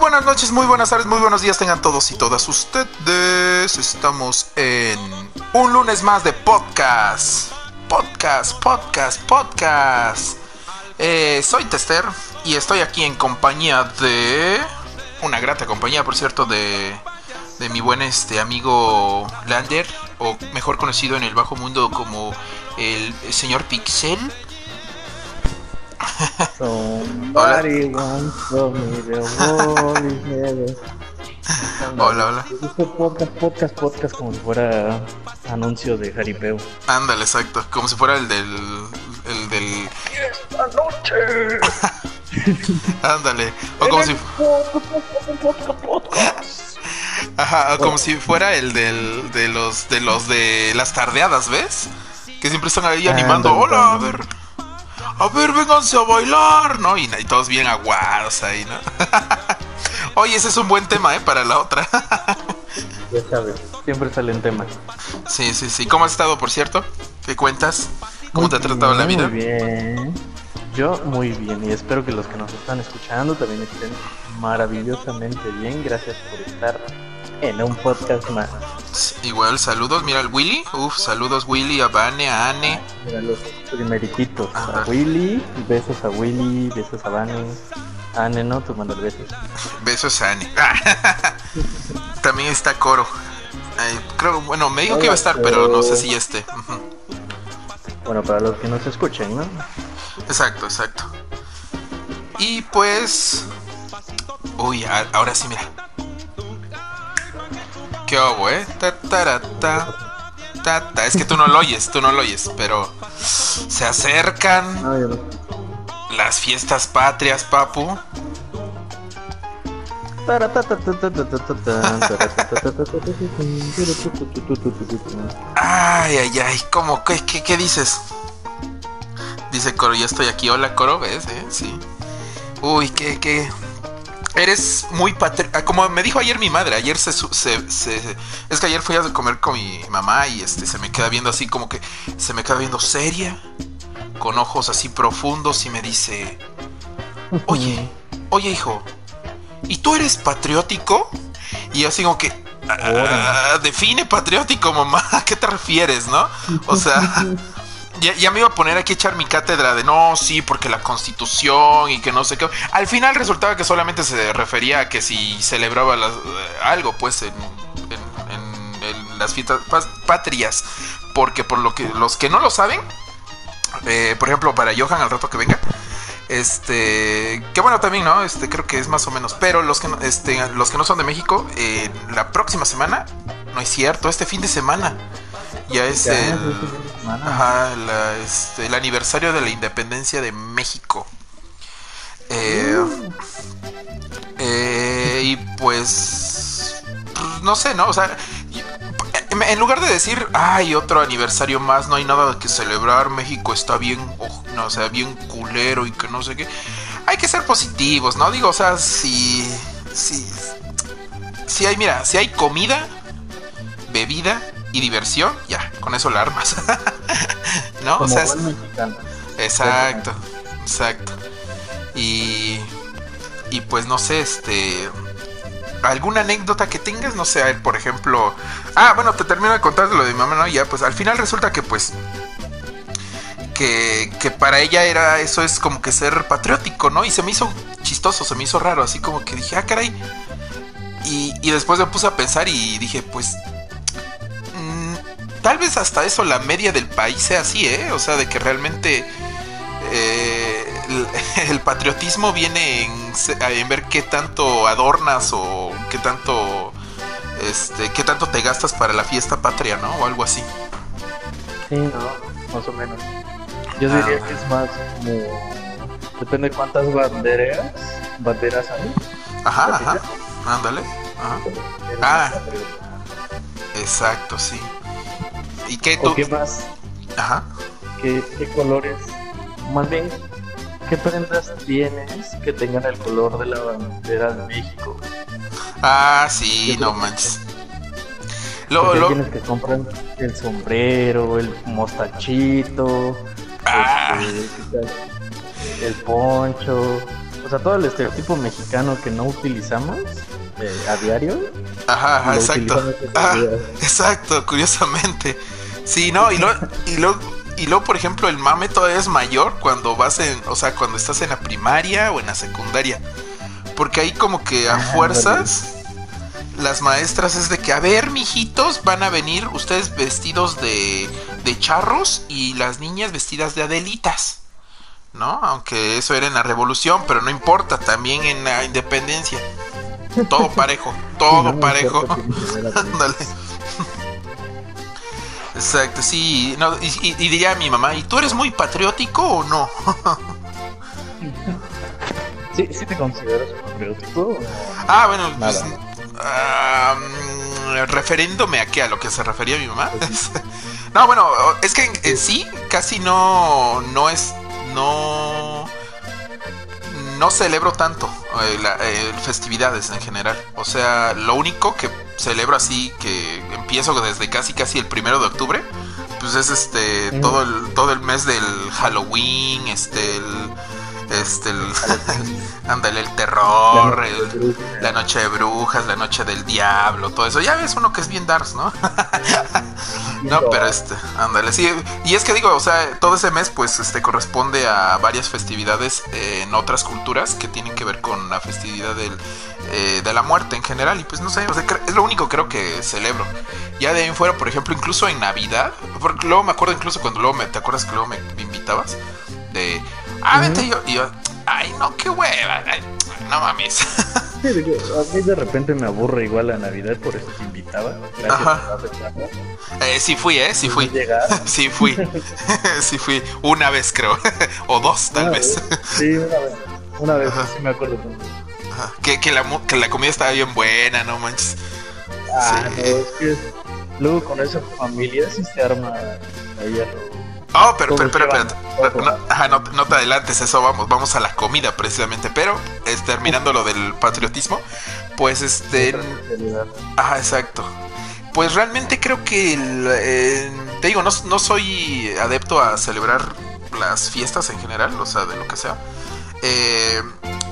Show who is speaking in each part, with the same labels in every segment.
Speaker 1: buenas noches, muy buenas tardes, muy buenos días tengan todos y todas ustedes. Estamos en un lunes más de podcast. Podcast, podcast, podcast. Eh, soy Tester y estoy aquí en compañía de... Una grata compañía, por cierto, de, de mi buen este amigo Lander, o mejor conocido en el bajo mundo como el señor Pixel.
Speaker 2: Somebody once told me the world is never-
Speaker 1: Hola, hola.
Speaker 2: Este podcast, podcast, podcast como si fuera anuncio de jaripeo.
Speaker 1: Ándale, exacto. Como si fuera el del. El del. Ándale. O como si. Ajá, o como si fuera el del. De los. De los de las tardeadas, ¿ves? Que siempre están ahí animando. Hola, a ver. A ver, vénganse a bailar, ¿no? Y, y todos bien aguados ahí, ¿no? Oye, ese es un buen tema, ¿eh? Para la otra.
Speaker 2: Ya sabes, siempre salen temas.
Speaker 1: sí, sí, sí. ¿Cómo has estado, por cierto? ¿Qué cuentas? ¿Cómo te ha tratado la vida?
Speaker 2: Muy bien. Yo muy bien y espero que los que nos están escuchando también estén maravillosamente bien. Gracias por estar en un podcast más.
Speaker 1: Igual, saludos. Mira, el Willy. Uf, saludos, Willy, a Vane, a Anne.
Speaker 2: Mira los primerititos. A
Speaker 1: Ajá.
Speaker 2: Willy, besos a Willy, besos a Vane. Anne, ¿no? Tú mandas besos.
Speaker 1: Besos a Anne. También está Coro. Creo, bueno, me dijo que iba a estar, pero no sé si ya esté.
Speaker 2: Bueno, para los que nos escuchen, ¿no?
Speaker 1: Exacto, exacto. Y pues. Uy, a- ahora sí, mira. ¿Qué hago, eh? Ta, ta, ta, ta. Es que tú no lo oyes, tú no lo oyes, pero se acercan las fiestas patrias, papu. Ay, ay, ay, ¿cómo? ¿Qué, qué, qué dices? Dice Coro, ya estoy aquí. Hola, Coro, ¿ves? Eh? Sí. Uy, qué, qué. Eres muy patri... ah, Como me dijo ayer mi madre, ayer se, se, se- Es que ayer fui a comer con mi mamá y este se me queda viendo así como que... Se me queda viendo seria, con ojos así profundos y me dice... Oye, oye hijo, ¿y tú eres patriótico? Y yo así como que... "Ah, define patriótico, mamá. ¿A qué te refieres, no? O sea, ya, me iba a poner aquí a echar mi cátedra de no, sí, porque la constitución y que no sé qué. Al final resultaba que solamente se refería a que si celebraba eh, algo, pues, en, las fiestas patrias. Porque por lo que los que no lo saben, eh, por ejemplo, para Johan al rato que venga, este, que bueno también, ¿no? Este, creo que es más o menos. Pero los que no, este, los que no son de México, eh, la próxima semana, no es cierto, este fin de semana ya es el, ajá, la- este, el aniversario de la independencia de México. Eh, eh, y pues, no sé, ¿no? O sea, en lugar de decir, ay, otro aniversario más, no hay nada que celebrar, México está bien, oh, no, o sea, bien culero y que no sé qué. Hay que ser positivos, ¿no? Digo, o sea, si, si, si hay, mira, si hay comida, bebida y diversión, ya, con eso la armas. ¿No? O sea, es-
Speaker 2: buen mexicano.
Speaker 1: Exacto, exacto. Y, y pues no sé, este... ¿Alguna anécdota que tengas? No sé, a ver, por ejemplo... Ah, bueno, te termino de contar lo de mi mamá, ¿no? Y ya, pues al final resulta que pues... Que, que para ella era eso es como que ser patriótico, ¿no? Y se me hizo chistoso, se me hizo raro, así como que dije, ah, caray. Y, y después me puse a pensar y dije, pues... tal vez hasta eso la media del país sea así, ¿eh? O sea, de que realmente eh, el, el patriotismo viene en, ver qué tanto adornas o qué tanto este qué tanto te gastas para la fiesta patria, ¿no? O algo así.
Speaker 2: Sí, no, más o menos. Yo
Speaker 1: Ah.
Speaker 2: diría que es más como. Depende de cuántas banderas, banderas hay.
Speaker 1: Ajá, ajá. Ándale. Ajá. Ah. Exacto, sí. ¿Y qué tú?
Speaker 2: ¿O qué más?
Speaker 1: Ajá.
Speaker 2: ¿Qué, qué colores? Más bien, ¿qué prendas tienes que tengan el color de la bandera de México?
Speaker 1: Ah, sí, no manches.
Speaker 2: Lo, tienes que comprar el sombrero, el mostachito,
Speaker 1: ah.
Speaker 2: este, el poncho, o sea, todo el estereotipo mexicano que no utilizamos eh, a diario.
Speaker 1: Ajá, ajá exacto. Ah, exacto, curiosamente. Sí, no, y luego, y luego, y luego, por ejemplo, el mame todavía es mayor cuando vas en, o sea, cuando estás en la primaria o en la secundaria. Porque ahí como que a fuerzas las maestras es de que, a ver, mijitos, van a venir ustedes vestidos de, de charros y las niñas vestidas de adelitas. ¿No? Aunque eso era en la revolución, pero no importa, también en la independencia. Todo parejo, todo parejo. Ándale. Exacto, sí. y, diría a mi mamá, ¿y tú eres muy patriótico o no?
Speaker 2: sí, sí te consideras patriótico.
Speaker 1: Ah, bueno, pues, referiéndome a qué, a lo que se refería mi mamá. Pues no, bueno, es que en, sí casi no, no es, no, no celebro tanto eh, eh, festividades en general. O sea, lo único que celebro así, que empiezo desde casi casi el primero de octubre, pues es este, todo el, todo el mes del Halloween, este, el este, el, ándale, el terror, la noche, de brujas, la noche del diablo, todo eso. Ya ves uno que es bien darks, ¿no? no, pero este, ándale, sí. Y es que digo, o sea, todo ese mes, pues, este, corresponde a varias festividades en otras culturas que tienen que ver con la festividad del, eh, de la muerte en general. Y pues, no sé, es lo único creo que celebro. Ya de ahí fuera, por ejemplo, incluso en Navidad, porque luego me acuerdo, incluso cuando luego me, ¿te acuerdas que luego me invitabas? De, ah, vente yo. Y yo, ay, no, qué hueva. no mames.
Speaker 2: Sí, a mí de repente me aburre igual la Navidad, por eso te invitaba. Ajá.
Speaker 1: Eh, sí fui, ¿eh? Sí fui. sí fui. sí fui. Una vez, creo. o dos, tal vez.
Speaker 2: Sí, una vez. Una vez, sí me acuerdo.
Speaker 1: Que, que, la, que la comida estaba bien buena, no manches.
Speaker 2: Ah, sí. no, es que luego con esa familia sí se arma ahí
Speaker 1: Oh, pero, pero, pero, pero no, ajá, no, no, te adelantes, eso vamos, vamos a la comida precisamente, pero es, terminando lo del patriotismo, pues este... Ajá, exacto. Pues realmente creo que, eh, te digo, no, no soy adepto a celebrar las fiestas en general, o sea, de lo que sea. Eh,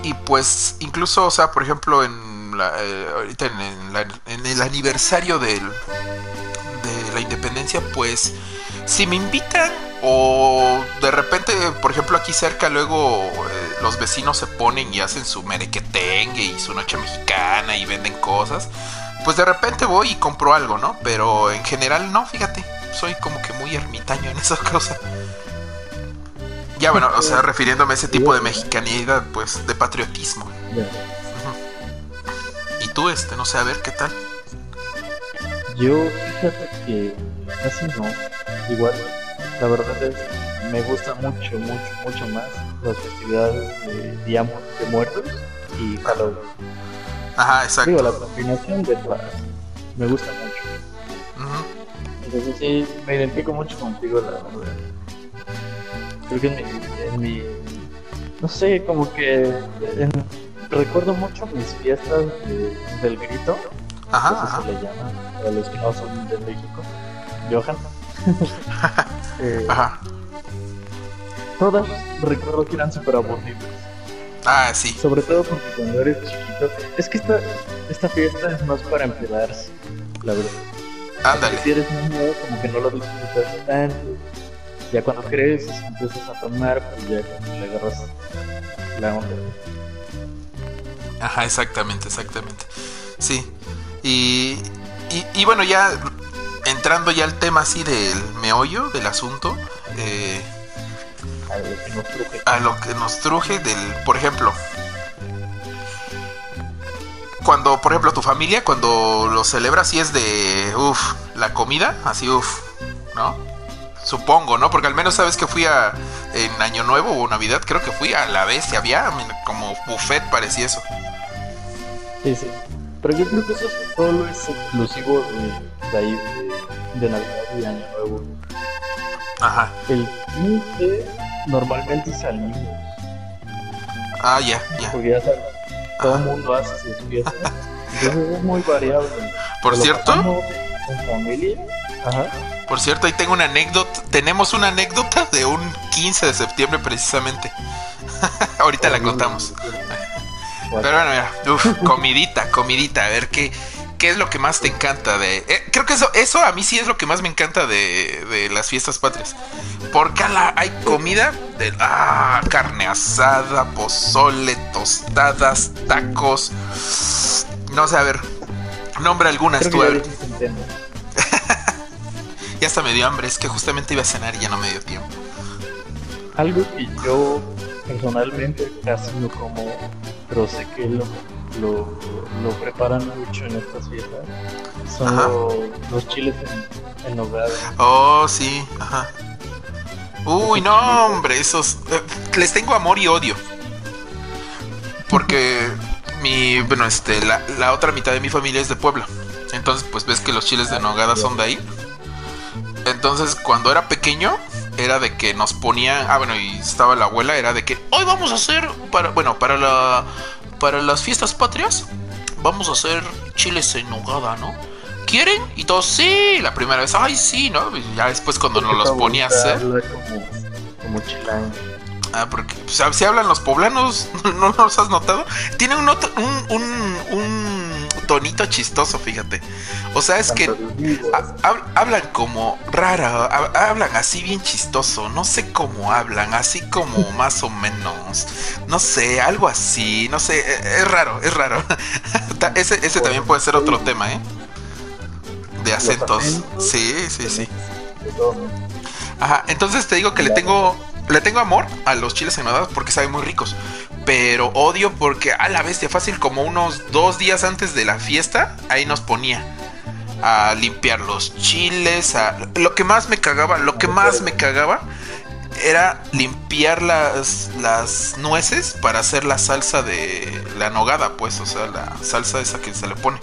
Speaker 1: y pues incluso, o sea, por ejemplo, en la, eh, ahorita en, la, en, el aniversario del, de la independencia, pues si me invitan o de repente, por ejemplo, aquí cerca luego eh, los vecinos se ponen y hacen su merequetengue y su noche mexicana y venden cosas. Pues de repente voy y compro algo, ¿no? Pero en general no, fíjate. Soy como que muy ermitaño en esa cosa. Ya bueno, o sea, refiriéndome a ese tipo de mexicanidad, pues, de patriotismo. Y tú, este, no sé, a ver, ¿qué tal?
Speaker 2: Yo, fíjate que casi no. Igual la verdad es me gusta mucho, mucho, mucho más las festividades de Día de Muertos y Halloween.
Speaker 1: Ajá, exacto.
Speaker 2: Digo, la combinación de todas me gusta mucho. Entonces sí, me identifico mucho contigo, la verdad. Creo que en mi, no sé, como que recuerdo mucho mis fiestas del grito.
Speaker 1: Ajá, ajá.
Speaker 2: se le llama, a los que no son de México. Johan.
Speaker 1: Eh, Ajá.
Speaker 2: Todas recuerdo que eran súper aburridas.
Speaker 1: Ah, sí.
Speaker 2: Sobre todo porque cuando eres chiquito. Es que esta, esta fiesta es más para emplearse, la verdad.
Speaker 1: Ándale.
Speaker 2: Si eres nuevo, como que no lo disfrutas tanto. Ya cuando creces, empiezas a tomar, pues ya le agarras la onda.
Speaker 1: Ajá, exactamente, exactamente. Sí. Y, y, y bueno, ya entrando ya al tema así del meollo del asunto, eh, a lo que nos truje, del, por ejemplo, cuando, por ejemplo, tu familia, cuando lo celebras, si es de, uff, la comida, así, uff, ¿no? Supongo, ¿no? Porque al menos sabes que fui a, en Año Nuevo o Navidad, creo que fui a la y había como buffet, parecía eso.
Speaker 2: Sí, sí. Pero yo creo que eso solo es exclusivo de, de ahí, de Navidad y Año Nuevo.
Speaker 1: Ajá.
Speaker 2: El 15 normalmente salimos.
Speaker 1: Ah, ya, ya.
Speaker 2: Porque ya sabes, todo el mundo hace sus fiestas. Entonces es muy variable.
Speaker 1: Por
Speaker 2: Lo
Speaker 1: cierto,
Speaker 2: pasamos En familia. Ajá.
Speaker 1: por cierto, ahí tengo una anécdota. Tenemos una anécdota de un 15 de septiembre precisamente. Ahorita la contamos. Pero bueno, mira, uf, comidita, comidita, a ver qué, qué es lo que más te encanta de. eh, creo que eso, eso a mí sí es lo que más me encanta de, de las fiestas patrias. Porque la- hay comida de ah, carne asada, pozole, tostadas, tacos. No sé, a ver, nombra algunas
Speaker 2: creo
Speaker 1: tú, a ver. Ya hasta me dio hambre, es que justamente iba a cenar y ya no me dio tiempo.
Speaker 2: Algo que yo personalmente casi no como, pero sé que lo, lo, lo preparan mucho en estas fiestas, son los chiles en, en nogada.
Speaker 1: Oh, sí, ajá. Uy, no, hombre, esos. eh, les tengo amor y odio. Porque mi. Bueno, este. La, la otra mitad de mi familia es de Puebla. Entonces, pues ves que los chiles de nogada son de ahí. Entonces, cuando era pequeño, era de que nos ponían. Ah, bueno, y estaba la abuela, era de que hoy vamos a hacer. Para, bueno, para la. Para las fiestas patrias, vamos a hacer chiles en nogada, ¿no? ¿Quieren? Y todos, sí, la primera vez, ay, sí, ¿no? Y ya después cuando nos los ponía a hacer.
Speaker 2: Como, como.
Speaker 1: Ah, porque pues, si hablan los poblanos, ¿no los has notado? Tiene un, un, un, un tonito chistoso, fíjate. O sea, es que ha- hablan como rara, hab- hablan así bien chistoso, no sé cómo hablan, así como más o menos, no sé, algo así, no sé, e- es raro, es raro. Ese ese también puede ser otro tema, ¿eh? De acentos. Sí, sí, sí. Ajá, entonces te digo que le tengo le tengo amor a los chiles en nogada porque saben muy ricos, pero odio porque a la bestia fácil como unos dos días antes de la fiesta ahí nos ponía a limpiar los chiles, a lo que más me cagaba, lo que más me cagaba era limpiar las, las nueces para hacer la salsa de la nogada, pues, o sea, la salsa esa que se le pone.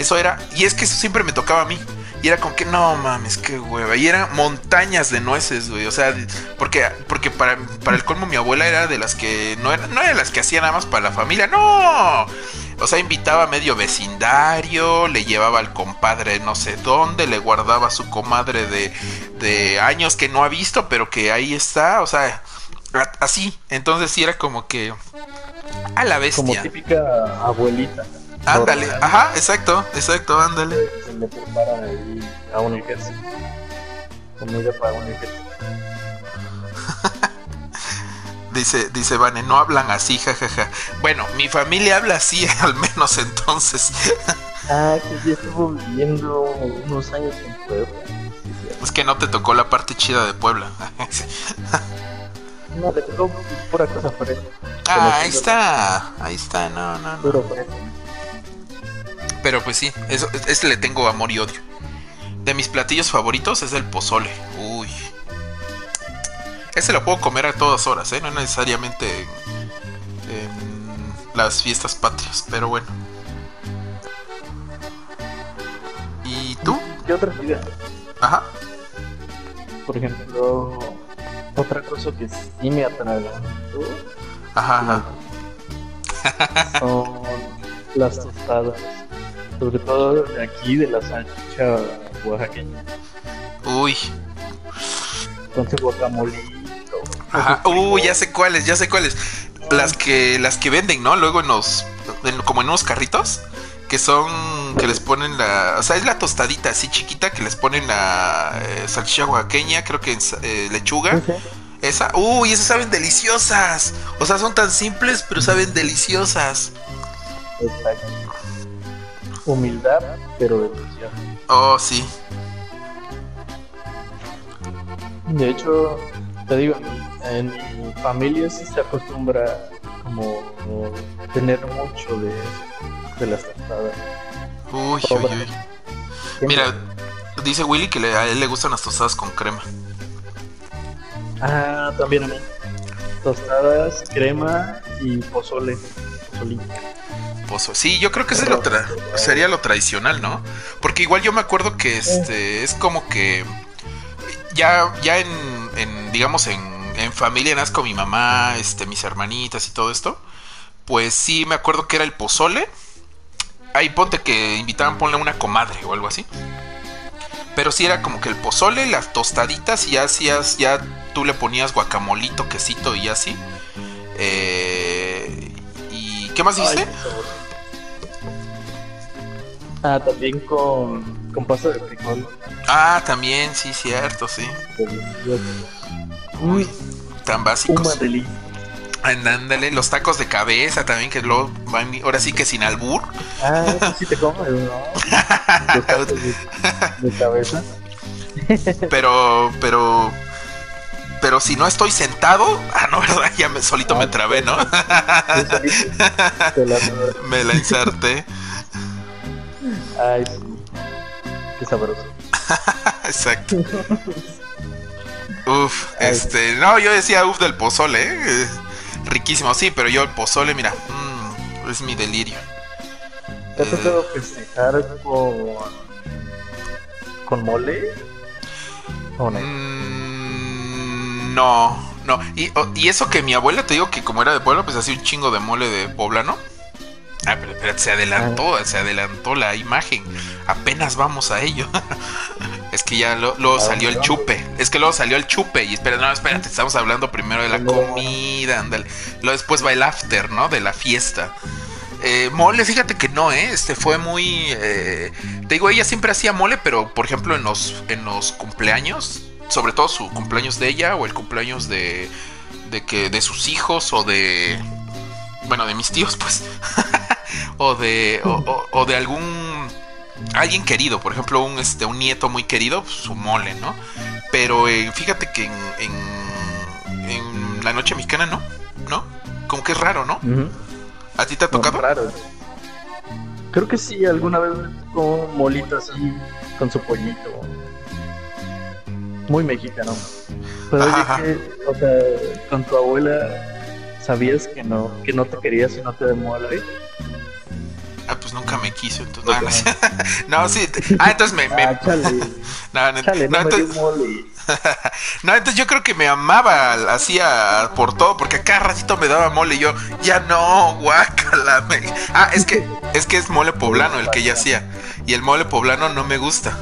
Speaker 1: Eso era, y es que eso siempre me tocaba a mí. Y era como que no mames, qué hueva. Y eran montañas de nueces, güey. O sea, porque, porque para, para el colmo mi abuela era de las que no era, no era de las que hacía nada más para la familia, no. O sea, invitaba a medio vecindario, le llevaba al compadre no sé dónde, le guardaba a su comadre de, de años que no ha visto, pero que ahí está. O sea, así. Entonces sí era como que a la
Speaker 2: Como
Speaker 1: bestia.
Speaker 2: típica abuelita.
Speaker 1: Ándale, ajá, exacto, exacto, ándale.
Speaker 2: Se le ahí a un ejército. Comida para un ejército.
Speaker 1: Dice, dice Vane, no hablan así, jajaja. Bueno, mi familia habla así, al menos entonces.
Speaker 2: Ah, que ya estuvo viviendo unos años en Puebla.
Speaker 1: Es que no te tocó la parte chida de Puebla.
Speaker 2: No, le tocó pura cosa fresca.
Speaker 1: ah, ahí está, ahí está, no, no, no.
Speaker 2: Puro fresco.
Speaker 1: Pero pues sí, eso, ese le tengo amor y odio. De mis platillos favoritos es el pozole. Uy. Ese lo puedo comer a todas horas, ¿eh? No necesariamente en, en las fiestas patrias, pero bueno. ¿Y tú?
Speaker 2: ¿Qué otra vida?
Speaker 1: Ajá.
Speaker 2: Por ejemplo, otra cosa que sí me atrae
Speaker 1: Ajá, ajá.
Speaker 2: son las tostadas. Sobre todo de aquí, de la salchicha oaxaqueña.
Speaker 1: Uy.
Speaker 2: Su guacamolito.
Speaker 1: Ajá. Uy, ya sé cuáles, ya sé cuáles. Las que las que venden, ¿no? Luego en los en- como en unos carritos que son que les ponen la, o sea, es la tostadita así chiquita que les ponen la eh, salchicha oaxaqueña, creo que ens- eh, lechuga. Esa, uy, esas saben deliciosas. O sea, son tan simples, pero saben deliciosas.
Speaker 2: Exacto. Humildad, pero deliciosa.
Speaker 1: Oh, sí.
Speaker 2: De hecho, te digo, en mi familia sí se acostumbra como tener mucho de, de las tostadas.
Speaker 1: Uy, uy, uy. Mira, dice Willy que le- a él le gustan las tostadas con crema.
Speaker 2: Ah, también a mí. Tostadas, crema y pozole. Pozolito.
Speaker 1: Sí, yo creo que ese sería lo tradicional, ¿no? Porque igual yo me acuerdo que este es como que ya, ya en, en, digamos, en, en en familia, nada con mi mamá, este, mis hermanitas y todo esto, pues sí me acuerdo que era el pozole. Ahí ponte que invitaban, ponle una comadre o algo así. Pero sí era como que el pozole, las tostaditas y ya hacías, ya tú le ponías guacamolito, quesito y así. Eh, ¿Y qué más dijiste?
Speaker 2: Ah, también con, con pasta de frijol.
Speaker 1: Ah, también, sí, cierto, sí. Uy, tan básicos.
Speaker 2: Una delicia.
Speaker 1: Ándale, los tacos de cabeza también, que luego van, ahora sí que sin albur.
Speaker 2: Ah, eso sí te comes, ¿no? Los tacos de, de cabeza.
Speaker 1: Pero, pero, pero si no estoy sentado, ah, no, verdad, ya me, solito me trabé, ¿no? Me la inserté.
Speaker 2: Ay. Qué sabroso.
Speaker 1: Exacto. Uf, este, no, yo decía uf del pozole, ¿eh? Riquísimo, sí, pero yo el pozole, mira, mm, es mi delirio.
Speaker 2: ¿Te ha tocado festejar con. con mole? ¿O no?
Speaker 1: Mm, no, no. Y, y eso que mi abuela, te digo que como era de pueblo, pues hacía un chingo de mole de poblano. Ah, pero espérate, se adelantó, se adelantó la imagen. Apenas vamos a ello. es que ya lo- luego
Speaker 2: ¿A
Speaker 1: salió el chupe. Es que luego salió el chupe. Y espera, no, espérate, estamos hablando primero de la comida, ándale. Luego después va el after, ¿no? De la fiesta. Eh, mole, fíjate que no, ¿eh? Este fue muy... eh, te digo, ella siempre hacía mole, pero por ejemplo en los, en los cumpleaños, sobre todo su cumpleaños de ella o el cumpleaños de, de, que, de sus hijos o de... Bueno, de mis tíos, pues. o de... O, o- o de algún... Alguien querido, por ejemplo, un, este, un nieto muy querido, pues, su mole, ¿no? Pero eh, fíjate que en, en, en la noche mexicana no, ¿no? Como que es raro, ¿no?
Speaker 2: Ujú.
Speaker 1: ¿A ti te ha
Speaker 2: No,
Speaker 1: tocado?
Speaker 2: raro. Creo que sí, alguna vez me tocó un molito así con su pollito. Muy mexicano. Pero oye, que, o sea, con tu abuela sabías que no, que no te quería si no te de mole.
Speaker 1: Ah, pues nunca me quiso, entonces. No, no, es- no, sí. Ah, entonces me. me-
Speaker 2: Ah, chale,
Speaker 1: no,
Speaker 2: chale,
Speaker 1: entonces,
Speaker 2: mole.
Speaker 1: no, entonces yo creo que me amaba, hacía por todo, porque a cada ratito me daba mole y yo, ya no, guácala. me- Ah, es que, es que es mole poblano el que ella hacía. Y el mole poblano no me gusta.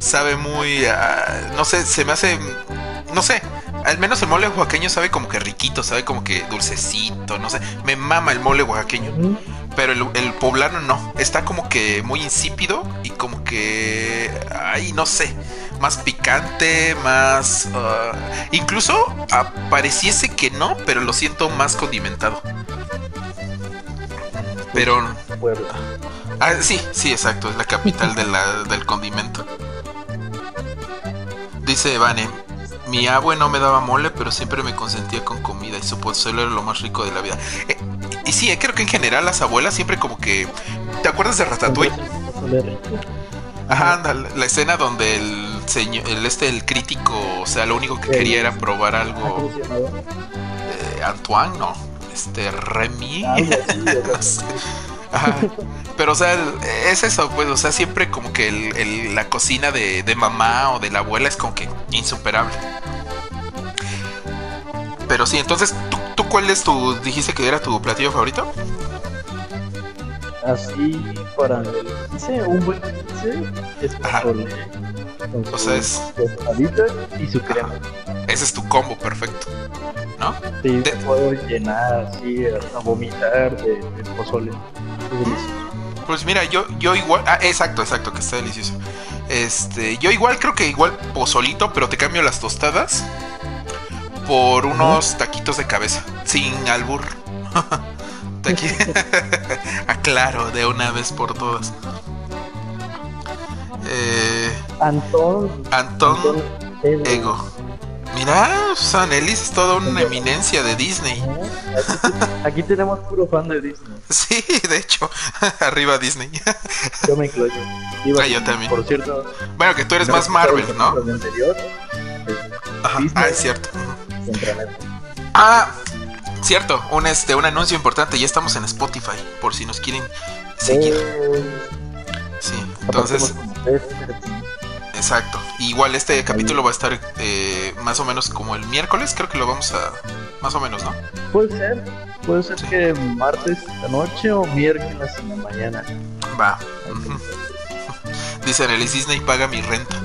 Speaker 1: Sabe muy. ah, no sé, se me hace. No sé. Al menos el mole oaxaqueño sabe como que riquito, sabe como que dulcecito, no sé. Me mama el mole oaxaqueño. Pero el, el poblano no. Está como que muy insípido y como que. Ay, no sé. Más picante, más. ah, incluso pareciese que no, pero lo siento más condimentado. Pero.
Speaker 2: Puebla.
Speaker 1: Ah, sí, sí, exacto. Es la capital de la- del condimento. Dice Vane. Mi abue no me daba mole, pero siempre me consentía con comida y su pozole era lo más rico de la vida. Eh, y sí, creo que en general las abuelas siempre como que... ¿Te acuerdas de Ratatouille? Ajá, anda, la escena donde el señor, el este, el crítico, o sea, lo único que quería era probar
Speaker 2: Ah,
Speaker 1: algo. eh, Antoine, no, este, Remy. Sé. Ajá. Pero, o sea, es eso, pues, o sea, siempre como que el- el- la cocina de, de mamá o de la abuela es como que insuperable. Pero sí, entonces, ¿tú, tú cuál es tu, dijiste que era tu platillo favorito?
Speaker 2: Así para el quince, un buen quince es
Speaker 1: Ajá.
Speaker 2: pozole. Con
Speaker 1: O sea, es-
Speaker 2: y su crema.
Speaker 1: Ese es tu combo perfecto, ¿no?
Speaker 2: Sí,
Speaker 1: De-
Speaker 2: te puedo llenar así a, vomitar de, de pozole.
Speaker 1: Pues mira, yo, yo igual. Ah, exacto, exacto, que está delicioso. Este, yo igual creo que igual pozolito, pero te cambio las tostadas por unos taquitos de cabeza, sin albur. Taqui- Aclaro de una vez por todas. Eh,
Speaker 2: Antón.
Speaker 1: Antón
Speaker 2: Ego.
Speaker 1: Mira, San Ellis es toda una eminencia de Disney.
Speaker 2: Aquí, aquí tenemos puro fan de Disney.
Speaker 1: Sí, de hecho, arriba Disney.
Speaker 2: Yo me incluyo. Iba-
Speaker 1: Ah, yo también.
Speaker 2: Por cierto,
Speaker 1: Bueno, que tú eres más Marvel, ¿no?
Speaker 2: el capítulo anterior,
Speaker 1: Ajá.
Speaker 2: Disney.
Speaker 1: Ah, es cierto. Ah, cierto, un este un anuncio importante, ya estamos en Spotify, por si nos quieren seguir.
Speaker 2: Eh,
Speaker 1: Sí, entonces, exacto. Igual este capítulo va a estar eh, más o menos como el miércoles, creo que lo vamos a... Más o menos, ¿no?
Speaker 2: Puede ser, puede ser que martes en la noche o miércoles en la mañana.
Speaker 1: Va. Ujú. Dice Anelis Disney paga mi renta.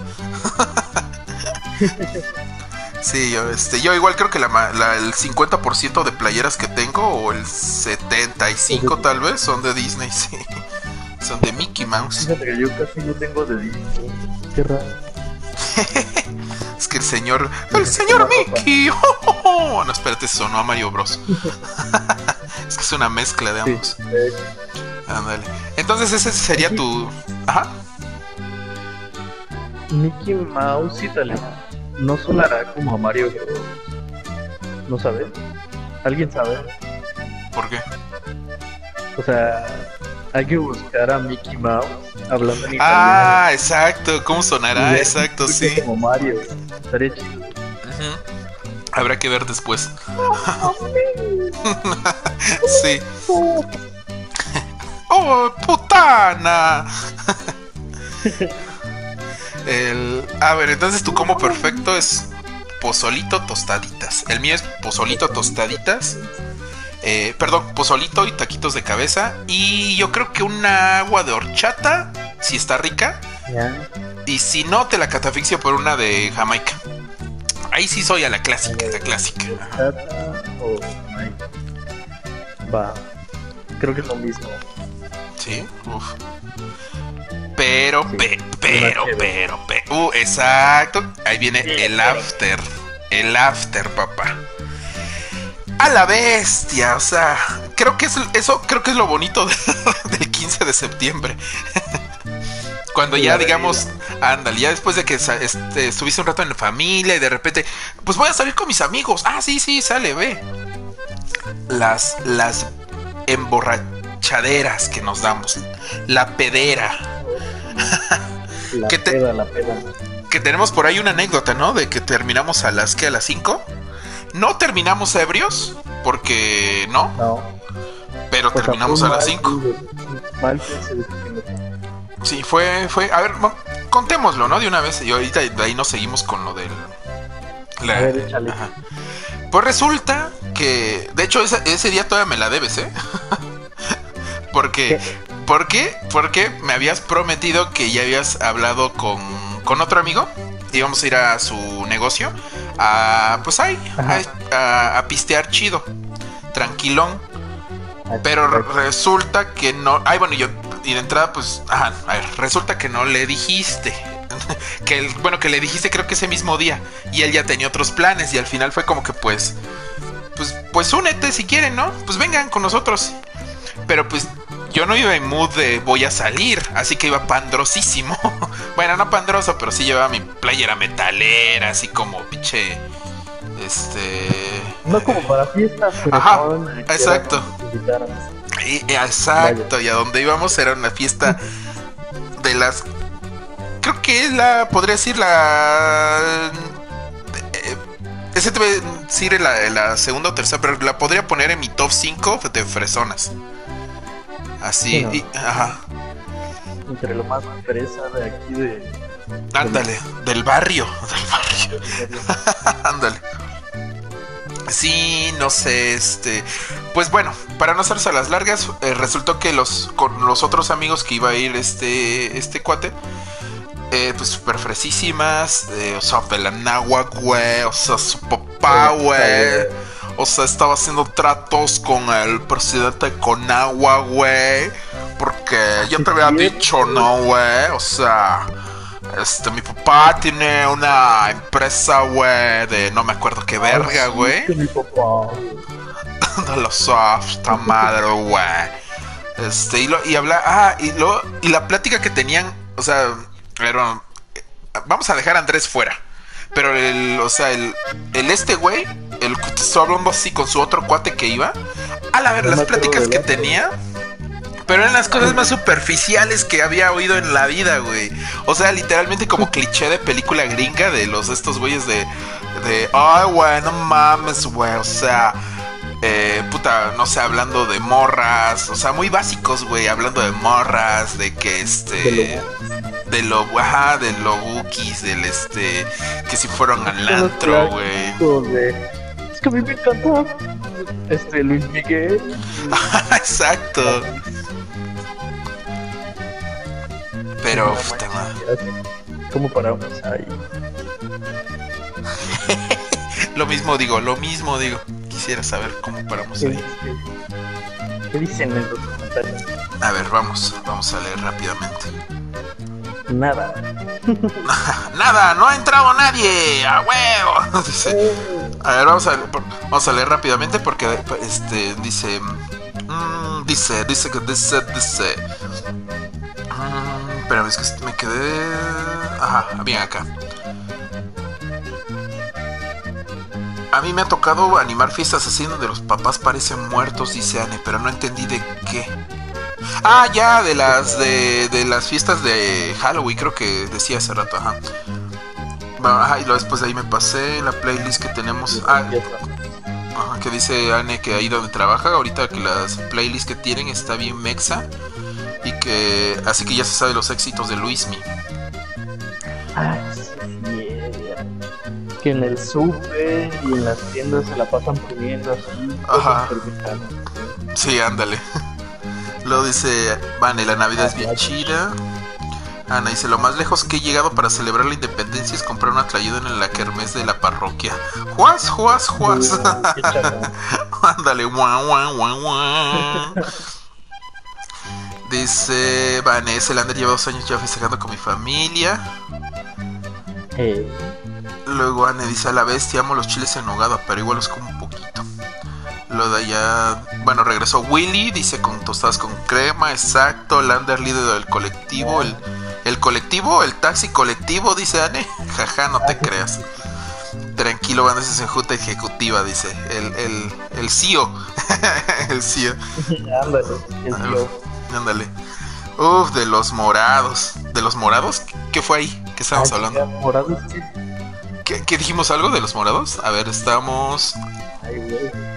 Speaker 1: sí, yo, este, yo igual creo que la, la- el 50% de playeras que tengo, o el 75 tal vez, son de Disney, sí. Son de Mickey Mouse.
Speaker 2: Fíjate que yo casi no tengo de Disney. Qué raro.
Speaker 1: Es que el señor. ¡El señor Mickey! ¡Oh! No, espérate, sonó a Mario Bros. es que es una mezcla de ambos. Entonces, ese sería tu. Ajá.
Speaker 2: Mickey Mouse italiano no sonará como a Mario Bros. ¿No sabes? ¿Alguien sabe?
Speaker 1: ¿Por qué?
Speaker 2: O sea, hay que buscar a Mickey Mouse hablando en italiano.
Speaker 1: Ah, exacto. ¿Cómo sonará? Exacto, sí.
Speaker 2: Como Mario. Estaría chido.
Speaker 1: Ujú. Habrá que ver después. sí. ¡Oh, putana! El... A ver, entonces tu combo perfecto es pozolito tostaditas. El mío es pozolito tostaditas. Eh, perdón, pozolito y taquitos de cabeza. Y yo creo que una agua de horchata, si está rica. Y si no, te la catafixio por una de Jamaica. Ahí sí soy a la clásica, la clásica.
Speaker 2: Va. Creo que es lo mismo.
Speaker 1: Sí, uf. Pero,
Speaker 2: Sí.
Speaker 1: pe- pero, pero, pe- Uh, exacto. Ahí viene
Speaker 2: Sí,
Speaker 1: el
Speaker 2: pero.
Speaker 1: after. El after, papá. A la bestia, o sea, creo que es, eso creo que es lo bonito de- del 15 de septiembre. Cuando ya digamos, ándale, ya después de que este, estuviste un rato en la familia y de repente, pues voy a salir con mis amigos. Ah, sí, sí, sale, ve. Las, las emborrachaderas que nos damos. La pedera.
Speaker 2: La
Speaker 1: ¿Qué te-
Speaker 2: peda, la peda.
Speaker 1: Que tenemos por ahí una anécdota, ¿no? De que terminamos a las que a las 5. No terminamos ebrios, porque no,
Speaker 2: No.
Speaker 1: pero terminamos a las
Speaker 2: mal
Speaker 1: 5.
Speaker 2: 15 Mal 15 de septiembre.
Speaker 1: Sí, fue, fue, a ver, mo- contémoslo, ¿no? De una vez, y ahorita de ahí nos seguimos con lo del... la-
Speaker 2: A ver, échale.
Speaker 1: ajá. Pues resulta que, de hecho, ese, ese día todavía me la debes, ¿eh? Porque, ¿por qué? Porque me habías prometido que ya habías hablado con, con otro amigo, íbamos a ir a su negocio, a, pues ahí, a, a- a pistear chido, tranquilón.
Speaker 2: Ah,
Speaker 1: Pero resulta que no. Ay, bueno, yo. Y de entrada, pues. Ajá, a ver, resulta que no le dijiste. que el- bueno, que le dijiste creo que ese mismo día. Y él ya tenía otros planes. Y al final fue como que pues. Pues, pues únete si quieren, ¿no? Pues vengan con nosotros. Pero pues yo no iba en mood de voy a salir. Así que iba pandrosísimo. bueno, no pandroso, pero sí llevaba mi playera metalera. Así como pinche. Este.
Speaker 2: No como para fiestas, pero
Speaker 1: Ajá, exacto. Y- exacto, y a donde íbamos era una fiesta de las. Creo que es la. Podría decir la. eh, Ese te voy a decir la, la segunda o tercera, pero la podría poner en mi top 5 de fresonas. Así, y- ajá.
Speaker 2: Entre lo más fresa de aquí de.
Speaker 1: Ándale, del barrio, del barrio. Ándale. Sí, no sé, este. Pues bueno, para no hacerse a las largas, eh, resultó que los con los otros amigos que iba a ir este este cuate, eh, pues súper fresísimas, eh, o sea, Belanagua, güey, o sea, su papá, güey. O sea, estaba haciendo tratos con el presidente de Conagua, güey. Porque yo te había dicho, ¿no, güey? O sea, este, mi papá tiene una empresa, güey, de no me acuerdo qué verga,
Speaker 2: Ah, sí,
Speaker 1: güey.
Speaker 2: que mi papá.
Speaker 1: de los soft, madre, güey. Este, y, lo, y habla, ah, y, lo, y la plática que tenían, o sea, era, vamos a dejar a Andrés fuera. Pero el, o sea, el, el este güey, el que te estoy hablando así con su otro cuate que iba, a la ver,
Speaker 2: No
Speaker 1: las pláticas que tenía, pero eran las cosas más superficiales que había oído en la vida, güey. O sea, literalmente como cliché de película gringa de los estos güeyes de, de, ay, güey, no mames, güey, o sea, eh, puta, no sé, hablando de morras, o sea, muy básicos, güey, hablando de morras, de que este,
Speaker 2: De
Speaker 1: de lo, ajá, de lo bookies, del este, que si fueron al antro, güey.
Speaker 2: Que a mí me encanta este Luis Miguel.
Speaker 1: Exacto. Pero, uf, tema.
Speaker 2: ¿Cómo paramos ahí?
Speaker 1: lo mismo digo, lo mismo digo. Quisiera saber cómo paramos
Speaker 2: ¿Qué,
Speaker 1: ahí.
Speaker 2: qué- qué dicen en los comentarios?
Speaker 1: A ver, vamos, vamos a leer rápidamente.
Speaker 2: Nada.
Speaker 1: Nada, no ha entrado nadie, a huevo. Dice, a ver, vamos a, vamos a leer rápidamente porque este dice, mm, dice, dice que dice, dice. Mm, espérame, es que me quedé. Ajá, bien acá. A mí me ha tocado animar fiestas así donde los papás parecen muertos, dice Anne, pero no entendí de qué. Ah, ya, de las de, de las fiestas de Halloween, creo que decía hace rato, ajá. Ajá, y después de ahí me pasé la playlist que tenemos. Ah, ajá, que dice Anne que ahí donde trabaja, ahorita que las playlists que tienen está bien mexa. Y que así que ya se sabe los éxitos de Luismi.
Speaker 2: Ah. Que en el súper y en las tiendas se la pasan poniendo así.
Speaker 1: Ajá.
Speaker 2: cosas mexicanas.
Speaker 1: Sí, ándale. Luego dice, Vane, la Navidad es bien chida. Ana dice, lo más lejos que he llegado para celebrar la independencia es comprar una tlayuda en la kermés de la parroquia. ¡Juas, juas, juas! Ándale, guau, guau, guau, guau. Dice, Vanessa, el Ander lleva dos años ya festejando con mi familia.
Speaker 2: Eh,
Speaker 1: Luego Anne dice, a la bestia amo los chiles en nogada, pero igual los como un poquito. Lo de allá, bueno, regresó Willy, dice con tostadas con crema, exacto, Lander líder del colectivo, el, el colectivo, el taxi colectivo, dice Anne, jaja, no te creas. Tranquilo, van ese en junta ejecutiva, dice, el, el, el CEO, el CEO,
Speaker 2: ándale. el tío.
Speaker 1: ándale. Uf, de los morados, de los morados, ¿qué fue ahí? ¿Qué estábamos
Speaker 2: Ah,
Speaker 1: hablando?
Speaker 2: morados.
Speaker 1: ¿Qué, qué dijimos algo de los morados? A ver, estamos...
Speaker 2: Ay, güey.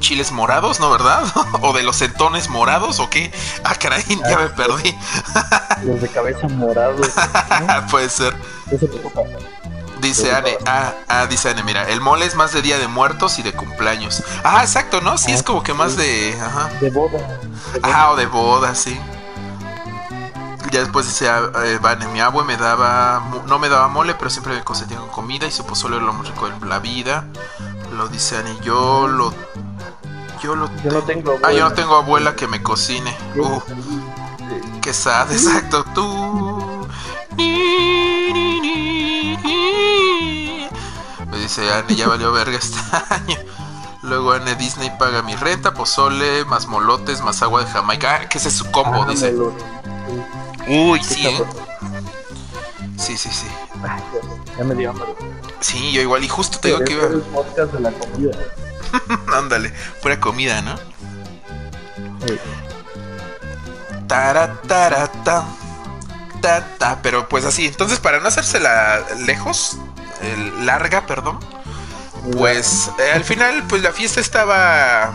Speaker 1: Chiles morados, ¿no, verdad? ¿O de los centones morados o qué? Ah, caray, ya me perdí.
Speaker 2: Los de cabeza morados. ¿no?
Speaker 1: Puede ser. Dice Anne, ah, ah, dice Anne, mira, el mole es más de Día de Muertos y de cumpleaños. Ah, exacto, ¿no? Sí, es como que más de... Ajá.
Speaker 2: De boda. de boda.
Speaker 1: Ah, o de boda, sí. Ya después dice, ah, eh, Vane, mi abue me daba, no me daba mole, pero siempre me consentía con comida y su pozole era lo más rico de la vida. Lo dice Anne, yo lo... Yo lo
Speaker 2: Yo no tengo
Speaker 1: Ah, yo no
Speaker 2: abuela.
Speaker 1: tengo abuela que me cocine. Uh, qué sad, exacto. Tú. Me dice Anne, ya valió verga este año. Luego Anne Disney paga mi renta, pozole, más molotes, más agua de Jamaica. Ah, que ese es su combo,
Speaker 2: Ah,
Speaker 1: dice. Uy, sí, ¿eh? Sí, sí, sí.
Speaker 2: Ay, ya, me dio hambre.
Speaker 1: Sí, yo igual. Y justo te digo que
Speaker 2: Debería
Speaker 1: iba.
Speaker 2: ser el podcast de la comida.
Speaker 1: Ándale, pura comida, ¿no?
Speaker 2: Sí.
Speaker 1: Taratarata. Ta, ta, pero pues así. Entonces, para no hacérsela lejos, eh, larga, perdón, pues eh, al final, pues la fiesta estaba.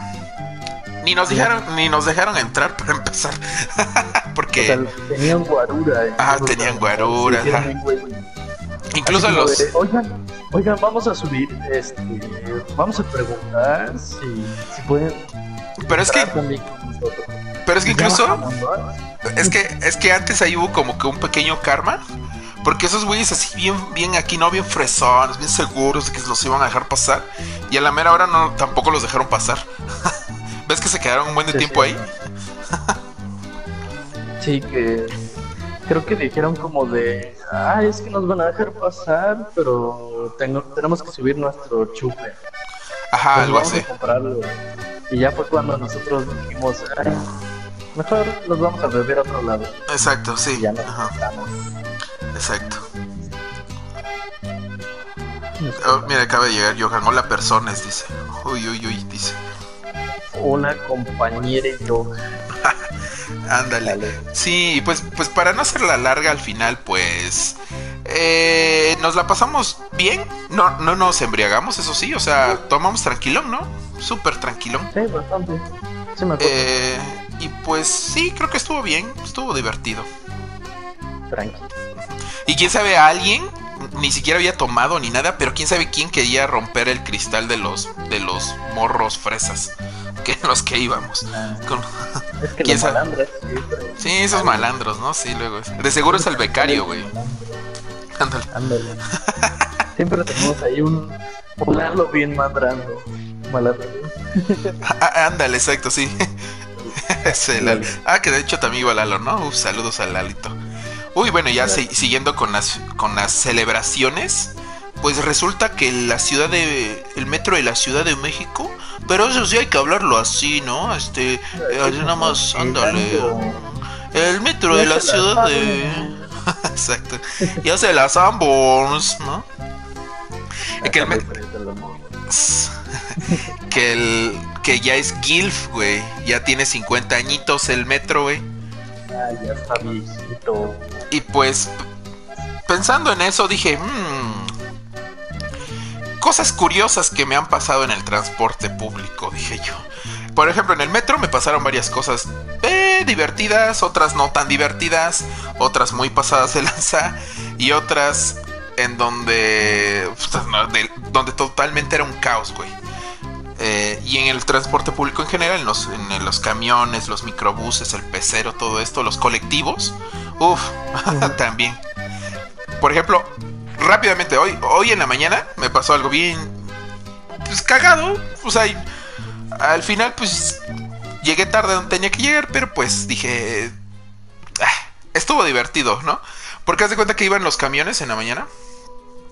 Speaker 1: Ni nos dejaron, ni nos dejaron entrar para empezar. Porque
Speaker 2: O sea, tenían guarura. y
Speaker 1: Ah, tenían guarura,
Speaker 2: Sí,
Speaker 1: ajá. incluso los.
Speaker 2: de, oigan, oigan, vamos a subir, este, vamos a preguntar si, si pueden.
Speaker 1: Pero es que, pero es que incluso. Es que, es que antes ahí hubo como que un pequeño karma. Porque esos güeyes así bien, bien aquí, ¿no? Bien fresones, bien seguros de que los iban a dejar pasar. Y a la mera hora no, tampoco los dejaron pasar. ¿Ves que se quedaron un buen de
Speaker 2: Sí,
Speaker 1: tiempo
Speaker 2: sí.
Speaker 1: ahí?
Speaker 2: Sí, que creo que dijeron como de, ah, es que nos van a dejar pasar, pero tengo, tenemos que subir nuestro chupe.
Speaker 1: Ajá,
Speaker 2: Pues
Speaker 1: algo así.
Speaker 2: comprarlo. Y ya fue cuando nosotros dijimos, "Ay, mejor nos vamos a beber a otro lado.
Speaker 1: Exacto, sí.
Speaker 2: Y ya nos
Speaker 1: exacto. Oh, mira, acaba de llegar Johan. Hola, personas, dice. Uy, uy, uy, dice.
Speaker 2: Una compañera y yo.
Speaker 1: Ándale.
Speaker 2: Dale.
Speaker 1: Sí, pues, pues para no hacerla larga al final, pues eh, nos la pasamos bien. No, no nos embriagamos, eso sí. O sea, tomamos tranquilón, ¿no? Súper tranquilón.
Speaker 2: Sí, bastante. Sí, me acuerdo.
Speaker 1: Eh, y pues sí, creo que estuvo bien, estuvo divertido.
Speaker 2: tranqui.
Speaker 1: Y quién sabe, a alguien ni siquiera había tomado ni nada, pero quién sabe quién quería romper el cristal de los de los morros fresas que los que íbamos.
Speaker 2: Ah,
Speaker 1: Con-
Speaker 2: es que
Speaker 1: ¿Quién
Speaker 2: los siempre-
Speaker 1: Sí, esos malandros, ¿no? Sí, luego. es- De seguro es el becario, güey. Ándale.
Speaker 2: Ándale. Siempre tenemos ahí un, un bien madrando. Malandro.
Speaker 1: Ah, ándale, exacto, sí. Lalo. Ah, que de hecho también iba Lalo, ¿no? Uf, saludos al Lalito. Uy, bueno, ya si- siguiendo con las, con las celebraciones, pues resulta que la ciudad de. El metro de la Ciudad de México. Pero eso sí hay que hablarlo así, ¿no? Este. eh, así nada más, ándale. El metro de la ciudad de. Exacto. Ya se las Sanborns, ¿no? Que el met- que el que ya es Gilf, güey. Ya tiene 50 añitos el metro, güey.
Speaker 2: Ah, ya está viejito.
Speaker 1: Y pues pensando en eso dije, "Mm, cosas curiosas que me han pasado en el transporte público, dije yo. Por ejemplo, en el metro me pasaron varias cosas eh, divertidas, otras no tan divertidas, otras muy pasadas de lanza y otras en donde donde totalmente era un caos, güey. Eh, y en el transporte público en general, en los, en los camiones, los microbuses, el pecero, todo esto, los colectivos, uff, también. Por ejemplo, rápidamente, hoy, hoy en la mañana me pasó algo bien, pues cagado, o sea, y al final pues llegué tarde donde tenía que llegar, pero pues dije, ah, estuvo divertido, ¿no? Porque haz de cuenta que iban los camiones en la mañana.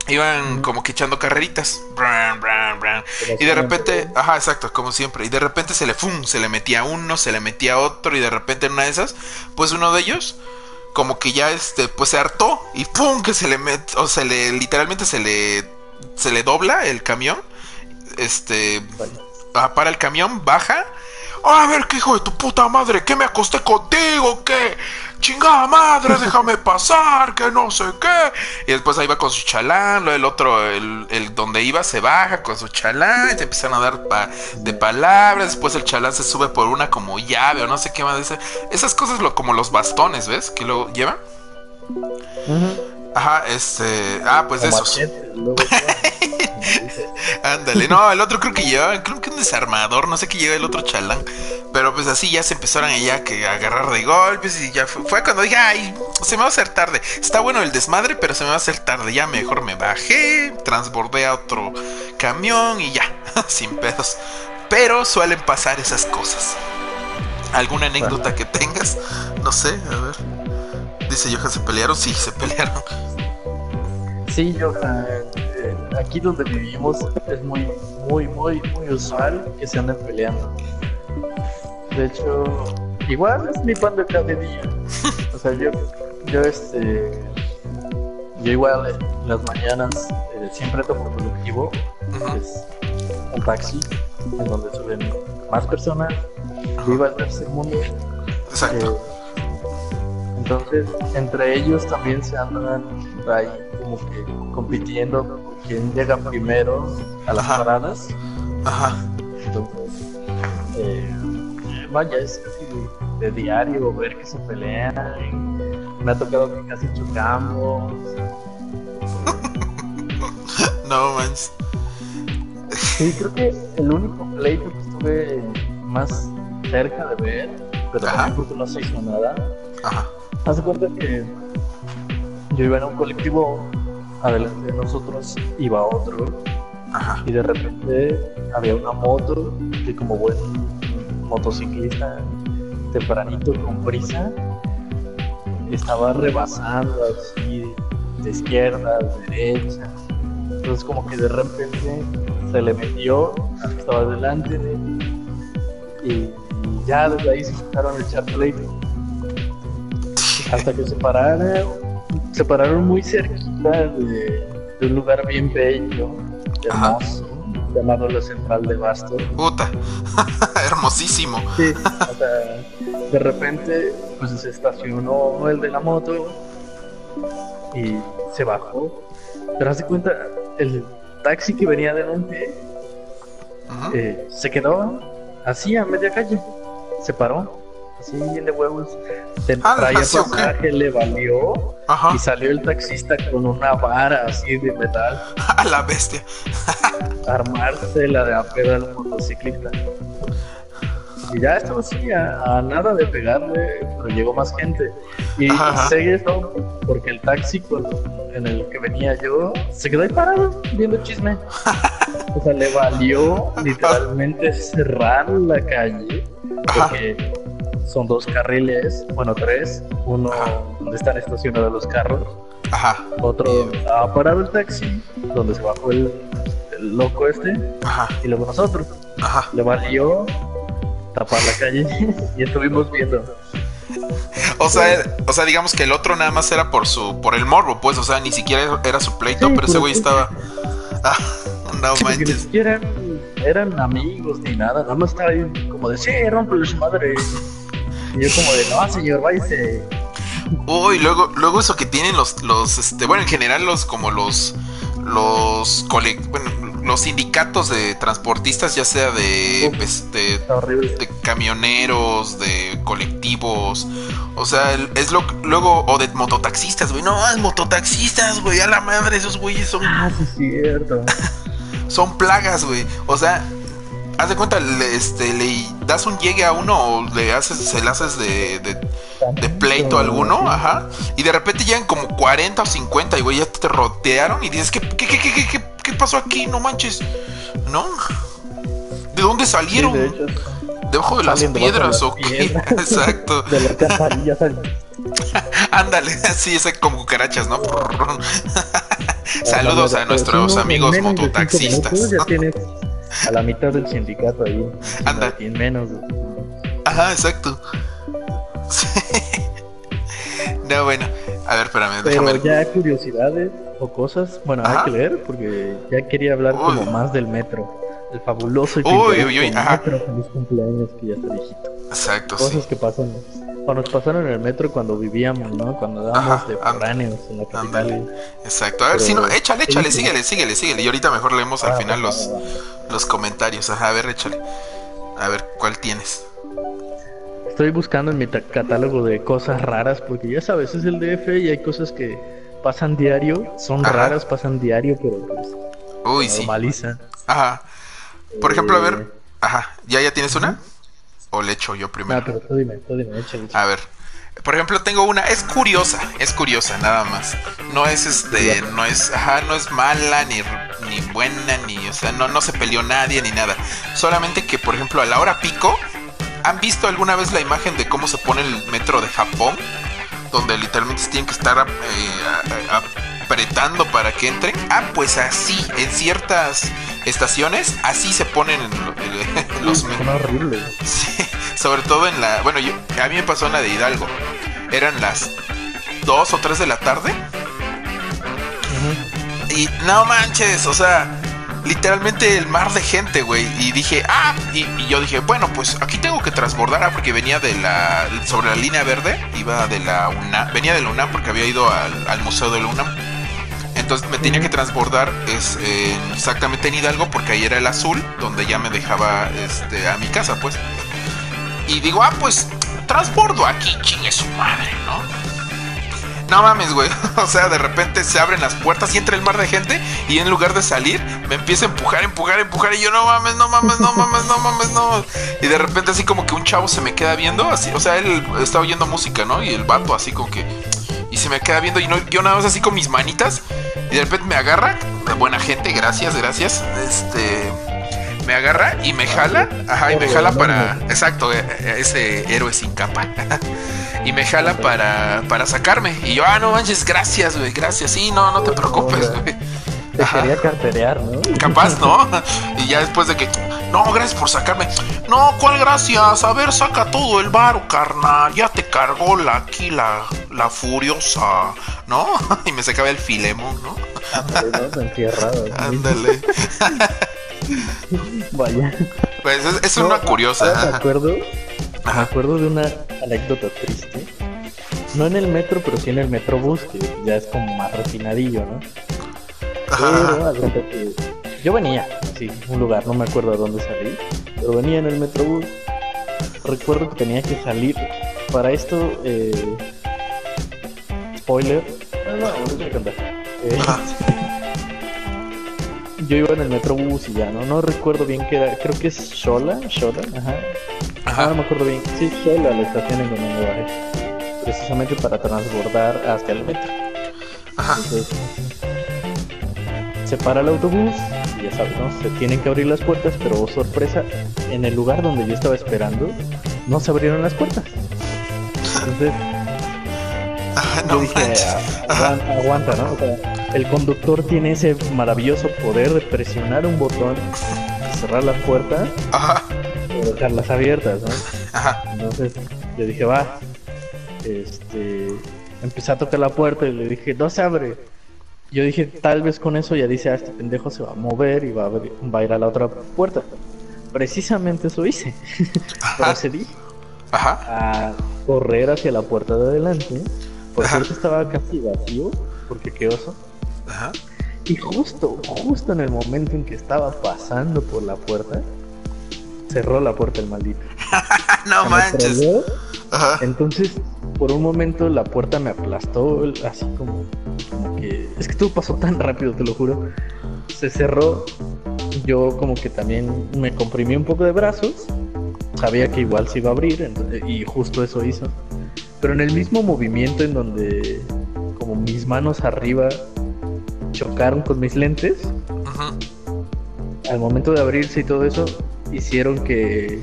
Speaker 1: Iban como que echando carreritas. Bran, bran, bran.
Speaker 2: Como
Speaker 1: Y de repente, ajá, exacto, como siempre. Y de repente se le fum, se le metía uno, se le metía otro. Y de repente en una de esas, pues uno de ellos, como que ya este, pues se hartó. Y pum, que se le mete, o se le, literalmente se le, se le dobla el camión. Este, ah, para el camión, baja. A ver, qué hijo de tu puta madre, que me acosté contigo, que chingada madre, déjame pasar, que no sé qué. Y después ahí va con su chalán, luego el otro, el, el donde iba se baja con su chalán, y se empiezan a dar pa- de palabras, después el chalán se sube por una como llave o no sé qué más. Esas cosas lo, como los bastones, ¿ves? Que lo llevan. Ajá, este, ah, pues de esos. Ándale, no, el otro creo que lleva, creo que un desarmador, no sé qué lleva el otro chalán. Pero pues así ya se empezaron ya que a agarrar de golpes y ya fue, fue cuando dije, ay, se me va a hacer tarde. Está bueno el desmadre, pero se me va a hacer tarde. Ya mejor me bajé, transbordé a otro camión y ya, sin pedos. Pero suelen pasar esas cosas. ¿Alguna anécdota que tengas? No sé, a ver. Dice Johan, ¿se pelearon? Sí, se pelearon.
Speaker 2: Sí, Johan. eh, aquí donde vivimos es muy, muy, muy, muy usual que se anden peleando. De hecho, igual es mi pan de cada día. O sea, yo, yo este, yo igual las mañanas eh, siempre tomo colectivo, es un taxi en donde suben más personas. Yo iba al tercer mundo.
Speaker 1: Exacto.
Speaker 2: Entonces, entre ellos también se andan ahí como que compitiendo por quién llega primero a las
Speaker 1: Ajá.
Speaker 2: paradas.
Speaker 1: Ajá.
Speaker 2: Entonces, eh, vaya, es casi de, de diario ver que se pelean. Me ha tocado que casi chocamos.
Speaker 1: No manches.
Speaker 2: Sí, creo que el único pleito que estuve más cerca de ver, pero
Speaker 1: Ajá.
Speaker 2: porque no se hizo nada,
Speaker 1: Ajá.
Speaker 2: Haz de cuenta que yo iba en un colectivo, adelante de nosotros iba otro,
Speaker 1: Ajá.
Speaker 2: y de repente había una moto que como buen motociclista tempranito con prisa estaba rebasando así de izquierda a derecha. Entonces como que de repente se le metió estaba delante de él y ya desde ahí se empezaron a echar pleito hasta que se pararon, se pararon muy cerquita de, de un lugar bien bello,
Speaker 1: Ajá.
Speaker 2: hermoso, llamado la Central de Bastos.
Speaker 1: Puta. Hermosísimo.
Speaker 2: Sí, o sea, de repente pues se estacionó el de la moto y se bajó. Pero hace cuenta, el taxi que venía adelante eh, se quedó así a media calle. Se paró. Así bien de huevos. Se
Speaker 1: Ah,
Speaker 2: traía
Speaker 1: ok.
Speaker 2: pasaje, le valió.
Speaker 1: Ajá.
Speaker 2: Y salió el taxista con una vara así de metal
Speaker 1: A la bestia.
Speaker 2: armarse la de a pedo al motociclista. Y ya estaba así, a, a nada de pegarle, pero llegó más gente. Y
Speaker 1: Ajá,
Speaker 2: seguí esto porque el taxi con- en el que venía yo se quedó ahí parado viendo chisme. O sea, le valió literalmente cerrar la calle
Speaker 1: Ajá.
Speaker 2: Son dos carriles, bueno, tres. Uno
Speaker 1: Ajá.
Speaker 2: donde están estacionados los carros,
Speaker 1: Ajá.
Speaker 2: otro estaba parado el taxi, donde se bajó el, el loco este,
Speaker 1: Ajá.
Speaker 2: y luego nosotros.
Speaker 1: Ajá.
Speaker 2: Le valió tapar la calle y estuvimos viendo.
Speaker 1: O sea, o sea, digamos que el otro nada más era por su, por el morbo, pues, o sea, ni siquiera era su pleito,
Speaker 2: Sí,
Speaker 1: pero ese
Speaker 2: por
Speaker 1: güey estaba. Ah, no
Speaker 2: porque ni
Speaker 1: manches.
Speaker 2: siquiera eran, eran amigos ni nada, nada más estaba ahí como de, sí, rómpele su madre. Y yo como de, no, señor, váyase.
Speaker 1: Uy, luego, luego eso que tienen los, los, este, bueno, en general los, como los, los, cole- bueno, los sindicatos de transportistas, ya sea de,
Speaker 2: Uf. Está horrible.
Speaker 1: de camioneros, de colectivos, o sea, es lo, luego, o de mototaxistas, güey, no, es mototaxistas, güey, a la madre, esos güeyes son
Speaker 2: Ah, sí, es cierto.
Speaker 1: son plagas, güey. O sea, haz de cuenta, le, este, le das un llegue a uno o le haces, se le haces de, de, de pleito a alguno, ajá. Y de repente llegan como 40 o 50 y güey, ya te rodearon y dices, ¿qué, qué, qué, qué, qué, qué- pasó aquí? No manches. ¿No? ¿De dónde
Speaker 2: Sí,
Speaker 1: salieron?
Speaker 2: de hecho,
Speaker 1: ¿Debajo de las
Speaker 2: de
Speaker 1: piedras
Speaker 2: las
Speaker 1: o qué?
Speaker 2: piedras.
Speaker 1: Exacto.
Speaker 2: de la alcantarilla salen.
Speaker 1: Ándale, así es como cucarachas, ¿no? Saludos a nuestros amigos mototaxistas.
Speaker 2: A la mitad del sindicato ahí.
Speaker 1: Anda.
Speaker 2: En menos.
Speaker 1: Ajá, exacto. Sí. No, bueno. A ver, espérame,
Speaker 2: Pero
Speaker 1: déjame.
Speaker 2: ya curiosidades o cosas, bueno,
Speaker 1: Ajá.
Speaker 2: hay que leer porque ya quería hablar
Speaker 1: Uy.
Speaker 2: como más del metro. El fabuloso y
Speaker 1: Uy, uy, uy, ajá.
Speaker 2: metro. Feliz cumpleaños que ya está viejito.
Speaker 1: Exacto,
Speaker 2: Cosas
Speaker 1: sí.
Speaker 2: que pasan. O nos pasaron en el metro cuando vivíamos, ¿no? Cuando dábamos de foráneos en la capital.
Speaker 1: Exacto. A ver,
Speaker 2: Pero-
Speaker 1: si no, échale, échale,
Speaker 2: Sí, sí.
Speaker 1: síguele, síguele, síguele. Y ahorita mejor leemos al
Speaker 2: Ah,
Speaker 1: final los,
Speaker 2: va, va.
Speaker 1: los comentarios. Ajá, a ver, échale. A ver, ¿cuál tienes?
Speaker 2: Estoy buscando en mi catálogo de cosas raras porque ya sabes, es el DF y hay cosas que pasan diario, son
Speaker 1: Ajá.
Speaker 2: raras, pasan diario, pero pues,
Speaker 1: Uy, sí.
Speaker 2: normalizan.
Speaker 1: Ajá. Por ejemplo, a ver.
Speaker 2: Eh,
Speaker 1: Ajá. ¿Ya ya tienes una? ¿O le echo yo
Speaker 2: No,
Speaker 1: primero?
Speaker 2: pero tú dime, tú dime, échale, échale.
Speaker 1: A ver. Por ejemplo, tengo una, es curiosa, es curiosa, nada más. No es este, no es, ajá, no es mala, ni, ni buena, ni, o sea, no, no se peleó nadie, ni nada. Solamente que, por ejemplo, a la hora pico, ¿han visto alguna vez la imagen de cómo se pone el metro de Japón? Donde literalmente se tienen que estar eh, a- a- apretando para que entren. Ah, pues así, en ciertas estaciones, así se ponen el- los
Speaker 2: horribles.
Speaker 1: Sí, sobre todo en la. Bueno, yo, a mí me pasó en la de Hidalgo. Eran las 2 o 3 de la tarde. Y no manches, o sea, literalmente el mar de gente, güey. Y dije, ah, y, y yo dije, bueno, pues aquí tengo que transbordar, ah, porque venía de la. sobre la línea verde, iba de la UNAM, venía de la UNAM porque había ido al, al museo de la UNAM. Entonces me tenía que transbordar es, eh, exactamente en Hidalgo porque ahí era el azul, donde ya me dejaba este, a mi casa, pues. Y digo, ah, pues transbordo aquí, chingue su madre, ¿no? No mames, güey. O sea, de repente se abren las puertas y entra el mar de gente y en lugar de salir me empieza a empujar, empujar, empujar y yo no mames, no mames, no mames, no mames, no. Y de repente así como que un chavo se me queda viendo, así, o sea, él está oyendo música, ¿no? Y el vato así como que y se me queda viendo y no, yo nada más así con mis manitas y de repente me agarra, buena gente, gracias, gracias. Este me agarra y me jala, ajá, y me jala para, exacto, eh, eh, ese héroe sin capa. y me jala para, para sacarme. Y yo, ah, no manches, gracias, güey, gracias. Sí, no, no te preocupes, güey.
Speaker 2: Te
Speaker 1: Ajá.
Speaker 2: quería carterear, ¿no?
Speaker 1: Capaz, ¿no? Y ya después de que, no, gracias por sacarme. No, ¿cuál gracias? A ver, saca todo el varo, carnal. Ya te cargó la, aquí la, la furiosa, ¿no? Y me sacaba el filemo, ¿no?
Speaker 2: Ándale, ¿no?
Speaker 1: Ándale.
Speaker 2: Vaya.
Speaker 1: Pues es, es
Speaker 2: No,
Speaker 1: una
Speaker 2: Me
Speaker 1: curiosa.
Speaker 2: acuerdo, me
Speaker 1: Ajá.
Speaker 2: acuerdo de una anécdota triste. No en el metro, pero sí en el metrobús, que ya es como más refinadillo, ¿no?
Speaker 1: Ajá.
Speaker 2: Pero de que yo venía, sí, un lugar, no me acuerdo a dónde salí, pero venía en el metrobús recuerdo que tenía que salir. Para esto, eh, spoiler. No, no, no voy a contar. Eh, yo iba en el metrobús y ya, ¿no? No recuerdo bien qué era. Creo que es Shola. Shola, ajá.
Speaker 1: Ajá.
Speaker 2: Ah, no me acuerdo bien. Sí, Shola, la estación en donde me bajé. Precisamente para transbordar hasta el metro.
Speaker 1: Ajá.
Speaker 2: Entonces, se para el autobús y ya sabes, ¿no? Se tienen que abrir las puertas, pero oh, sorpresa, en el lugar donde yo estaba esperando, no se abrieron las puertas. Entonces Yo dije. "Ah, aguanta, aguanta, ¿no? O sea, el conductor tiene ese maravilloso poder de presionar un botón, cerrar las puertas
Speaker 1: Ajá.
Speaker 2: o dejarlas abiertas, ¿no?
Speaker 1: Ajá.
Speaker 2: Entonces yo dije, va. Este. Empecé a tocar la puerta y le dije, no se abre. Yo dije, tal vez con eso ya dice, ah, este pendejo se va a mover y va a, va a ir a la otra puerta. Precisamente eso hice.
Speaker 1: Ajá.
Speaker 2: Procedí
Speaker 1: Ajá.
Speaker 2: a correr hacia la puerta de adelante. Por
Speaker 1: Ajá.
Speaker 2: suerte estaba casi vacío, porque qué oso.
Speaker 1: Ajá.
Speaker 2: Y justo, justo en el momento en que estaba pasando por la puerta, cerró la puerta el maldito.
Speaker 1: No manches. Ajá.
Speaker 2: Entonces, por un momento la puerta me aplastó, así como, como que... Es que todo pasó tan rápido, te lo juro. Se cerró, yo como que también me comprimí un poco de brazos, sabía que igual se iba a abrir y justo eso hizo. Pero en el mismo movimiento en donde como mis manos arriba chocaron con mis lentes, al momento de abrirse y todo eso, hicieron que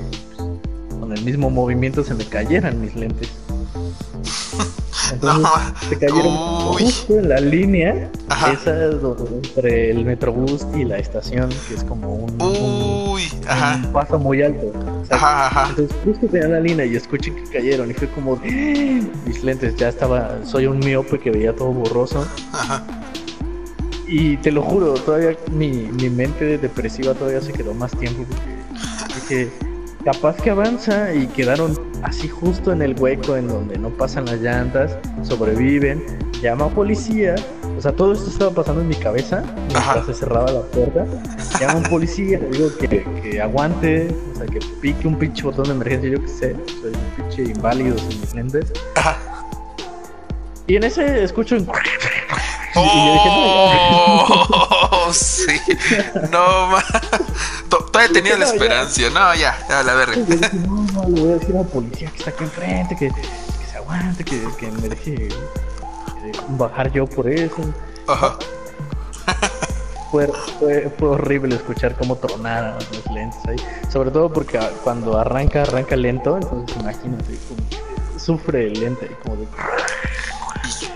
Speaker 2: con el mismo movimiento se me cayeran mis lentes. Entonces,
Speaker 1: No.
Speaker 2: se cayeron
Speaker 1: Uy.
Speaker 2: justo en la línea
Speaker 1: Ajá.
Speaker 2: esa entre el metrobús y la estación, que es como un, un-
Speaker 1: Uy. Ajá.
Speaker 2: un paso muy alto.
Speaker 1: Ajá, ajá.
Speaker 2: Entonces la línea y escuché que cayeron y fue como ¡Ah! mis lentes ya estaba, soy un miope que veía todo borroso
Speaker 1: Ajá.
Speaker 2: y te lo juro, todavía mi, mi mente depresiva todavía se quedó más tiempo dije, capaz que avanza y quedaron así justo en el hueco en donde no pasan las llantas, sobreviven, llama a policía, o sea, todo esto estaba pasando en mi cabeza mientras
Speaker 1: Ajá.
Speaker 2: se cerraba la puerta, llama un policía, le digo que, que aguante, o sea, que pique un pinche botón de emergencia, yo qué sé, soy un pinche inválido sin lentes.
Speaker 1: Ajá.
Speaker 2: Y en ese escucho un... Y yo dije, no, ya.
Speaker 1: Oh, sí. No, ma. To- Todavía tenía la esperanza. No, ya, ya, la verga.
Speaker 2: No, no, le voy a decir a la policía que está aquí enfrente, que, que se aguante, que, que me deje bajar yo por eso.
Speaker 1: Ajá.
Speaker 2: Fue, fue, fue horrible escuchar cómo tronaron los lentes ahí. Sobre todo porque cuando arranca, arranca lento, entonces imagínate como sufre el lente como de...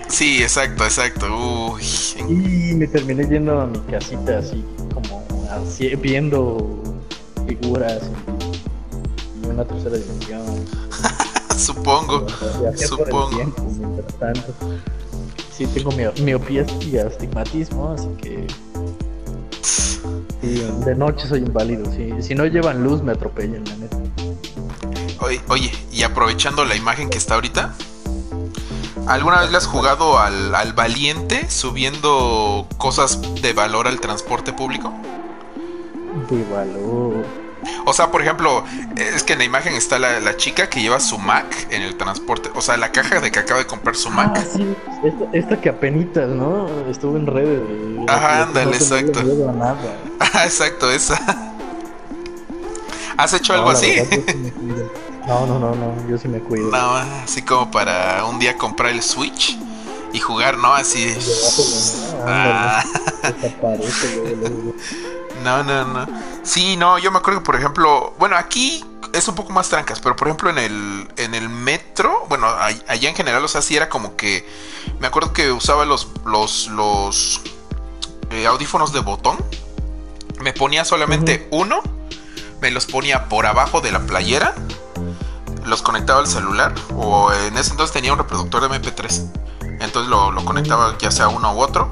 Speaker 1: Sí, exacto, exacto. Uy.
Speaker 2: Y me terminé yendo a mi casita así como así, viendo figuras y, una tercera dimensión.
Speaker 1: Supongo. Supongo.
Speaker 2: tiempo mientras tanto. Sí, tengo mio- miopía y astigmatismo, así que. Sí, de noche soy inválido. sí. Si no llevan luz, me atropellan, la neta.
Speaker 1: Oye, oye, y aprovechando la imagen que está ahorita, ¿alguna vez le has jugado al, al valiente subiendo cosas de valor al transporte público?
Speaker 2: De valor.
Speaker 1: O sea, por ejemplo, es que en la imagen está la, la chica que lleva su Mac en el transporte. O sea, la caja de que acaba de comprar su Mac.
Speaker 2: Ah, sí. Esta, esta que apenitas, ¿no? Estuvo en redes. y-
Speaker 1: Ajá, ándale,
Speaker 2: no
Speaker 1: exacto.
Speaker 2: nada.
Speaker 1: Ah, Exacto, esa. ¿Has hecho algo
Speaker 2: No,
Speaker 1: así?
Speaker 2: verdad, sí. No, no, no, no, yo sí me cuido.
Speaker 1: No, así como para un día comprar el Switch y jugar, ¿no? Así. Ah. No, no, no. Sí, no, yo me acuerdo que, por ejemplo, bueno, aquí es un poco más trancas, pero por ejemplo en el, en el metro, bueno, a- allá en general, o sea, sí era como que, me acuerdo que usaba los, los, los eh, audífonos de botón, me ponía solamente uno, me los ponía por abajo de la playera, los conectaba al celular, o en ese entonces tenía un reproductor de MP3, entonces lo, lo conectaba ya sea uno u otro.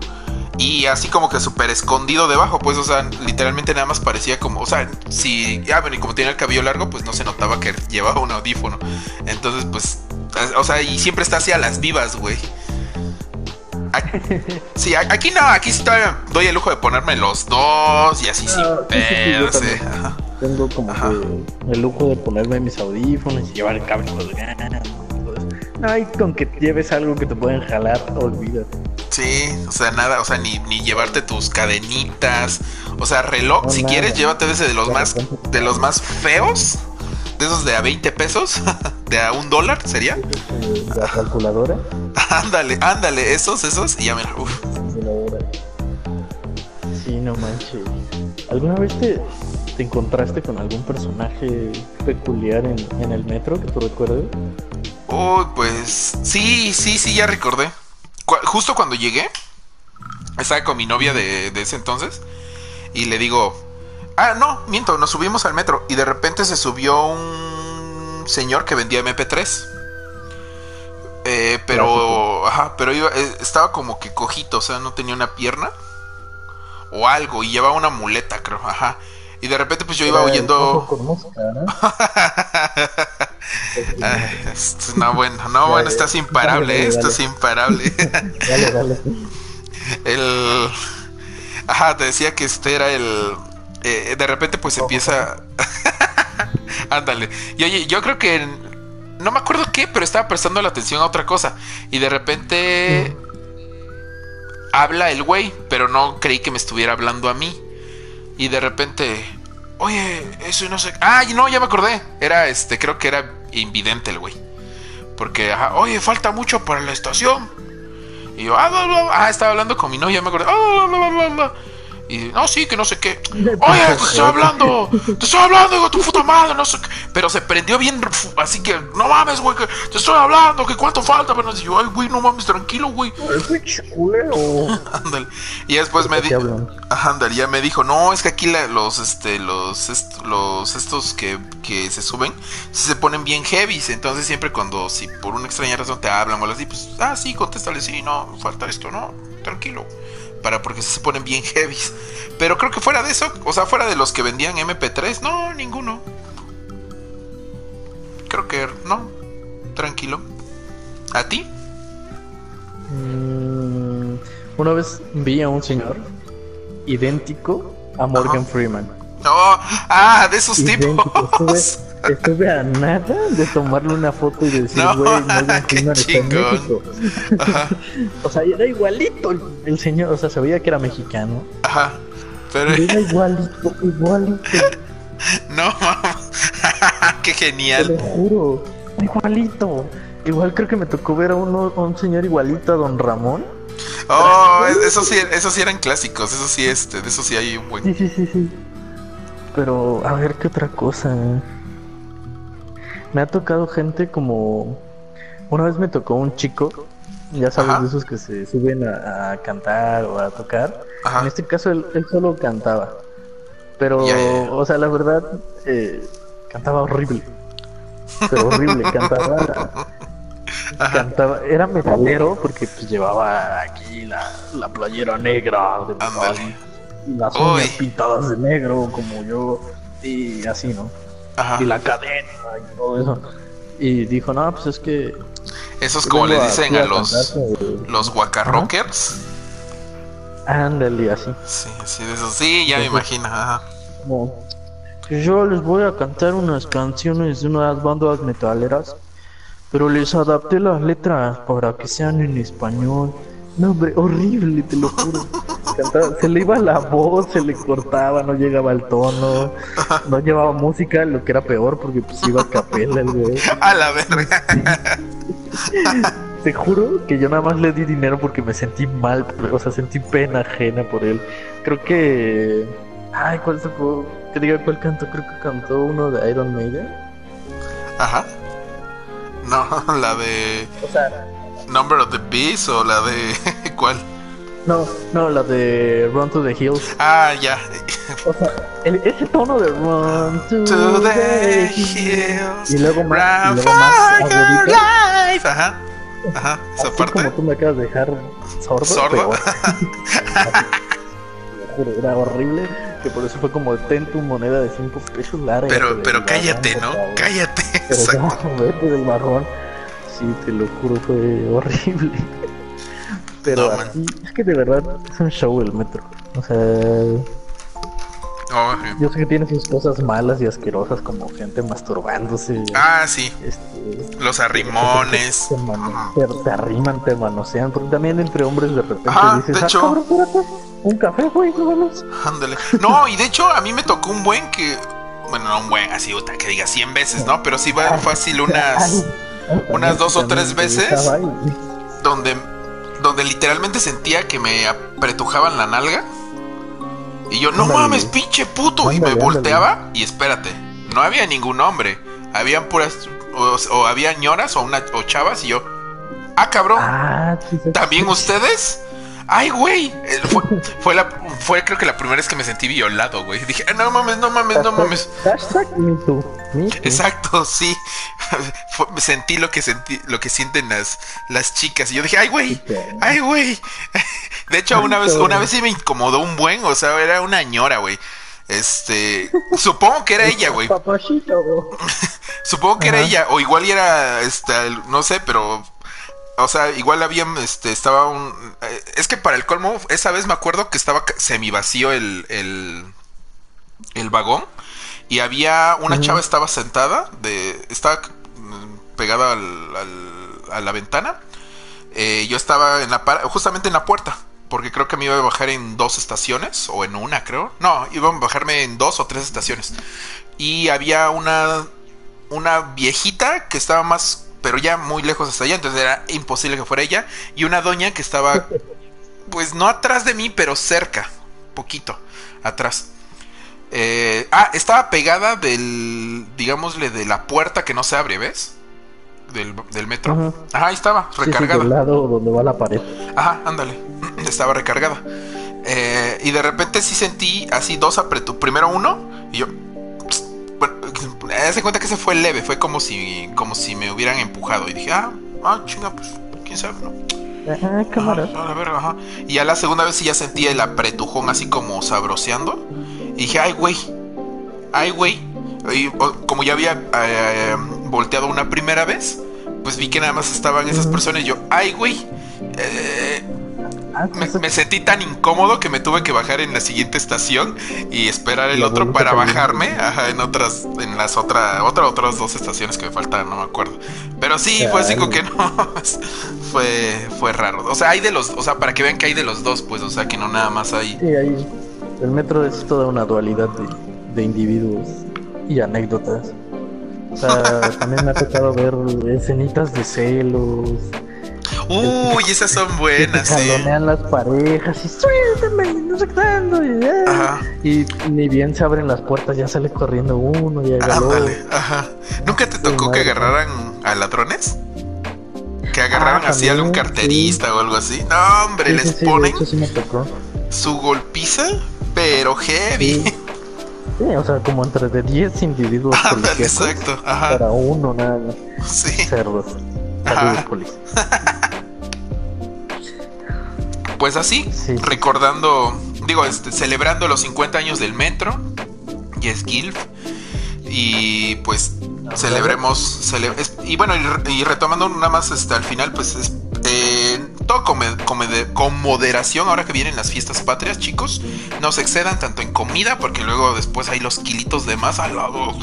Speaker 1: Y así como que súper escondido debajo, pues, o sea, literalmente nada más parecía como, o sea, si, ya, bueno, y como tenía el cabello largo, pues no se notaba que llevaba un audífono. Entonces, pues, o sea, y siempre está así a las vivas, güey. Sí, aquí no, aquí sí todavía doy el lujo de ponerme los dos y así sin
Speaker 2: Ah, sí, sí, sí,
Speaker 1: eh.
Speaker 2: Tengo como que el lujo de ponerme mis audífonos y llevar el cable colgado. Ay, con que lleves algo que te pueden jalar, olvídate.
Speaker 1: Sí, o sea, nada, o sea, ni, ni llevarte tus cadenitas, o sea, reloj, si quieres, llévate ese de los más, de los más feos, de esos de a 20 pesos, de a un dólar, ¿sería?
Speaker 2: La calculadora.
Speaker 1: ándale, ándale, esos, esos, y ya mira, uff.
Speaker 2: Sí, no manches. ¿Alguna vez te, te encontraste con algún personaje peculiar en, en el metro que tú recuerdes?
Speaker 1: Uy, pues sí, sí, sí, ya recordé. justo cuando llegué, estaba con mi novia de, de, ese entonces y le digo, ah, no, miento, nos subimos al metro y de repente se subió un señor que vendía MP3. Eh, pero, ajá, pero iba, eh, estaba como que cojito, o sea, no tenía una pierna o algo y llevaba una muleta, creo, ajá. Y de repente pues yo iba oyendo... no, bueno, no, bueno, estás imparable, esto es imparable. dale, dale. El... Ajá, te decía que este era el... Eh, de repente pues empieza... Ándale. Y oye, yo creo que... No me acuerdo qué, pero estaba prestando la atención a otra cosa. Y de repente... Habla el güey, pero no creí que me estuviera hablando a mí. Y de repente, oye, eso no sé. Ah, no, ya me acordé. Era este, creo que era invidente el güey. Porque, ajá, oye, falta mucho para la estación. Y yo, ah, bla, bla, ah estaba hablando con mi novia, me acordé. Ah, bla, y no, sí, que no sé qué. Oye, te estoy hablando, te estoy hablando, digo, tu puta madre, no sé qué. Pero se prendió bien, así que, no mames, güey, que te estoy hablando, que cuánto falta. Pero yo, ay, güey, no mames, tranquilo, güey. Ándale. Y después me dijo, ándale, ya me dijo, no, es que aquí los, este, los, los, estos que, que se suben, se ponen bien heavy. Entonces siempre cuando, si por una extraña razón te hablan o algo así, pues, ah, sí, contéstale, sí, no, falta esto, no, tranquilo para porque se ponen bien heavy. Pero creo que fuera de eso, o sea, fuera de los que vendían MP3, no, ninguno. Creo que no. Tranquilo. ¿A ti?
Speaker 2: Mm, una vez vi a un señor idéntico a Morgan Freeman.
Speaker 1: No, ah, de esos tipos.
Speaker 2: Estuve a nada de tomarle una foto y decir, güey, no, Morgan Freeman está en México. o sea, era igualito el, señor, o sea, se veía que era mexicano.
Speaker 1: Ajá.
Speaker 2: Pero era igualito, igualito.
Speaker 1: No, qué genial.
Speaker 2: Te lo juro, igualito. Igual creo que me tocó ver a, uno, a un señor igualito a Don Ramón.
Speaker 1: Oh, eso sí, eso sí eran clásicos, eso sí, este, de eso sí hay un buen.
Speaker 2: Sí, sí, sí, sí. Pero, a ver, ¿qué otra cosa? Me ha tocado gente como... Una vez me tocó un chico, ya sabes, de esos que se suben a, cantar o a tocar. En este caso él, solo cantaba. Pero, o sea, la verdad, eh, cantaba horrible. Pero horrible, cantaba... Cantaba, era metalero porque pues llevaba aquí la, la playera negra de y las uñas pintadas de negro como yo y así, ¿no? Y la cadena y todo eso. Y dijo, no, pues es que...
Speaker 1: Esos como le dicen a, los, los guacarrockers.
Speaker 2: Ándale, así.
Speaker 1: Sí, sí, de eso sí, ya me imagino.
Speaker 2: yo les voy a cantar unas canciones de unas bandas metaleras, pero les adapté las letras para que sean en español. No, hombre, horrible, te lo juro. se le iba la voz, se le cortaba, no llegaba al tono, no llevaba música, lo que era peor porque pues iba a capela el güey.
Speaker 1: A la verga.
Speaker 2: Te juro que yo nada más le di dinero porque me sentí mal, o sea, sentí pena ajena por él. Creo que. Ay, ¿cuál se fue? Que diga cuál cantó, creo que cantó uno de Iron Maiden.
Speaker 1: Ajá. No, la de. O sea, Number of the Beast o la de. ¿Cuál?
Speaker 2: No, no, la de Run to the Hills.
Speaker 1: Ah, ya.
Speaker 2: O sea, ese tono de Run to, the, Hills. Y luego más. Y luego más life.
Speaker 1: Ajá. Ajá. Esa
Speaker 2: Así como tú me acabas de dejar sordo. Sordo. Pero... era horrible. Que por eso fue como ten tu moneda de 5 pesos larga.
Speaker 1: Pero, pero cállate, ¿no? Cállate.
Speaker 2: Pero Exacto. no, vete del marrón. Sí, te lo juro, fue horrible. Pero es que de verdad es un show el metro. O sea.
Speaker 1: Oh.
Speaker 2: Yo sé que tiene sus cosas malas y asquerosas como gente masturbándose.
Speaker 1: Ah, sí.
Speaker 2: Este,
Speaker 1: Los arrimones.
Speaker 2: Te, te- te arriman, te manosean. Porque también entre hombres de repente
Speaker 1: Ajá,
Speaker 2: dices,
Speaker 1: de
Speaker 2: ah,
Speaker 1: hecho-
Speaker 2: cabrón, espérate, un café, güey, no.
Speaker 1: Ándale. No, y de hecho a mí me tocó un buen que. Bueno, no un buen, así, que diga 100 veces, ¿no? Pero sí va fácil unas. Unas dos o tres veces. Donde. Donde literalmente sentía que me apretujaban la nalga. Y yo, no mames, pinche puto. Y me volteaba. Y espérate, no había ningún hombre. Habían puras. O, o había ñoras o, una, o chavas. Y yo, ah, cabrón.
Speaker 2: Ah,
Speaker 1: ¿También ustedes? Ay, güey. Eh, Fue, fue, la, fue creo que la primera vez que me sentí violado, güey. Dije, "Ah, no mames, no mames, no mames.
Speaker 2: Hashtag me too, me too.
Speaker 1: Exacto, sí. Fue- sentí lo que sentí, lo que sienten las, las chicas. Y yo dije, ay, güey. Ay, güey. De hecho, una vez, una vez sí me incomodó un buen, o sea, era una ñora, güey. Este, supongo que era ella, güey. Supongo que era ella, o igual era, este, el- no sé, pero, o sea, igual había, este, estaba un, eh, es que para el colmo, esa vez me acuerdo que estaba semi vacío el, el, el vagón y había una
Speaker 2: Ujú.
Speaker 1: chava estaba sentada, de, estaba pegada al- al- a la ventana, eh, yo estaba en la, par- justamente en la puerta. Porque creo que me iba a bajar en dos estaciones, o en una, creo. No, iba a bajarme en dos o tres estaciones. Y había una una viejita que estaba más, pero ya muy lejos hasta allá, entonces era imposible que fuera ella, y una doña que estaba, pues no atrás de mí, pero cerca, poquito atrás. Eh, ah, estaba pegada del, digámosle, de la puerta que no se abre, ¿ves? Del, del metro. Ajá, ahí estaba,
Speaker 2: Sí, sí,
Speaker 1: recargada.
Speaker 2: del lado donde va la pared.
Speaker 1: Ajá, ándale. Estaba recargada. Eh, y de repente sí sentí así dos apretó. Primero uno y yo. Bueno, hace cuenta que ese fue leve. Fue como si, como si me hubieran empujado. Y dije, ah, ah, chinga, pues, quién sabe, ¿no?
Speaker 2: Ah, cámara.
Speaker 1: Ajá, a verga, ajá. Y ya la segunda vez sí ya sentí el apretujón así como sabroseando. Y dije, ay, güey. Ay, güey. Y como ya había eh, volteado una primera vez, pues vi que nada más estaban esas personas. Y yo, ay, güey. eh,
Speaker 2: Ah,
Speaker 1: me,
Speaker 2: pues,
Speaker 1: me sentí tan incómodo que me tuve que bajar en la siguiente estación y esperar el otro para bajarme ajá, en otras en las otra, otra otras dos estaciones que me faltaban no me acuerdo pero sí fue así como que no fue fue raro o sea hay de los o sea para que vean que hay de los dos pues o sea que no nada más hay
Speaker 2: Sí, ahí. El metro es toda una dualidad de, de individuos y anécdotas. O sea, también me ha tocado ver escenitas de celos.
Speaker 1: Uy esas son buenas
Speaker 2: se
Speaker 1: sí
Speaker 2: jalonean las parejas y suéltame, y no sé qué y, ah.
Speaker 1: Ajá.
Speaker 2: y ni bien se abren las puertas, ya sale corriendo uno y
Speaker 1: ándale ajá nunca te tocó que
Speaker 2: madre.
Speaker 1: agarraran a ladrones que agarraran
Speaker 2: Ah,
Speaker 1: así a algún carterista o algo así no hombre les ponen
Speaker 2: hecho sí me tocó.
Speaker 1: su golpiza, pero heavy.
Speaker 2: Sí. O sea, como entre de 10 individuos policíacos
Speaker 1: exacto. Ajá.
Speaker 2: para uno nada más.
Speaker 1: Sí.
Speaker 2: Cerdos. Saludos.
Speaker 1: Pues así,
Speaker 2: Sí.
Speaker 1: recordando, digo, este, celebrando los 50 años del metro, y es GILF. Y pues celebremos. cele- y bueno, y, y retomando nada más este, al final, pues es, eh, todo con, con moderación ahora que vienen las fiestas patrias, chicos. No se excedan tanto en comida, porque luego después hay los kilitos de más al lado.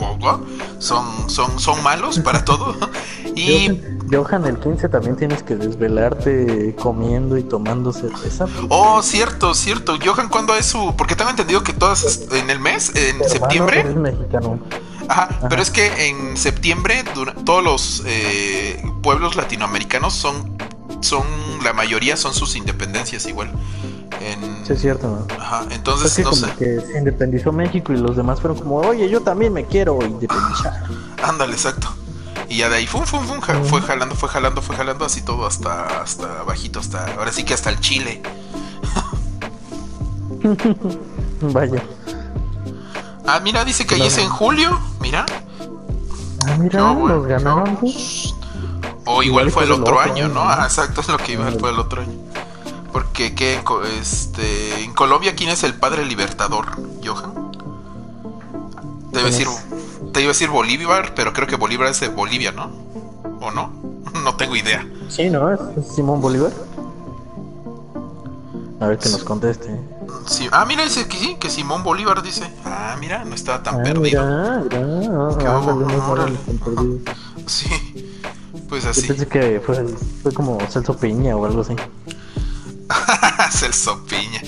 Speaker 1: Son, son, son malos para todo. y
Speaker 2: Johan, el 15 también tienes que desvelarte comiendo y tomando cerveza.
Speaker 1: Oh, cierto, cierto. Johan, ¿cuándo es su...? Porque tengo entendido que todas en el mes, en
Speaker 2: Hermano,
Speaker 1: septiembre.
Speaker 2: eres mexicano.
Speaker 1: Ajá, pero es que en septiembre todos los eh, pueblos latinoamericanos son, son, la mayoría son sus independencias igual. En-
Speaker 2: Sí, es cierto, ¿no?
Speaker 1: Ajá,
Speaker 2: Es
Speaker 1: entonces no
Speaker 2: como
Speaker 1: sé.
Speaker 2: que se independizó México y los demás fueron como, oye, yo también me quiero independizar.
Speaker 1: Ándale, exacto. Y ya de ahí fum, fum, fum, ja- fue jalando, fue jalando, fue jalando así todo hasta, hasta bajito, hasta, ahora sí que hasta el Chile.
Speaker 2: Vaya.
Speaker 1: Ah, mira, dice que ahí es en julio, mira.
Speaker 2: Ah, mira,
Speaker 1: No, güey,
Speaker 2: nos ganaron. pues.
Speaker 1: O igual,
Speaker 2: Igual
Speaker 1: fue el otro
Speaker 2: otro
Speaker 1: año,
Speaker 2: año,
Speaker 1: ¿no? Ajá, exacto, es lo que igual fue el otro año. Porque ¿qué? Este, en Colombia, ¿quién es el padre libertador? ¿Johan? Te iba te iba a decir Bolívar, pero creo que Bolívar es de Bolivia, ¿no? ¿O no? No tengo idea.
Speaker 2: Sí, ¿no? Es Simón Bolívar. A ver que nos conteste.
Speaker 1: Sí. Ah, mira, dice que sí, que Simón Bolívar dice. Ah, mira, no estaba tan
Speaker 2: Ah,
Speaker 1: perdido.
Speaker 2: mira, mira. Ah, no tan perdido.
Speaker 1: Sí. Pues
Speaker 2: Yo
Speaker 1: así.
Speaker 2: pensé que fue, fue como Celso Piña o algo así.
Speaker 1: Celso Piña.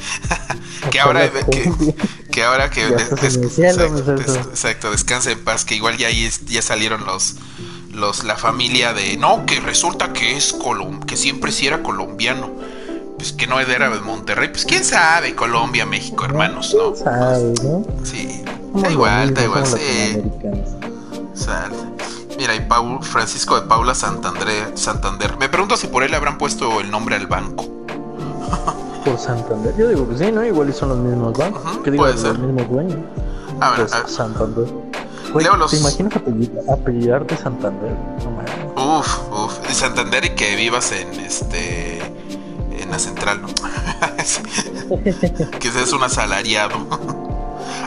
Speaker 1: Que ahora que, que ahora que des- des-
Speaker 2: cielo,
Speaker 1: exacto,
Speaker 2: Celso.
Speaker 1: des- exacto, descansa en paz, que igual ya ya salieron los los la familia de no, que resulta que es colom que siempre sí era colombiano. Pues que no era de Monterrey, pues quién sabe, Colombia, México, hermanos, ¿no?
Speaker 2: ¿Quién sabe, no?
Speaker 1: Sí. Da igual, da igual, sí. Mira, y Paul, Francisco de Paula Santander, Santander. Me pregunto si por él le habrán puesto el nombre al banco.
Speaker 2: Por Santander. Yo digo que sí, ¿no? Igual y son los mismos bancos.
Speaker 1: Ujú,
Speaker 2: que digo,
Speaker 1: puede
Speaker 2: los mismos dueños.
Speaker 1: A ver,
Speaker 2: Pues
Speaker 1: a-
Speaker 2: Santander. Güey,
Speaker 1: los-
Speaker 2: ¿Te imaginas apellidarte Santander? No.
Speaker 1: Uf, uf. De Santander y que vivas en este. En la central, ¿no? Que seas un asalariado.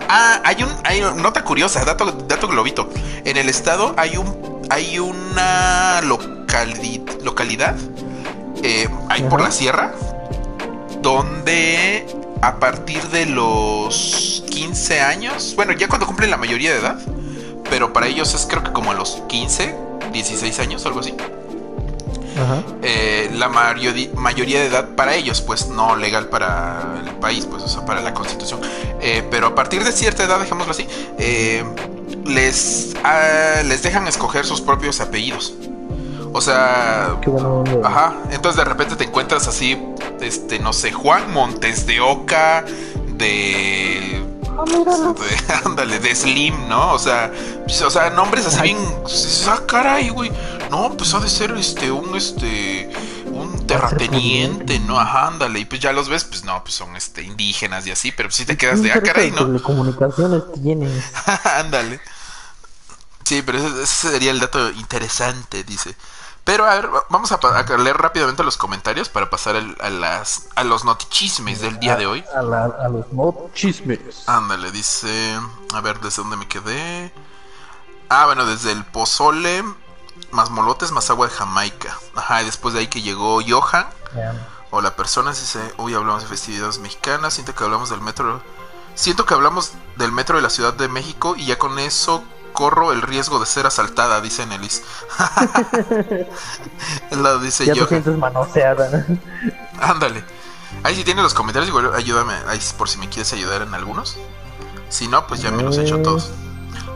Speaker 1: ah, hay un. Hay una nota curiosa, dato, dato globito. En el estado hay un. Hay una locali- localidad. eh, ahí por la sierra. Donde a partir de los 15 años. Bueno, ya cuando cumplen la mayoría de edad. Pero para ellos es creo que como a los 15, 16 años, algo así.
Speaker 2: Ajá.
Speaker 1: eh, la mayoría de edad para ellos, pues no legal para el país, pues, o sea, para la constitución. Eh, pero a partir de cierta edad, dejémoslo así, eh, les, ah, les dejan escoger sus propios apellidos. O sea,
Speaker 2: Qué bueno. onda.
Speaker 1: ajá, entonces de repente te encuentras así, este, no sé, Juan Montes de Oca, de
Speaker 2: Ah,
Speaker 1: ándale, de Slim, ¿no? O sea, pues, o sea, nombres así bien. dices, Ah, caray, güey. No, pues ha de ser este, un este. un terrateniente, ¿no? Ajá, ándale. Y pues ya los ves, pues no, pues son este indígenas y así, pero pues sí te quedas de ah, caray, ¿no?
Speaker 2: Telecomunicaciones tienes.
Speaker 1: ándale. Sí, pero ese, ese sería el dato interesante, dice. Pero a ver, va- vamos a, leer rápidamente los comentarios para pasar el- a, las, a los notichismes del día de hoy.
Speaker 2: A, la- a los no chismes.
Speaker 1: Ándale, dice. A ver, ¿desde dónde me quedé? Ah, bueno, desde el pozole, más molotes, más agua de Jamaica. Ajá, y después de ahí que llegó Johan. O la persona dice, hoy hablamos de festividades mexicanas, siento que hablamos del metro. Siento que hablamos del metro de la Ciudad de México y ya con eso corro el riesgo de ser asaltada, dice Nelis. Lo dice
Speaker 2: Ya te
Speaker 1: Johan.
Speaker 2: sientes manoseada. ¿no?
Speaker 1: Ándale. Ahí si tienes los comentarios, igual ayúdame ahí por si me quieres ayudar en algunos. Si no, pues ya me los he hecho todos.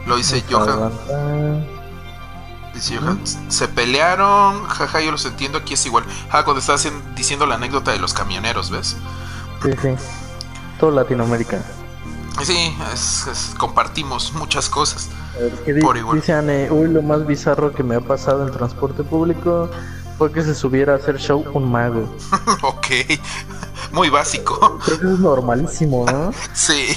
Speaker 1: Lo dice Johan. Dice Johan. Se pelearon. Jaja, yo los entiendo. Aquí es igual. Ja, cuando estaba haciendo- diciendo la anécdota de los camioneros, ¿ves?
Speaker 2: Sí, sí. Todo Latinoamérica.
Speaker 1: Sí, es- es- compartimos muchas cosas.
Speaker 2: ¿Qué di-
Speaker 1: Por igual.
Speaker 2: Dice Anne, uy, lo más bizarro que me ha pasado en transporte público fue que se subiera a hacer show un mago.
Speaker 1: ok. Muy básico.
Speaker 2: Creo que eso es normalísimo, ¿no?
Speaker 1: Sí.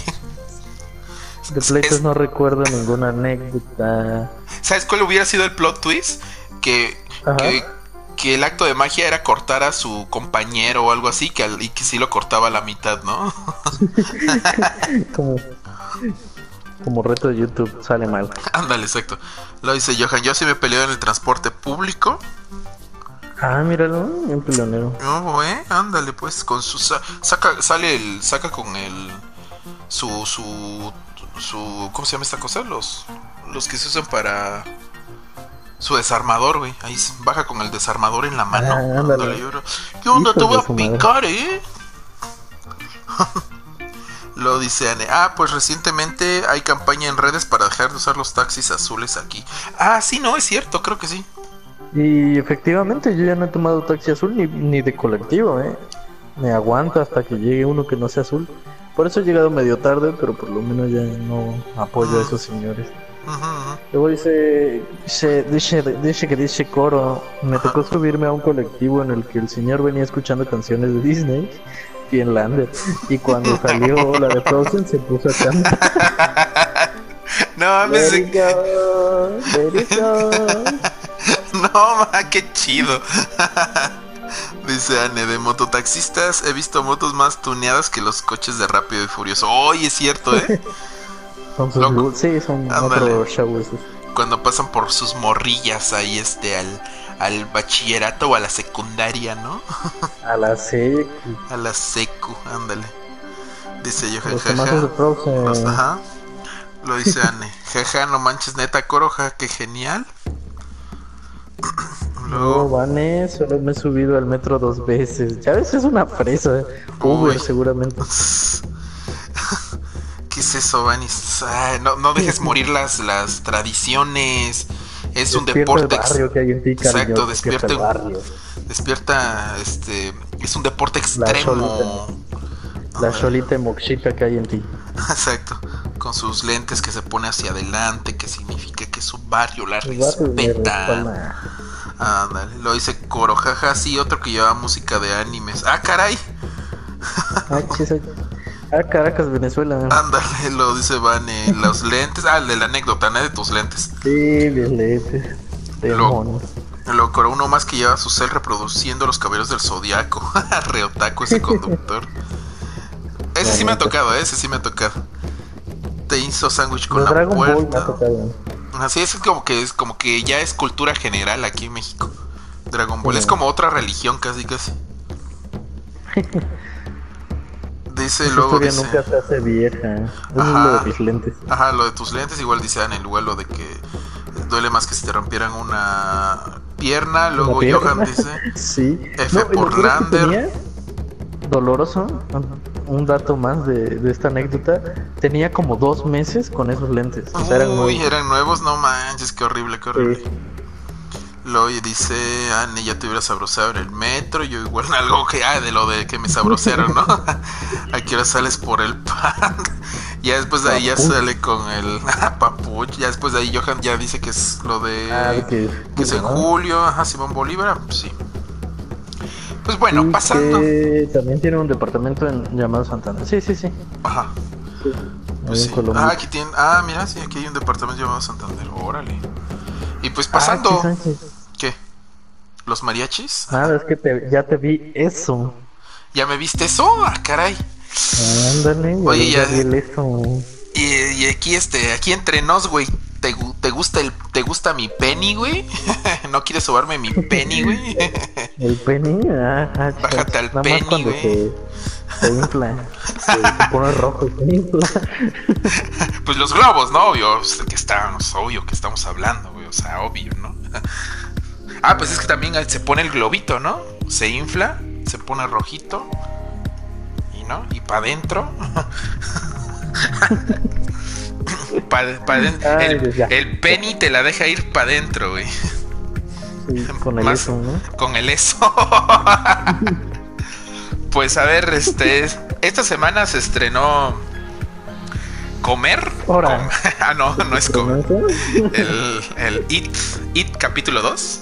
Speaker 2: De pleitos
Speaker 1: Es-
Speaker 2: no recuerdo ninguna anécdota.
Speaker 1: ¿Sabes cuál hubiera sido el plot twist? Que, que, que el acto de magia era cortar a su compañero o algo así, que al- y que sí lo cortaba a la mitad, ¿no?
Speaker 2: Como, como reto de YouTube sale mal.
Speaker 1: Ándale, exacto. Lo dice Johan. Yo sí me peleo en el transporte público.
Speaker 2: Ah, míralo, un peleonero.
Speaker 1: No, eh, ándale, pues, con su sa- saca, sale el, saca con el, su, su, su, ¿cómo se llama esta cosa? Los, los que se usan para su desarmador, güey. Ahí baja con el desarmador en la mano.
Speaker 2: Ah, ándale.
Speaker 1: ¿Qué onda?
Speaker 2: Hijos
Speaker 1: Te voy a
Speaker 2: su madre.
Speaker 1: picar, eh. Lo dice Anne. Ah, pues recientemente hay campaña en redes para dejar de usar los taxis azules aquí. Ah, sí, no, es cierto, creo que sí.
Speaker 2: Y efectivamente, yo ya no he tomado taxi azul ni, ni de colectivo, ¿eh? Me aguanta hasta que llegue uno que no sea azul. Por eso he llegado medio tarde, pero por lo menos ya no apoyo a esos señores.
Speaker 1: Ujú, ujú.
Speaker 2: Luego dice, dice, dice, dice que dice coro, me tocó subirme a un colectivo en el que el señor venía escuchando canciones de Disney, Finlander, y cuando salió la de Frozen se puso a cantar.
Speaker 1: No mames,
Speaker 2: Let it go, let it go.
Speaker 1: No, ma, qué chido. Dice Anne, de mototaxistas he visto motos más tuneadas que los coches de Rápido y Furioso. Oye, es cierto, ¿eh?
Speaker 2: Son sus
Speaker 1: Loco.
Speaker 2: sí, son otro show esos.
Speaker 1: Cuando pasan por sus morrillas ahí, este, al, al bachillerato o a la secundaria, ¿no?
Speaker 2: A la secu.
Speaker 1: A la secu, ándale. Dice yo, jajaja.
Speaker 2: Frozen.
Speaker 1: Los- ajá. Lo dice Anne. Jaja, no manches, neta, Coroja, qué genial.
Speaker 2: No,
Speaker 1: Luego,
Speaker 2: Vane, solo me he subido al metro dos veces. Ya ves, es una fresa. Uber,
Speaker 1: Uy.
Speaker 2: seguramente.
Speaker 1: ¿qué es eso, Vanis? Ay, no, no dejes morir las, las tradiciones. Es un deporte.
Speaker 2: que hay en ti, cariño.
Speaker 1: Exacto,
Speaker 2: Despierta el
Speaker 1: despierta-
Speaker 2: barrio.
Speaker 1: Despierta, este. Es un deporte extremo.
Speaker 2: La cholita y moxita que hay en ti.
Speaker 1: Exacto. Con sus lentes que se pone hacia adelante, que significa que su barrio la
Speaker 2: barrio
Speaker 1: respeta. Ándale, lo dice Corojaja, sí, otro que lleva música de animes. Ah, caray.
Speaker 2: Ay, chis, Ah, Caracas, Venezuela.
Speaker 1: Ándale, lo dice Vane. Los lentes. Ah, el de la anécdota, ¿no? De tus lentes.
Speaker 2: Sí, bien lentes.
Speaker 1: Lo Coro, uno más que lleva su cel reproduciendo los caballeros del zodiaco. Reotaco ese conductor. Ese sí me ha tocado, ¿eh? ese sí me ha tocado. Te hizo sándwich con
Speaker 2: Los
Speaker 1: la
Speaker 2: Dragon
Speaker 1: puerta. Así es como que es como que ya es cultura general aquí en México. Dragon Ball
Speaker 2: Sí.
Speaker 1: es como otra religión casi casi. Dice
Speaker 2: Esa
Speaker 1: luego dice,
Speaker 2: nunca se hace vieja. Eso es
Speaker 1: Ajá.
Speaker 2: lo de mis lentes.
Speaker 1: ajá, lo de tus lentes igual dice Ana, igual lo de que duele más que si te rompieran una pierna, luego
Speaker 2: ¿Una pierna?
Speaker 1: Johan dice,
Speaker 2: Sí.
Speaker 1: F por Lander.
Speaker 2: Doloroso. Un dato más de, de esta anécdota. Tenía como dos meses con esos lentes. O sea, eran
Speaker 1: Uy,
Speaker 2: nuevos.
Speaker 1: eran nuevos, no manches, qué horrible, qué horrible.
Speaker 2: Sí.
Speaker 1: Luego dice, Anne, ya te hubieras sabrosado en el metro. Yo igual algo que, ah, de lo de que me sabrosearon, ¿no? ¿A qué hora sales por el pan? ya después de ahí ya sale con el papuch. Ya después de ahí Johan ya dice que es lo de...
Speaker 2: Ah, que,
Speaker 1: que es en julio, ajá, Simón Bolívar, ah, sí. Pues bueno,
Speaker 2: Y
Speaker 1: pasando...
Speaker 2: que también tiene un departamento en, llamado Santana. Sí, sí, sí.
Speaker 1: Ajá, pues sí. Ah, aquí tienen... Ah, mira, sí, aquí hay un departamento llamado Santander, órale. Y pues
Speaker 2: Ah,
Speaker 1: pasando... ¿Qué? ¿Los mariachis?
Speaker 2: Nada, es que te- ya te vi eso.
Speaker 1: ¿Ya me viste eso? Ah, caray.
Speaker 2: Ándale,
Speaker 1: Oye,
Speaker 2: ya,
Speaker 1: ya-
Speaker 2: vi eso.
Speaker 1: Y, y aquí este, aquí entre nos, güey. ¿Te, te gusta el, te gusta mi penny, güey? ¿No quieres sobarme mi penny, güey?
Speaker 2: El penny, ah, ah.
Speaker 1: Bájate al
Speaker 2: Nada
Speaker 1: penny,
Speaker 2: más cuando
Speaker 1: güey.
Speaker 2: se, se infla, se, se pone rojo y se infla.
Speaker 1: pues los globos, ¿no? Obvio, que estamos, obvio que estamos hablando. O sea, obvio, ¿no? ah, pues es que también se pone el globito, ¿no? Se infla, se pone rojito. Y no, y para adentro. Pa- pa' den- el, el penny te la deja ir para adentro, güey.
Speaker 2: Sí, con el
Speaker 1: Más-
Speaker 2: eso, ¿no?
Speaker 1: Con el eso. pues a ver, este. Esta semana se estrenó. Comer.
Speaker 2: Ahora.
Speaker 1: Com- ah, no, no es comer. El, el It, It capítulo 2.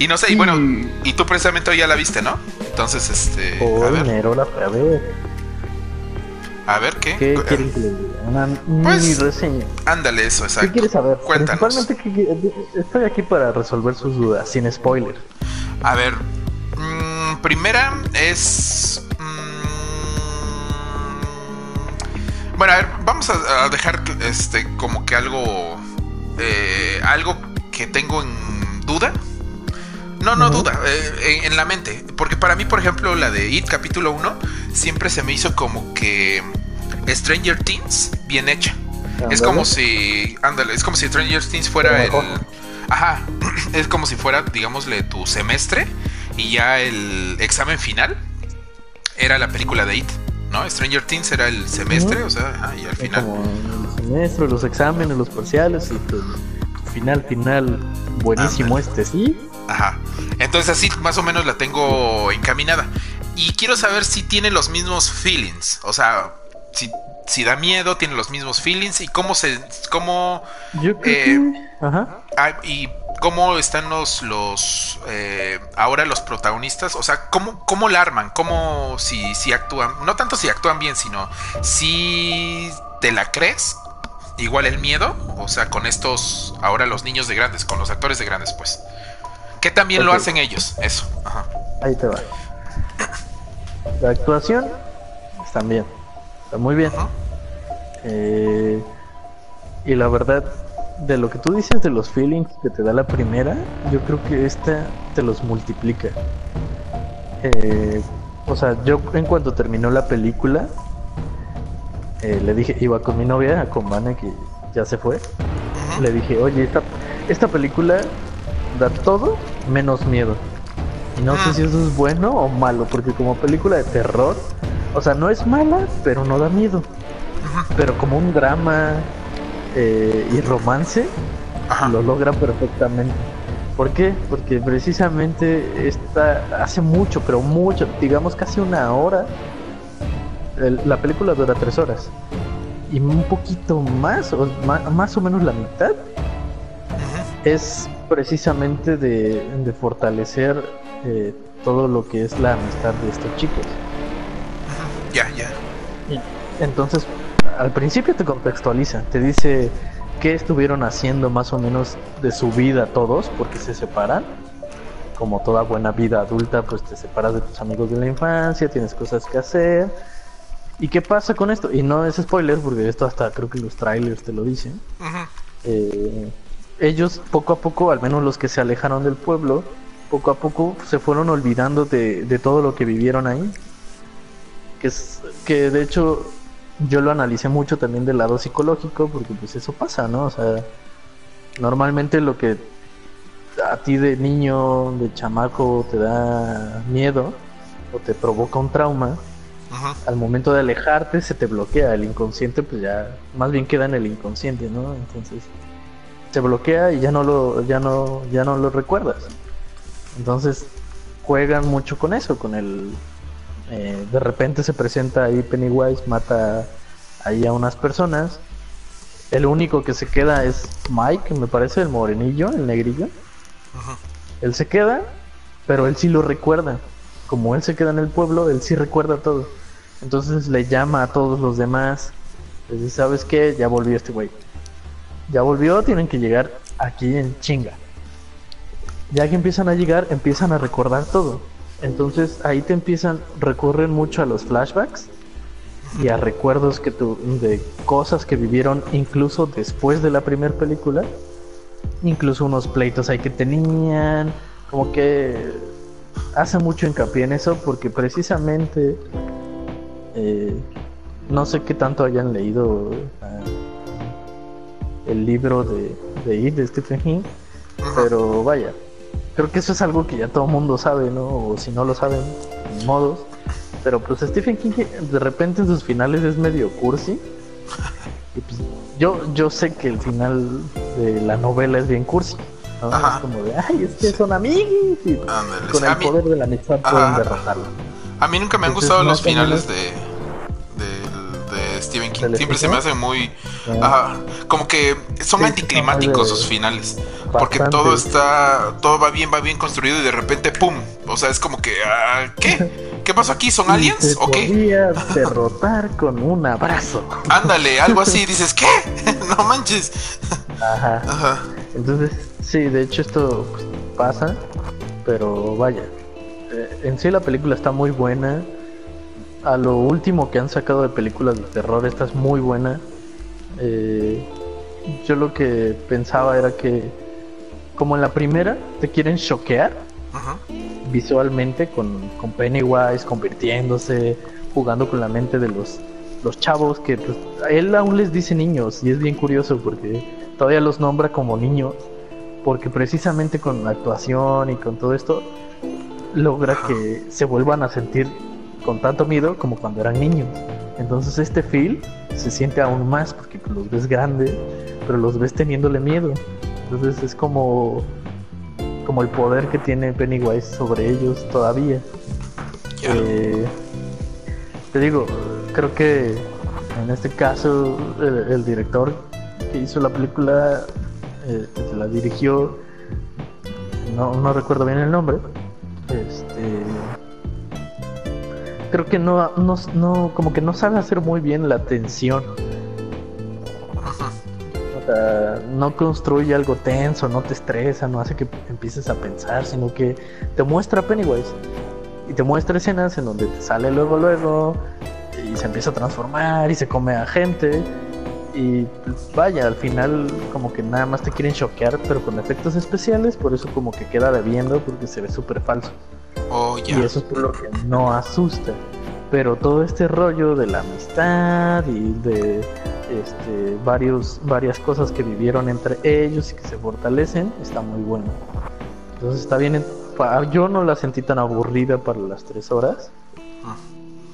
Speaker 1: Y no sé, y bueno,
Speaker 2: Y-
Speaker 1: y tú precisamente hoy ya la viste, ¿no? Entonces, este. A
Speaker 2: Oh,
Speaker 1: ver,
Speaker 2: dinero la fue a ver.
Speaker 1: a ver qué.
Speaker 2: ¿Qué quieren que diga? Una
Speaker 1: Pues,
Speaker 2: mini reseña.
Speaker 1: Ándale, eso, exacto.
Speaker 2: ¿Qué quieres saber?
Speaker 1: Cuéntanos.
Speaker 2: Principalmente, ¿qué qui- estoy aquí para resolver sus dudas, sin spoiler.
Speaker 1: A ver, mm, primera es... bueno, a ver, vamos a, a dejar este como que algo... eh, algo que tengo en duda. No, no duda, eh, en, en la mente. Porque para mí, por ejemplo, la de It capítulo 1 siempre se me hizo como que Stranger Things bien hecha. Es como si, ándale, es como si Stranger Things fuera el, ajá, es como si fuera, digámosle, tu semestre y ya el examen final era la película de It, ¿no? Stranger Things era el semestre, o sea, ajá, y al final,
Speaker 2: Como el semestre, los exámenes, los parciales y tu final, final, buenísimo este, ¿sí?
Speaker 1: ajá. Entonces así más o menos la tengo encaminada y quiero saber si tiene los mismos feelings, o sea, si si da miedo, tiene los mismos feelings y cómo se cómo
Speaker 2: Yo creo
Speaker 1: Eh,
Speaker 2: que... Ajá.
Speaker 1: Ah, y cómo están los, los eh, ahora los protagonistas, o sea, cómo, cómo la arman, cómo si, si actúan, no tanto si actúan bien, sino si te la crees, igual el miedo, o sea, con estos, ahora los niños de grandes, con los actores de grandes, pues. Que también lo hacen ellos, eso. Ajá.
Speaker 2: Ahí te va. La actuación están bien. Está muy bien. Eh, y la verdad, de lo que tú dices de los feelings que te da la primera, yo creo que esta te los multiplica. Eh, o sea, yo en cuanto terminó la película, eh, le dije, iba con mi novia, con Vane, que ya se fue. Le dije, oye, esta, esta película da todo menos miedo. Y no sé si eso es bueno o malo, porque como película de terror, o sea, no es mala, pero no da miedo. Pero como un drama eh, y romance, lo logra perfectamente. ¿Por qué? Porque precisamente esta hace mucho, pero mucho, digamos casi una hora. la película dura tres horas. Y un poquito más, o más, o menos la mitad, es precisamente de, fortalecer eh, todo lo que es la amistad de estos chicos.
Speaker 1: Ya, ya.
Speaker 2: Entonces, al principio te contextualiza, te dice qué estuvieron haciendo más o menos de su vida todos, porque se separan. Como toda buena vida adulta, pues te separas de tus amigos de la infancia, tienes cosas que hacer. ¿Y qué pasa con esto? Y no es spoiler, porque esto hasta creo que los trailers te lo dicen. Eh, ellos poco a poco, al menos los que se alejaron del pueblo, poco a poco se fueron olvidando de, de todo lo que vivieron ahí. Que, es, que de hecho yo lo analicé mucho también del lado psicológico, porque pues eso pasa, ¿no? O sea, normalmente lo que a ti de niño, de chamaco, te da miedo o te provoca un trauma, al momento de alejarte se te bloquea. El inconsciente, pues ya, más bien queda en el inconsciente, ¿no? Entonces, se bloquea y ya no lo, ya no, ya no lo recuerdas. Entonces, juegan mucho con eso, con el eh, de repente se presenta ahí Pennywise, mata ahí a unas personas. El único que se queda es Mike, me parece, el morenillo, el negrillo. Él se queda, pero él sí lo recuerda. Como él se queda en el pueblo, él sí recuerda todo. Entonces le llama a todos los demás. Les dice, ¿sabes qué? Ya volvió este güey. Ya volvió, tienen que llegar aquí en chinga. Ya que empiezan a llegar, empiezan a recordar todo. Entonces ahí te empiezan, recurren mucho a los flashbacks y a recuerdos que tu, de cosas que vivieron incluso después de la primera película, incluso unos pleitos ahí que tenían, como que hace mucho hincapié en eso porque precisamente eh, no sé qué tanto hayan leído ah, el libro de, de de Stephen King, pero vaya, creo que eso es algo que ya todo el mundo sabe, ¿no? O si no lo saben, modos. Pero pues Stephen King de repente en sus finales es medio cursi. Y pues yo, yo sé que el final de la novela es bien cursi. ¿no? Es como de, ay, es que son amigos y con el poder de la amistad pueden derrotarlo.
Speaker 1: A mí nunca me han gustado los finales de, Siempre se me hacen muy. Ah. como que son anticlimáticos sus finales. Porque todo está. Todo va bien, va bien construido y de repente, ¡pum! O sea, es como que. Ah, ¿Qué? ¿Qué pasó aquí? ¿Son aliens? ¿O qué?
Speaker 2: derrotar con un abrazo.
Speaker 1: Ándale, algo así. Dices, ¿qué? no manches.
Speaker 2: Ajá. Ajá. Entonces, sí, de hecho, esto pues, pasa. Pero vaya. Eh, en sí, la película está muy buena a lo último que han sacado de películas de terror, esta es muy buena. Eh, yo lo que pensaba era que, como en la primera, te quieren choquear visualmente con, con, Pennywise convirtiéndose, jugando con la mente de los, los chavos, que pues, a él aún les dice niños, y es bien curioso porque todavía los nombra como niños, porque precisamente con la actuación y con todo esto, logra que se vuelvan a sentir con tanto miedo como cuando eran niños. Entonces este Phil se siente aún más porque los ves grandes, pero los ves teniéndole miedo. Entonces es como como el poder que tiene Pennywise sobre ellos todavía. Eh, te digo, creo que en este caso el, director que hizo la película, eh, que la dirigió, no, no recuerdo bien el nombre, este creo que no, no, no, como que no sabe hacer muy bien la tensión. O sea, no construye algo tenso, no te estresa, no hace que empieces a pensar, sino que te muestra Pennywise. Y te muestra escenas en donde te sale luego, luego, y se empieza a transformar y se come a gente. Y pues, vaya, al final como que nada más te quieren choquear, pero con efectos especiales, por eso como que queda debiendo porque se ve súper falso.
Speaker 1: Oh,
Speaker 2: Y eso es por lo que no asusta. Pero todo este rollo de la amistad y de este, varios, varias cosas que vivieron entre ellos y que se fortalecen, está muy bueno. Entonces está bien. Yo no la sentí tan aburrida para las tres horas.
Speaker 1: Ah.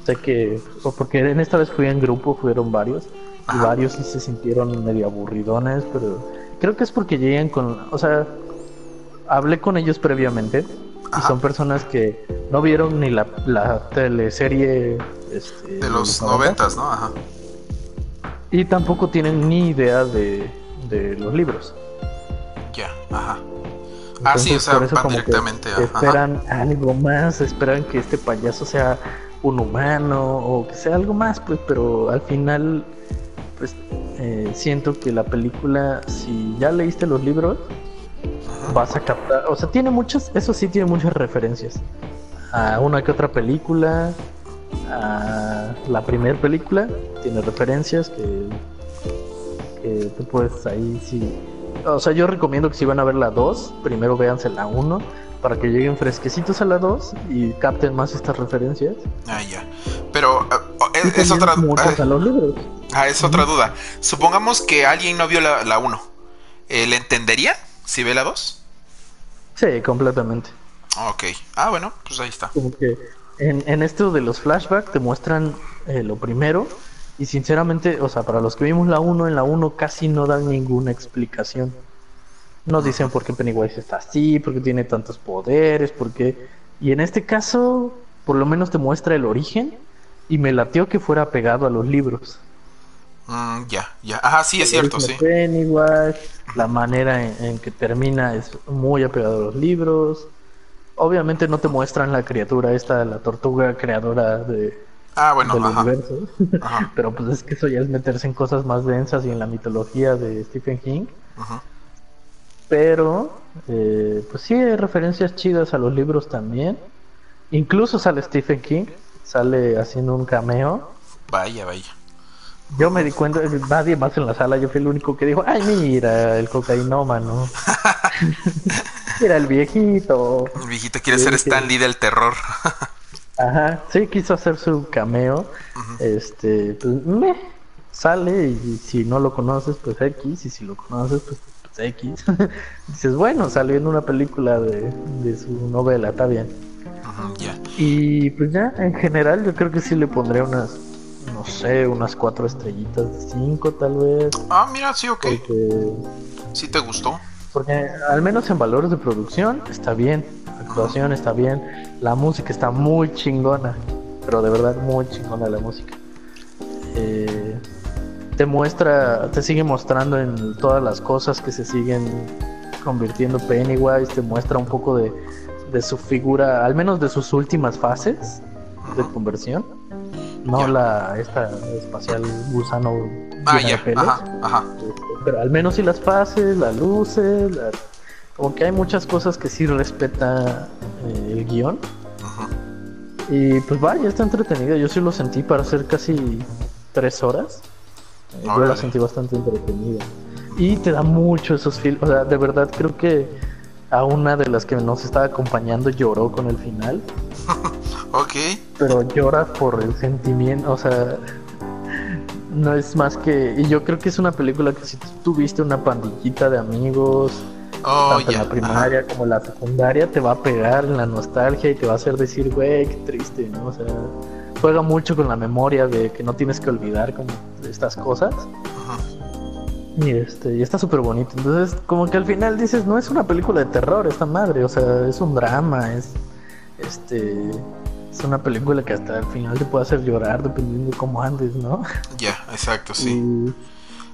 Speaker 2: Sé que, o porque en esta vez fui en grupo, fueron varios. Y varios sí se sintieron medio aburridones, pero creo que es porque llegan con, o sea, hablé con ellos previamente y son personas que no vieron ni la, la teleserie este,
Speaker 1: De los noventas, ¿no? Ajá.
Speaker 2: y tampoco tienen ni idea de, de los libros.
Speaker 1: Ya, ajá. Ah, sí, o sea,
Speaker 2: por eso
Speaker 1: van
Speaker 2: como que
Speaker 1: directamente ajá.
Speaker 2: esperan algo más, esperan que este payaso sea un humano o que sea algo más, pues, pero al final, pues, eh, siento que la película, si ya leíste los libros,
Speaker 1: Ajá.
Speaker 2: vas a captar, o sea, tiene muchas, eso sí tiene muchas referencias a una que otra película, a la primera película, tiene referencias que, que tú puedes ahí sí. O sea, yo recomiendo que si van a ver la 2, primero véanse la 1 para que lleguen fresquecitos a la 2 y capten más estas referencias.
Speaker 1: Ah, ya. Pero
Speaker 2: Y
Speaker 1: es, es otra. ah,
Speaker 2: los libros.
Speaker 1: Ah, es otra duda. Supongamos que alguien no vio la, la 1. Eh, ¿Le entendería si ve la 2?
Speaker 2: Sí, completamente.
Speaker 1: Ok. Ah, bueno, pues ahí está.
Speaker 2: Como que en, en esto de los flashbacks te muestran eh, lo primero y sinceramente, o sea, para los que vimos la 1, en la 1 casi no dan ninguna explicación. No dicen por qué Pennywise está así, por qué tiene tantos poderes, por qué... Y en este caso, por lo menos te muestra el origen y me latió que fuera pegado a los libros.
Speaker 1: Mm, ya, ya. Ajá, sí, es cierto, sí.
Speaker 2: Pennywise, la manera en, en que termina es muy apegado a los libros. Obviamente no te muestran la criatura esta, la tortuga creadora de,
Speaker 1: Ah, bueno,
Speaker 2: del
Speaker 1: ajá.
Speaker 2: universo.
Speaker 1: Ajá.
Speaker 2: Pero pues es que eso ya es meterse en cosas más densas y en la mitología de Stephen King.
Speaker 1: Ajá.
Speaker 2: Pero, eh, pues sí, hay referencias chidas a los libros también. Incluso sale Stephen King, sale haciendo un cameo.
Speaker 1: Vaya, vaya.
Speaker 2: Yo me di cuenta, nadie más en la sala, yo fui el único que dijo, ay, mira, el cocainómano. mira, el viejito.
Speaker 1: El viejito quiere
Speaker 2: Sí,
Speaker 1: ser
Speaker 2: sí.
Speaker 1: Stan Lee del terror.
Speaker 2: Ajá, sí, quiso hacer su cameo. Este, pues, meh, sale y si no lo conoces, pues X, y si lo conoces, pues, pues, X. Dices, bueno, salió en una película de, de su novela, está bien.
Speaker 1: Ujú, ya.
Speaker 2: Y pues ya, en general, yo creo que sí le pondré unas, no sé, unas cuatro estrellitas de cinco, tal vez.
Speaker 1: Ah, mira, sí, ok.
Speaker 2: Porque,
Speaker 1: Sí te gustó.
Speaker 2: porque al menos en valores de producción está bien, la actuación está bien, la música está muy chingona, pero de verdad muy chingona la música. Eh, te muestra, te sigue mostrando en todas las cosas que se siguen convirtiendo Pennywise, te muestra un poco de, de su figura, al menos de sus últimas fases de conversión. No
Speaker 1: Ya.
Speaker 2: la esta espacial gusano
Speaker 1: Ah,
Speaker 2: llena de
Speaker 1: ya.
Speaker 2: pelos.
Speaker 1: Ajá, ajá.
Speaker 2: Pero al menos sí las fases, las luces, la- como que hay muchas cosas que sí respeta eh, el
Speaker 1: guion.
Speaker 2: Y pues vaya, está entretenida. Yo sí lo sentí para hacer casi tres horas. Eh, yo la sentí bastante entretenida. Y te da mucho esos films. O sea, de verdad creo que a una de las que nos estaba acompañando lloró con el final.
Speaker 1: Ok.
Speaker 2: Pero llora por el sentimiento. O sea, no es más que. Y yo creo que es una película que si tú tuviste una pandillita de amigos
Speaker 1: Oh,
Speaker 2: tanto en la primaria como en la secundaria, te va a pegar en la nostalgia y te va a hacer decir, güey, qué triste, ¿no? O sea, juega mucho con la memoria de que no tienes que olvidar como estas cosas.
Speaker 1: Ajá.
Speaker 2: Y este, y está súper bonito. Entonces, como que al final dices, no es una película de terror, esta madre, o sea, es un drama, es este es una película que hasta al final te puede hacer llorar dependiendo de cómo andes, ¿no?
Speaker 1: Ya, exacto, sí.
Speaker 2: Y-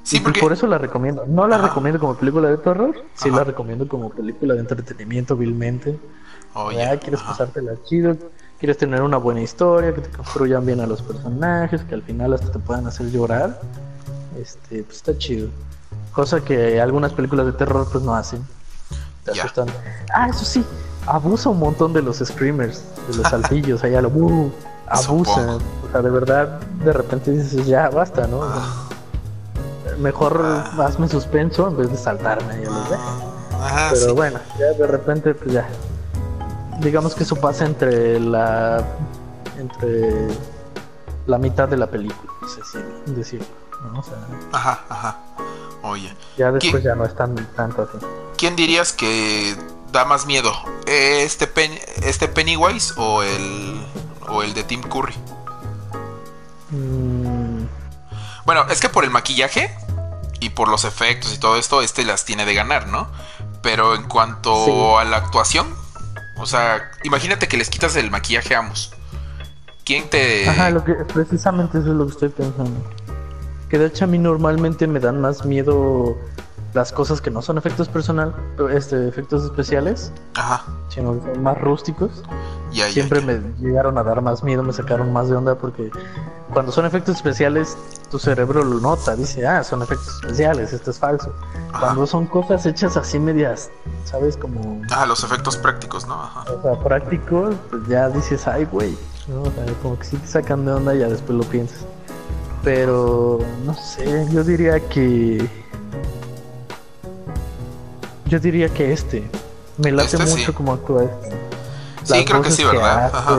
Speaker 1: Sí,
Speaker 2: y
Speaker 1: porque.
Speaker 2: por eso la recomiendo. No la
Speaker 1: Ajá.
Speaker 2: recomiendo como película de terror, sí
Speaker 1: Ajá.
Speaker 2: la recomiendo como película de entretenimiento vilmente.
Speaker 1: Oh,
Speaker 2: Ya,
Speaker 1: ya.
Speaker 2: quieres
Speaker 1: Ajá.
Speaker 2: pasártela chido, quieres tener una buena historia, que te construyan bien a los personajes, que al final hasta te puedan hacer llorar. Este, pues está chido. Cosa que algunas películas de terror pues no hacen. Te
Speaker 1: Ya.
Speaker 2: asustan. Ah, eso sí, abusa un montón de los screamers, de los saltillos, allá lo uh. O sea, de verdad, de repente dices, ya basta, ¿no? Sea, Mejor
Speaker 1: Ah.
Speaker 2: hazme suspenso en vez de saltarme ahí a los de.
Speaker 1: Ajá,
Speaker 2: Pero
Speaker 1: sí.
Speaker 2: bueno, ya de repente, pues ya. digamos que eso pasa entre la entre la mitad de la película, no sé si decirlo, ¿no? O sea,
Speaker 1: Ajá, ajá. Oye,
Speaker 2: ya después ya no es tan tanto así.
Speaker 1: ¿quién dirías que da más miedo? ¿Este, Pen- este Pennywise o el, o el de Tim Curry?
Speaker 2: Mm,
Speaker 1: Bueno, es que por el maquillaje y por los efectos y todo esto, este las tiene de ganar, ¿no? Pero en cuanto
Speaker 2: Sí.
Speaker 1: a la actuación, o sea, imagínate que les quitas el maquillaje a ambos. ¿Quién te...?
Speaker 2: Ajá, lo que, precisamente eso es lo que estoy pensando. Que de hecho a mí normalmente me dan más miedo las cosas que no son efectos personal, este, efectos especiales,
Speaker 1: Ajá,
Speaker 2: sino que son más rústicos.
Speaker 1: ya, ya,
Speaker 2: Siempre
Speaker 1: ya.
Speaker 2: me llegaron a dar más miedo, me sacaron más de onda porque cuando son efectos especiales, tu cerebro lo nota, dice, ah, son efectos especiales, esto es falso.
Speaker 1: Ajá.
Speaker 2: Cuando son cosas hechas así medias, ¿sabes? Como
Speaker 1: Ah, los efectos prácticos, ¿no? Ajá.
Speaker 2: o sea, prácticos, pues ya dices, ay, güey. ¿no? O sea, como que sí te sacan de onda y ya después lo piensas. Pero, no sé, yo diría que. Yo diría que este. Me late
Speaker 1: Este sí.
Speaker 2: mucho como actúa este.
Speaker 1: Sí,
Speaker 2: Las
Speaker 1: creo que sí, ¿verdad? Ajá.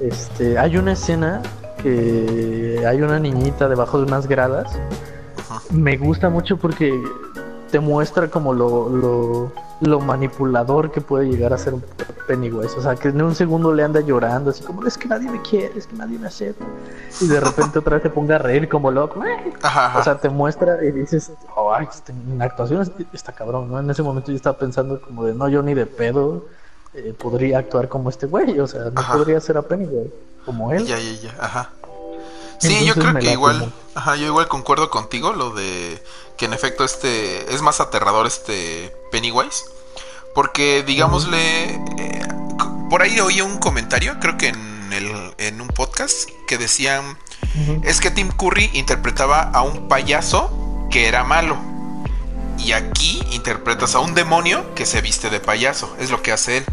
Speaker 2: Este, hay una escena que hay una niñita debajo de unas gradas.
Speaker 1: Ajá.
Speaker 2: Me gusta mucho porque te muestra como lo, lo, lo manipulador que puede llegar a ser un Pennywise. O sea, que en un segundo le anda llorando, así como es que nadie me quiere, es que nadie me acepta. Y de repente otra vez te ponga a reír como loco.
Speaker 1: Ajá, ajá.
Speaker 2: O sea, te muestra y dices, oh, ay, este, en actuación es- está cabrón, ¿no? En ese momento yo estaba pensando como de, no, yo ni de pedo eh, podría actuar como este güey, o sea, no
Speaker 1: Ajá.
Speaker 2: podría ser a Pennywise como él.
Speaker 1: Ya, ya, ya, ajá. Sí, yo creo que igual, ajá, yo igual concuerdo contigo lo de que en efecto este es más aterrador este Pennywise, porque digámosle, eh, por ahí oí un comentario, creo que en el en un podcast que decían es que Tim Curry interpretaba a un payaso que era malo. Y aquí interpretas a un demonio que se viste de payaso, es lo que hace él.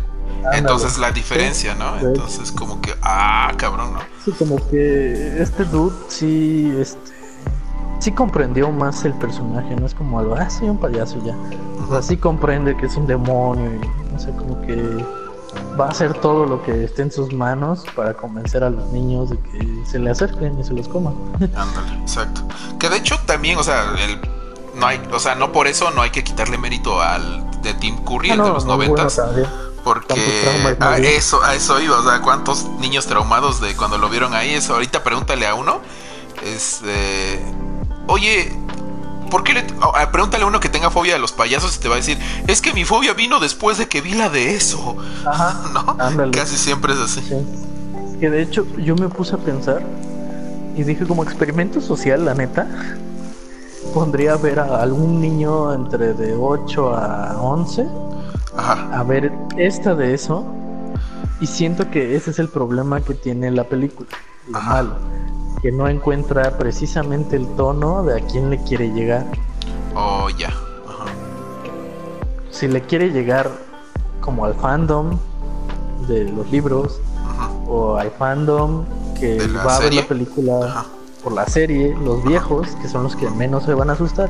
Speaker 1: Entonces la diferencia, ¿no?
Speaker 2: sí.
Speaker 1: Entonces como que, ah, cabrón, ¿no?
Speaker 2: Sí, como que este dude sí, este, sí comprendió más el personaje, no es como algo, ah, soy un payaso ya. O sea, sí comprende que es un demonio y no sé, como que va a hacer todo lo que esté en sus manos para convencer a los niños de que se le acerquen y se los coman.
Speaker 1: Ándale, exacto. Que de hecho también, o sea, el, no hay, o sea, no por eso no hay que quitarle mérito al de Tim Curry,
Speaker 2: Ah,
Speaker 1: el
Speaker 2: no,
Speaker 1: de los
Speaker 2: bueno
Speaker 1: noventas. Porque a eso, a eso iba, o sea, cuántos niños traumados de cuando lo vieron ahí, eso ahorita pregúntale a uno, este, oye, ¿por qué le, pregúntale a uno que tenga fobia de los payasos y te va a decir, es que mi fobia vino después de que vi la de eso,
Speaker 2: Ajá,
Speaker 1: ¿no?
Speaker 2: ándale.
Speaker 1: Casi siempre es así.
Speaker 2: Sí. Que de hecho yo me puse a pensar y dije como experimento social, la neta, pondría a ver a algún niño entre de 8 a 11
Speaker 1: Ajá,
Speaker 2: a ver esta de eso y siento que ese es el problema que tiene la película, lo
Speaker 1: Ajá.
Speaker 2: malo, que no encuentra precisamente el tono de a quién le quiere llegar.
Speaker 1: oh, ya,
Speaker 2: Si le quiere llegar como al fandom de los libros
Speaker 1: ajá,
Speaker 2: o al fandom que va a ver la película por la serie, los viejos, que son los que menos se van a asustar,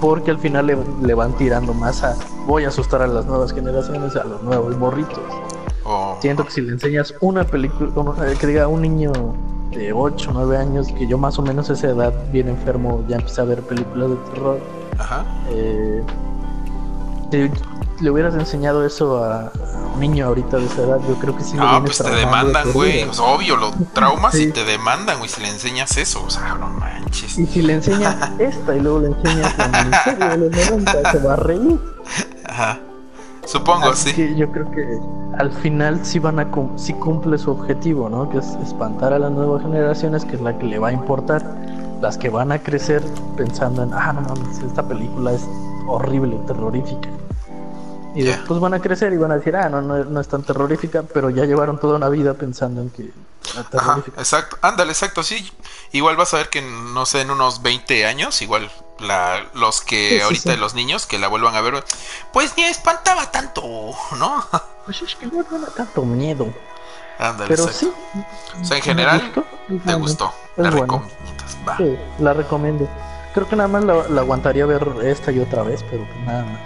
Speaker 2: porque al final le, le van tirando más a voy a asustar a las nuevas generaciones, a los nuevos morritos.
Speaker 1: oh,
Speaker 2: Siento que si le enseñas una película, eh, que diga un niño de 8 o 9 años, que yo más o menos a esa edad, bien enfermo, ya empecé a ver películas de terror,
Speaker 1: ajá,
Speaker 2: eh, le hubieras enseñado eso a, un niño ahorita de esa edad, yo creo que sí lo
Speaker 1: Ah,
Speaker 2: vienes
Speaker 1: pues te demandan, güey. O sea, obvio, lo traumas y
Speaker 2: Sí.
Speaker 1: te demandan, güey, si le enseñas eso. O sea, no manches.
Speaker 2: Y si le enseñas esta y luego le enseñas la miniserie de los 90, se va a reír.
Speaker 1: Ajá. Supongo,
Speaker 2: Así
Speaker 1: sí.
Speaker 2: que yo creo que al final sí van a cum- sí cumple su objetivo, ¿no? Que es espantar a las nuevas generaciones, que es la que le va a importar. Las que van a crecer pensando en, ah, no mames, esta película es horrible, terrorífica. Y después van a crecer y van a decir, ah, no, no, no es tan terrorífica, pero ya llevaron toda una vida pensando en que era
Speaker 1: Ajá,
Speaker 2: terrorífica.
Speaker 1: exacto. Ándale, exacto, sí. Igual vas a ver que, no sé, en unos 20 años, igual la, los que
Speaker 2: Sí, sí,
Speaker 1: ahorita
Speaker 2: sí.
Speaker 1: los niños que la vuelvan a ver, pues ni espantaba tanto, ¿no?
Speaker 2: Pues es que no no da tanto miedo.
Speaker 1: Ándale,
Speaker 2: Pero
Speaker 1: exacto.
Speaker 2: sí.
Speaker 1: O sea, en general,
Speaker 2: gustó,
Speaker 1: te gustó.
Speaker 2: Es
Speaker 1: La
Speaker 2: bueno.
Speaker 1: recomiendas. Va.
Speaker 2: Sí, la recomiendo. Creo que nada más la, la aguantaría ver esta y otra vez, pero pues nada más.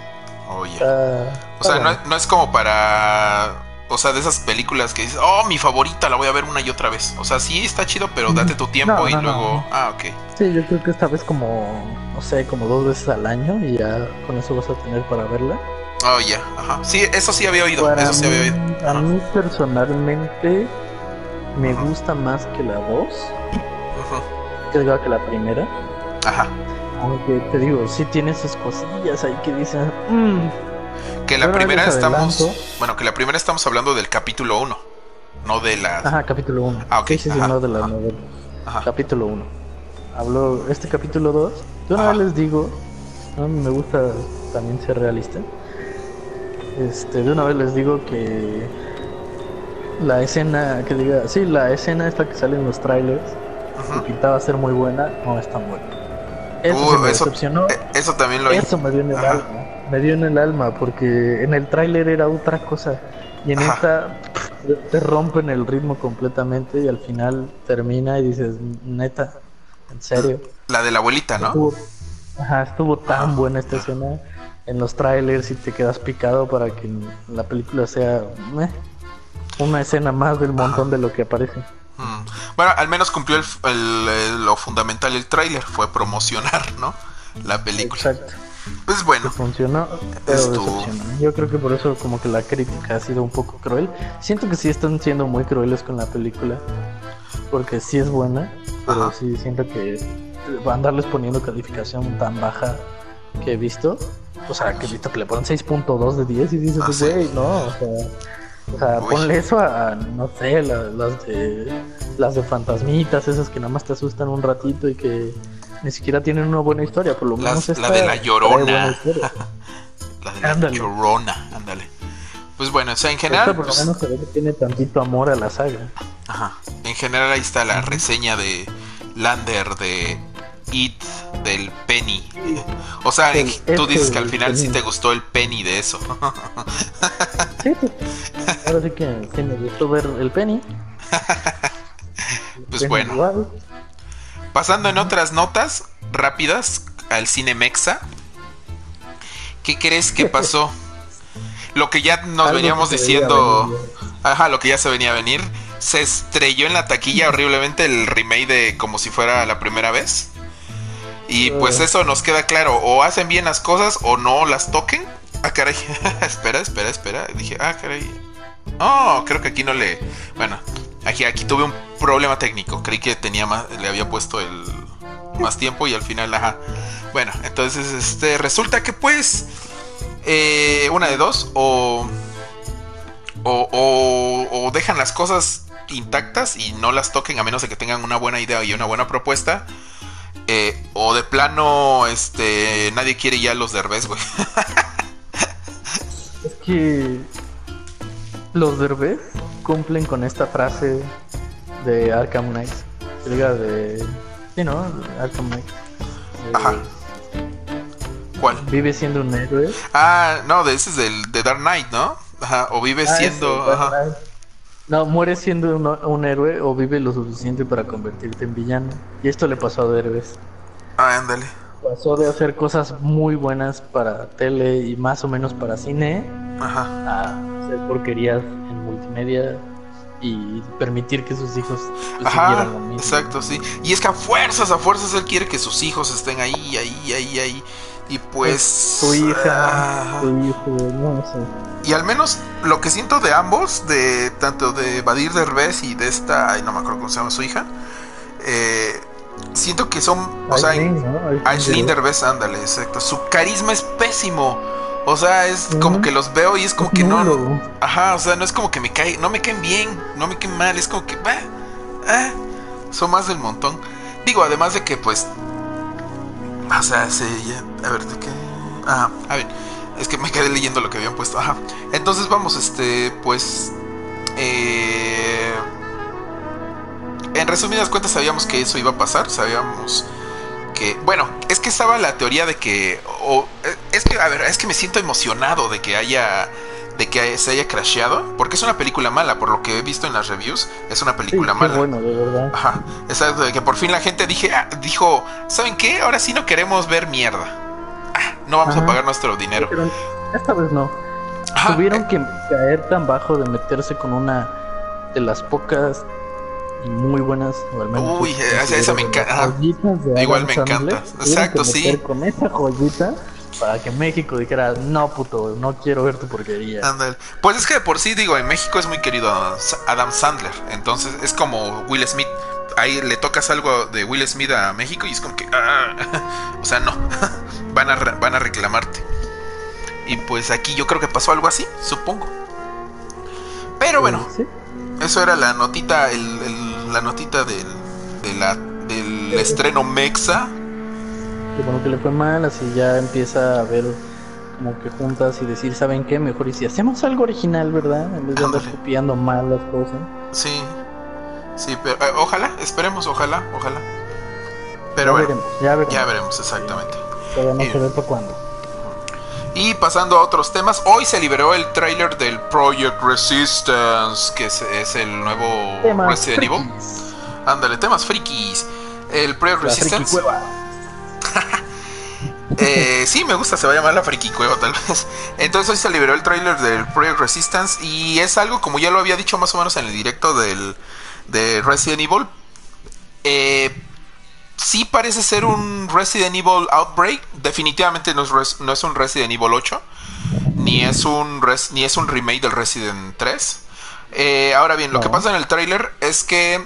Speaker 1: Oye.
Speaker 2: Está-
Speaker 1: O sea, no es, no es como para o sea, de esas películas que dices, oh, mi favorita, la voy a ver una y otra vez. O sea, sí está chido, pero date tu tiempo
Speaker 2: No,
Speaker 1: y
Speaker 2: no,
Speaker 1: luego. Ah, ok.
Speaker 2: Sí, yo creo que esta vez como, no sé, como dos veces al año y ya con eso vas a tener para verla.
Speaker 1: Oh, ya, ajá. Sí, eso sí había oído.
Speaker 2: Para
Speaker 1: Eso sí había
Speaker 2: mí-
Speaker 1: oído.
Speaker 2: a
Speaker 1: Ajá.
Speaker 2: mí personalmente me gusta más que la 2,
Speaker 1: Ujú.
Speaker 2: que digo que la primera.
Speaker 1: Ajá.
Speaker 2: Aunque te digo, sí tiene sus cosillas ahí que dicen, "Mm,
Speaker 1: Que la
Speaker 2: Bueno,
Speaker 1: primera estamos.
Speaker 2: adelanto.
Speaker 1: Bueno, que la primera estamos hablando del capítulo 1, no de la.
Speaker 2: Ajá, capítulo 1.
Speaker 1: Ah, ok,
Speaker 2: Sí, sí,
Speaker 1: ajá,
Speaker 2: no de la
Speaker 1: ajá.
Speaker 2: novela.
Speaker 1: Ajá.
Speaker 2: Capítulo 1. Hablo, este capítulo 2. De una
Speaker 1: Ajá.
Speaker 2: vez les digo, mí me gusta también ser realista. Este, de una vez les digo que la escena, que diga, sí, la escena esta que sale en los trailers, que pintaba ser muy buena, no es tan buena. Eso
Speaker 1: Uh,
Speaker 2: me
Speaker 1: eso-
Speaker 2: decepcionó.
Speaker 1: Eh, Eso también lo.
Speaker 2: Eso me dio en el
Speaker 1: Ajá.
Speaker 2: alma. Me dio en el alma porque en el tráiler era otra cosa. Y en
Speaker 1: Ajá.
Speaker 2: esta te rompen el ritmo completamente y al final termina y dices, neta, en serio.
Speaker 1: La de la abuelita, ¿no?
Speaker 2: Estuvo, ajá, estuvo tan buena esta escena en los trailers y te quedas picado para que la película sea una escena más del montón de lo que aparece.
Speaker 1: Bueno, al menos cumplió el, el- el- lo fundamental el tráiler, fue promocionar, ¿no? La película.
Speaker 2: Exacto.
Speaker 1: Pues bueno,
Speaker 2: funcionó, pero. Yo creo que por eso como que la crítica ha sido un poco cruel. Siento que sí están siendo muy crueles con la película, porque sí es buena, pero
Speaker 1: Ajá.
Speaker 2: sí siento que andarles poniendo calificación tan baja que he visto, o sea, que he visto que le ponen 6.2 de 10 y dices,
Speaker 1: Ah, sí.
Speaker 2: güey, no, o sea, o sea,
Speaker 1: Uy.
Speaker 2: ponle eso a, no sé, la- las de las de fantasmitas, esas que nada más te asustan un ratito y que ni siquiera tienen una buena historia, por lo
Speaker 1: Las-
Speaker 2: menos
Speaker 1: la
Speaker 2: esta
Speaker 1: de La Llorona. la de la
Speaker 2: Ándale.
Speaker 1: Llorona, ándale. Pues bueno, o sea, en
Speaker 2: Esta
Speaker 1: general,
Speaker 2: por lo
Speaker 1: pues,
Speaker 2: menos se ve que tiene tantito amor a la saga.
Speaker 1: ajá. en general ahí está la reseña de Lander de It del Penny. O sea,
Speaker 2: El-
Speaker 1: tú dices que al final sí te gustó el Penny de eso.
Speaker 2: Sí, pues, ahora sí que sí me gustó ver el Penny.
Speaker 1: Pues
Speaker 2: Penny
Speaker 1: bueno.
Speaker 2: igual.
Speaker 1: Pasando en otras notas rápidas al cine Mexa. ¿Qué crees que pasó? Lo que ya nos
Speaker 2: Algo
Speaker 1: veníamos
Speaker 2: que
Speaker 1: diciendo.
Speaker 2: venir.
Speaker 1: Ajá, lo que ya se venía a venir. Se estrelló en la taquilla horriblemente el remake de como si fuera la primera vez. Y pues
Speaker 2: Ah.
Speaker 1: eso nos queda claro. O hacen bien las cosas o no las toquen. Ah, caray. espera, espera, espera. Dije, ah, caray. Oh, creo que aquí no le. Bueno, aquí, aquí tuve un problema técnico. Creí que tenía más, le había puesto el más tiempo y al final, ajá. Bueno, entonces, este, resulta que pues eh, una de dos o, o o o dejan las cosas intactas y no las toquen a menos de que tengan una buena idea y una buena propuesta. Eh, o de plano, este, nadie quiere ya los derbés, güey.
Speaker 2: Es que los Derbez cumplen con esta frase de Arkham Knight. Que diga de. Sí, ¿no? Arkham Knight. Eh,
Speaker 1: Ajá. ¿Cuál?
Speaker 2: Vive siendo un héroe.
Speaker 1: Ah, no, de ese es del de Dark Knight, ¿no? Ajá, o vive
Speaker 2: Ah,
Speaker 1: siendo.
Speaker 2: ese,
Speaker 1: ajá.
Speaker 2: No, muere siendo un, un héroe o vive lo suficiente para convertirte en villano. Y esto le pasó a Derbez.
Speaker 1: Ah, ándale.
Speaker 2: Pasó de hacer cosas muy buenas para tele y más o menos para cine
Speaker 1: Ajá.
Speaker 2: a hacer porquerías en multimedia y permitir que sus hijos pues,
Speaker 1: Ajá,
Speaker 2: siguieran lo mismo.
Speaker 1: exacto, sí. Y es que a fuerzas, a fuerzas él quiere que sus hijos estén ahí, ahí, ahí, ahí. Y pues.
Speaker 2: Su hija, su hijo, no sé.
Speaker 1: Y al menos lo que siento de ambos, de tanto de Badir Derbez y de esta, ay, no me acuerdo cómo se llama su hija, eh, siento que son, o sea,
Speaker 2: ¿no? Aislinn Derbez.
Speaker 1: Ándale, exacto. Su carisma es pésimo. O sea, es como que los veo y es como
Speaker 2: Es
Speaker 1: que no. Ajá, o sea, no es como que me cae, no me caen bien, no me caen mal, es como que, bah, ah, son más del montón. Digo, además de que, pues, o sea, se, ya- a ver, ¿de qué? Ah, a ver, es que me quedé leyendo lo que habían puesto, ajá. Entonces, vamos, este, pues, eh, en resumidas cuentas sabíamos que eso iba a pasar, sabíamos que, bueno, es que estaba la teoría de que, o, eh, es que, a ver, es que me siento emocionado de que haya, de que se haya crasheado, porque es una película mala, por lo que he visto en las reviews, es una
Speaker 2: Sí,
Speaker 1: película
Speaker 2: qué
Speaker 1: mala.
Speaker 2: bueno, de verdad.
Speaker 1: Ajá, exacto, de que por fin la gente dije, ah, dijo, ¿saben qué? Ahora sí no queremos ver mierda. Ah, no vamos a pagar nuestro dinero.
Speaker 2: Pero esta vez no.
Speaker 1: Ajá,
Speaker 2: tuvieron que caer tan bajo de meterse con una de las pocas y muy buenas, o al menos.
Speaker 1: Uy, esa, esa me encanta. Igual me encanta. Exacto, sí.
Speaker 2: Con esa joyita para que México dijera, no puto, no quiero ver tu porquería.
Speaker 1: Pues es que por sí, digo, en México es muy querido Adam Sandler, entonces es como Will Smith. Ahí le tocas algo de Will Smith a México y es como que, ah, o sea, no, van, a, van a reclamarte. Y pues aquí yo creo que pasó algo así, supongo. Pero bueno, eso era la notita, el, la notita del, de la, del estreno Mexa
Speaker 2: que bueno que le fue mal, así ya empieza a ver como que juntas y decir, ¿saben qué? Mejor y si hacemos algo original, ¿verdad? En vez de andar copiando mal las cosas.
Speaker 1: Sí, sí, pero eh, ojalá, esperemos, ojalá, ojalá. Pero
Speaker 2: ya
Speaker 1: bueno,
Speaker 2: veremos, ya veremos.
Speaker 1: Ya veremos, exactamente.
Speaker 2: Todavía no sé para cuándo.
Speaker 1: Y pasando a otros temas, hoy se liberó el trailer del Project Resistance, que es, el nuevo Resident Evil. Ándale, temas frikis. El Project Resistance. Eh, sí, me gusta, se va a llamar la Friki Cueva tal vez. Entonces hoy se liberó el trailer del Project Resistance y es algo como ya lo había dicho más o menos en el directo del, de Resident Evil. Eh, sí parece ser un Resident Evil Outbreak, definitivamente no es, no es un Resident Evil 8, ni es un, ni es un remake del Resident 3. Eh, ahora bien, lo que pasa en el trailer es que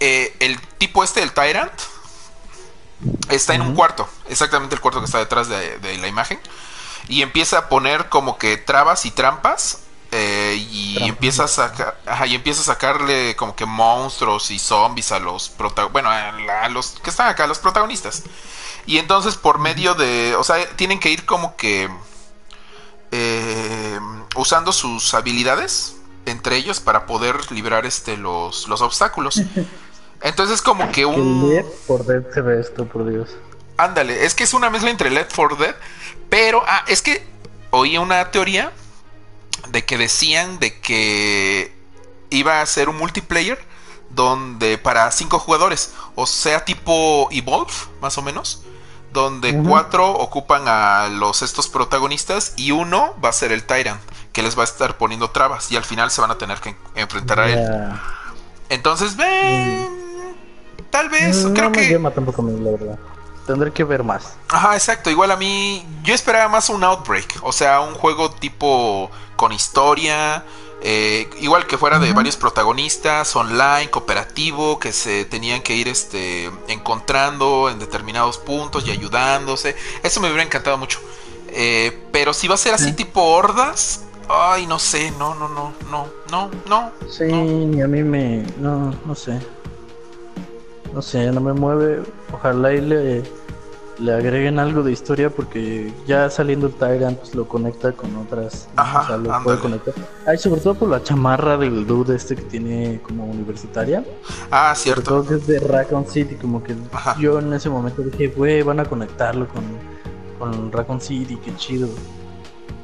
Speaker 1: el tipo este del Tyrant, Está en un cuarto, exactamente el cuarto que está detrás de, la imagen. Y empieza a poner como que trabas y trampas. Eh, y empieza a sacar y empieza a sacarle como que monstruos y zombies a los bueno a, los que están acá los protagonistas y entonces por medio de o sea tienen que ir como que eh, usando sus habilidades entre ellos para poder librar este los, los obstáculos Entonces como que un...
Speaker 2: Left for Dead se ve esto, por Dios.
Speaker 1: Ándale, es que es una mezcla entre Left for Dead, pero... Ah, es que oí una teoría de que decían de que iba a ser un multiplayer donde para cinco jugadores, o sea tipo Evolve, más o menos, donde cuatro ocupan a los estos protagonistas y uno va a ser el Tyrant, que les va a estar poniendo trabas y al final se van a tener que enfrentar a él. Entonces, ven, Tal vez,
Speaker 2: no
Speaker 1: creo
Speaker 2: me
Speaker 1: que.
Speaker 2: llama tampoco a mí, la verdad. Tendré que ver más.
Speaker 1: Ajá, exacto. Igual a mí. Yo esperaba más un Outbreak. O sea, un juego tipo. con historia. Eh, igual que fuera de varios protagonistas, online, cooperativo, que se tenían que ir este, encontrando en determinados puntos y ayudándose. Eso me hubiera encantado mucho. Eh, pero si va a ser así tipo hordas, ay, no sé, no, no, no, no, no, no.
Speaker 2: Sí, ni a mí me, no, no sé no sé, no me mueve. Ojalá y le, le agreguen algo de historia porque ya saliendo el Tyrant pues lo conecta con otras.
Speaker 1: Ajá, o sea,
Speaker 2: lo puede conectar. Ay, sobre todo por la chamarra del dude este que tiene como universitaria.
Speaker 1: Ah, cierto.
Speaker 2: Sobre todo que es de Raccoon City, como que yo en ese momento dije, güey, van a conectarlo con, con Raccoon City, qué chido.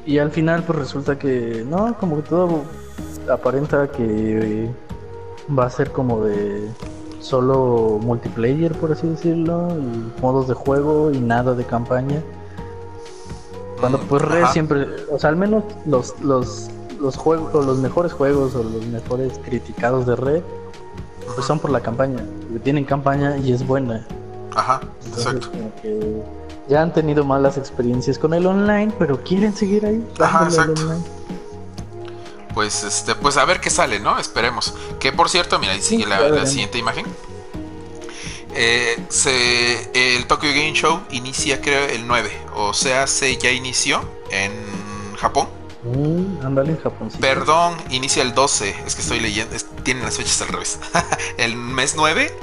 Speaker 2: Y al final pues resulta que no, como que todo aparenta que va a ser como de solo multiplayer, por así decirlo, y modos de juego y nada de campaña. Cuando pues Red siempre, o sea, al menos los, los, los juegos, los mejores juegos o los mejores criticados de Red, pues son por la campaña, tienen campaña y es buena.
Speaker 1: Ajá, exacto.
Speaker 2: ya han tenido malas experiencias con el online, pero quieren seguir ahí.
Speaker 1: Ajá, exacto pues este pues a ver qué sale, ¿no? Esperemos. Que por cierto, mira, ahí sigue la, siguiente imagen. Eh, se, el Tokyo Game Show inicia creo el 9, o sea, se ya inició en Japón.
Speaker 2: Mm, ándale en Japón.
Speaker 1: Perdón, inicia el 12, es que estoy leyendo, tienen las fechas al revés. el mes 9.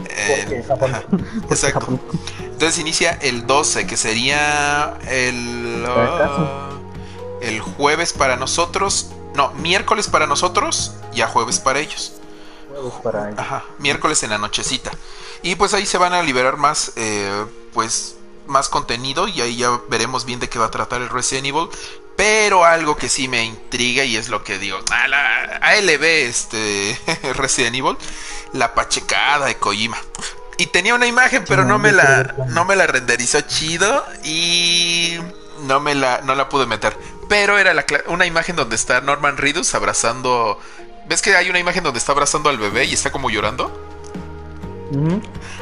Speaker 1: exacto. Entonces inicia el 12, que sería el, ah, el jueves para nosotros no, miércoles para nosotros, ya jueves para ellos.
Speaker 2: Jueves para ellos.
Speaker 1: Ajá, miércoles en la nochecita. Y pues ahí se van a liberar más, eh, pues, más contenido y ahí ya veremos bien de qué va a tratar el Resident Evil. Pero algo que sí me intriga y es lo que digo, a la ALB este Resident Evil, la pachecada de Kojima. Y tenía una imagen, pero no me la no me la renderizó chido y no me la no la pude meter pero era la una imagen donde está Norman Reedus abrazando. ¿Ves que hay una imagen donde está abrazando al bebé y está como llorando?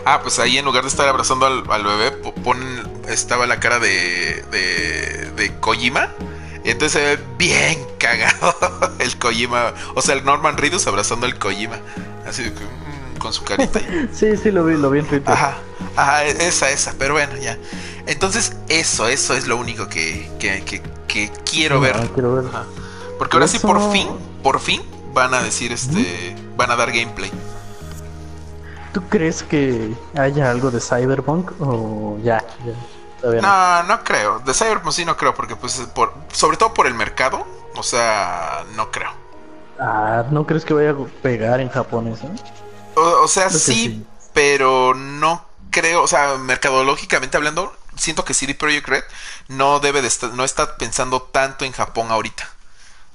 Speaker 1: Ah, pues ahí en lugar de estar abrazando al, bebé, ponen, estaba la cara de, de, de Kojima. Y entonces se ve bien cagado el Kojima. O sea, el Norman Reedus abrazando al Kojima. Así mm, con su carita.
Speaker 2: sí, sí, lo vi, lo vi en Twitter.
Speaker 1: Ajá, ajá, esa, esa. Pero bueno, ya. Entonces, eso, eso es lo único que, que, que, quiero ver.
Speaker 2: Quiero ver.
Speaker 1: Porque ahora sí, por fin, por fin, van a decir este. Van a dar gameplay.
Speaker 2: ¿Tú crees que haya algo de Cyberpunk o ya?
Speaker 1: no, no, creo. De Cyberpunk sí no creo, porque pues por, sobre todo por el mercado, o sea, no creo.
Speaker 2: Ah, ¿no crees que vaya a pegar en Japón eso?
Speaker 1: O, sea, sí, pero no creo, o sea, mercadológicamente hablando, siento que CD Projekt Red no debe de estar, no está pensando tanto en Japón ahorita.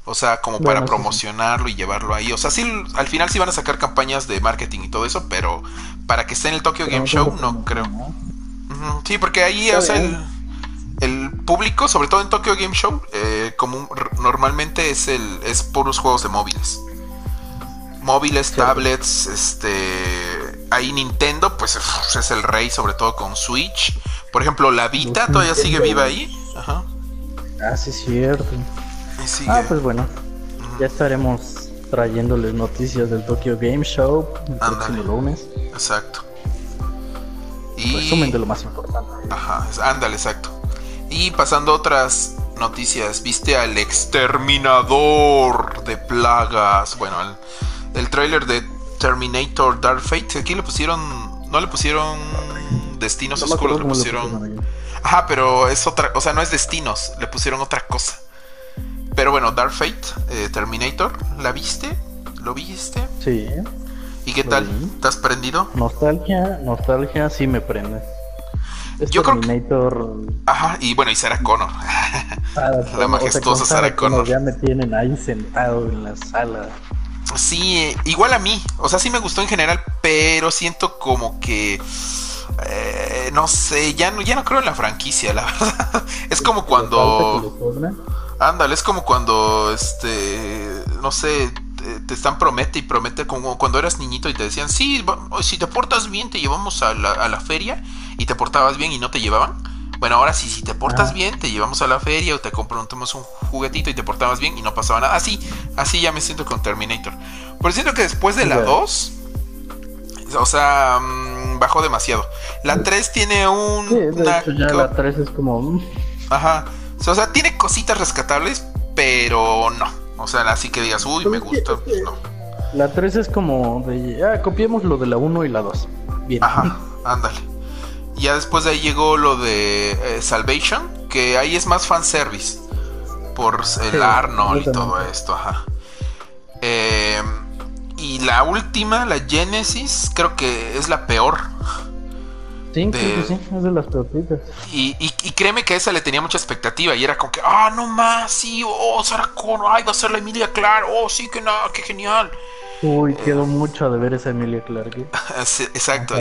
Speaker 1: O sea, como para promocionarlo y llevarlo ahí. O sea, sí, al final sí van a sacar campañas de marketing y todo eso, pero para que esté en el Tokyo Game Show no creo. Sí, porque ahí, o sea, el, público, sobre todo en Tokyo Game Show, eh, como normalmente es el es puros juegos de móviles. Móviles, tablets, este ahí Nintendo pues es el rey sobre todo con Switch. Por ejemplo, la Vita todavía sigue viva ahí. Ajá.
Speaker 2: Ah, sí, es cierto. Ah, pues bueno, ya estaremos trayéndoles noticias del Tokyo Game Show el próximo lunes.
Speaker 1: Exacto.
Speaker 2: Y... Resumen de lo más importante.
Speaker 1: Ajá, ándale, exacto. Y pasando a otras noticias, viste al exterminador de plagas. Bueno, el, el trailer de Terminator Dark Fate. Aquí le pusieron. No le pusieron destinos oscuros, le pusieron. Ajá, pero es otra. O sea, no es destinos, le pusieron otra cosa. Pero bueno, Dark Fate, eh, Terminator, ¿la viste? ¿Lo viste?
Speaker 2: Sí.
Speaker 1: ¿Y qué tal? ¿Estás prendido?
Speaker 2: Nostalgia, nostalgia sí me prende. Es Yo Terminator.
Speaker 1: Ajá, y bueno, y Sarah Connor. Ah, la majestuosa Sarah Connor.
Speaker 2: Ya me tienen ahí sentado en la sala.
Speaker 1: Sí, igual a mí. O sea, sí me gustó en general, pero siento como que. Eh, no sé, ya no, ya no creo en la franquicia, la verdad. Es como cuando. Ándale, es como cuando, este, no sé, te, están promete y promete como cuando eras niñito y te decían, sí, si te portas bien te llevamos a la, a la feria y te portabas bien y no te llevaban. Bueno, ahora sí, si te portas bien, te llevamos a la feria o te compramos un juguetito y te portabas bien y no pasaba nada. Así, así ya me siento con Terminator. Pero siento que después de la 2, o sea, mm, bajó demasiado. La 3 tiene un...
Speaker 2: Sí, de hecho ya la 3 es como... Mm.
Speaker 1: Ajá. O sea, tiene cositas rescatables, pero no. O sea, así que digas, uy, me gusta, pues no.
Speaker 2: La 3 es como de, ah, copiemos lo de la 1 y la 2. Bien.
Speaker 1: Ajá, ándale. Ya después de ahí llegó lo de eh, Salvation, que ahí es más fanservice. Por el Arnold y todo esto, ajá. Eh, y la última, la Genesis, creo que es la peor.
Speaker 2: Sí, sí, es de las peorcitas.
Speaker 1: Y, y, créeme que a esa le tenía mucha expectativa y era como que, ah, no más, sí, oh, Sarah Connor, ay, va a ser la Emilia Clark, oh, sí, que nada, qué genial.
Speaker 2: Uy, eh, quedó mucho de ver esa Emilia Clark. ¿eh?
Speaker 1: exacto.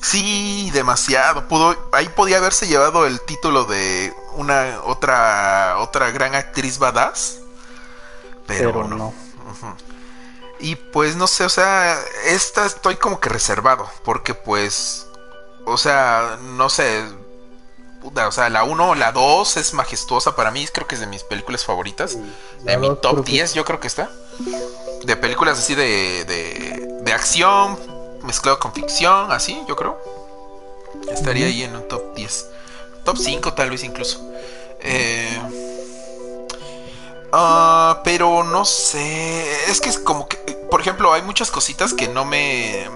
Speaker 1: Sí, demasiado. Pudo, ahí podía haberse llevado el título de una otra otra gran actriz badass, pero, no. Y pues no sé, o sea, esta estoy como que reservado, porque pues o sea, no sé. o sea, la 1 o la 2 es majestuosa para mí. Creo que es de mis películas favoritas. de mi top 10, yo creo que está. De películas así de, de, de acción, mezclado con ficción, así, yo creo. Estaría ahí en un top 10. Top 5 tal vez incluso. Eh, uh, pero no sé. Es que es como que, por ejemplo, hay muchas cositas que no me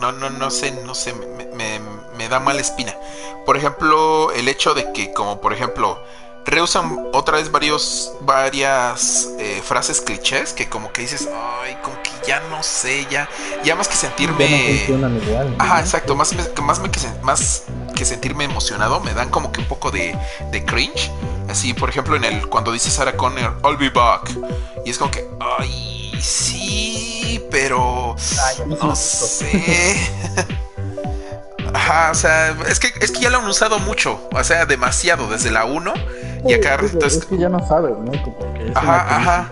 Speaker 1: no, no, no sé, no sé, me, me, da mala espina. Por ejemplo, el hecho de que, como por ejemplo, reusan otra vez varios, varias eh, frases clichés que como que dices, ay, como que ya no sé, ya, ya más que sentirme... Ajá, exacto, más, más, me, que, más que sentirme emocionado, me dan como que un poco de, de cringe. Así, por ejemplo, en el cuando dice Sarah Connor, I'll be back. Y es como que, ay, sí, pero no sé. Ajá, o sea, es que, es que ya lo han usado mucho, o sea, demasiado, desde la 1 y acá
Speaker 2: es, es que ya no sabes, ¿no? Es
Speaker 1: ajá, ajá.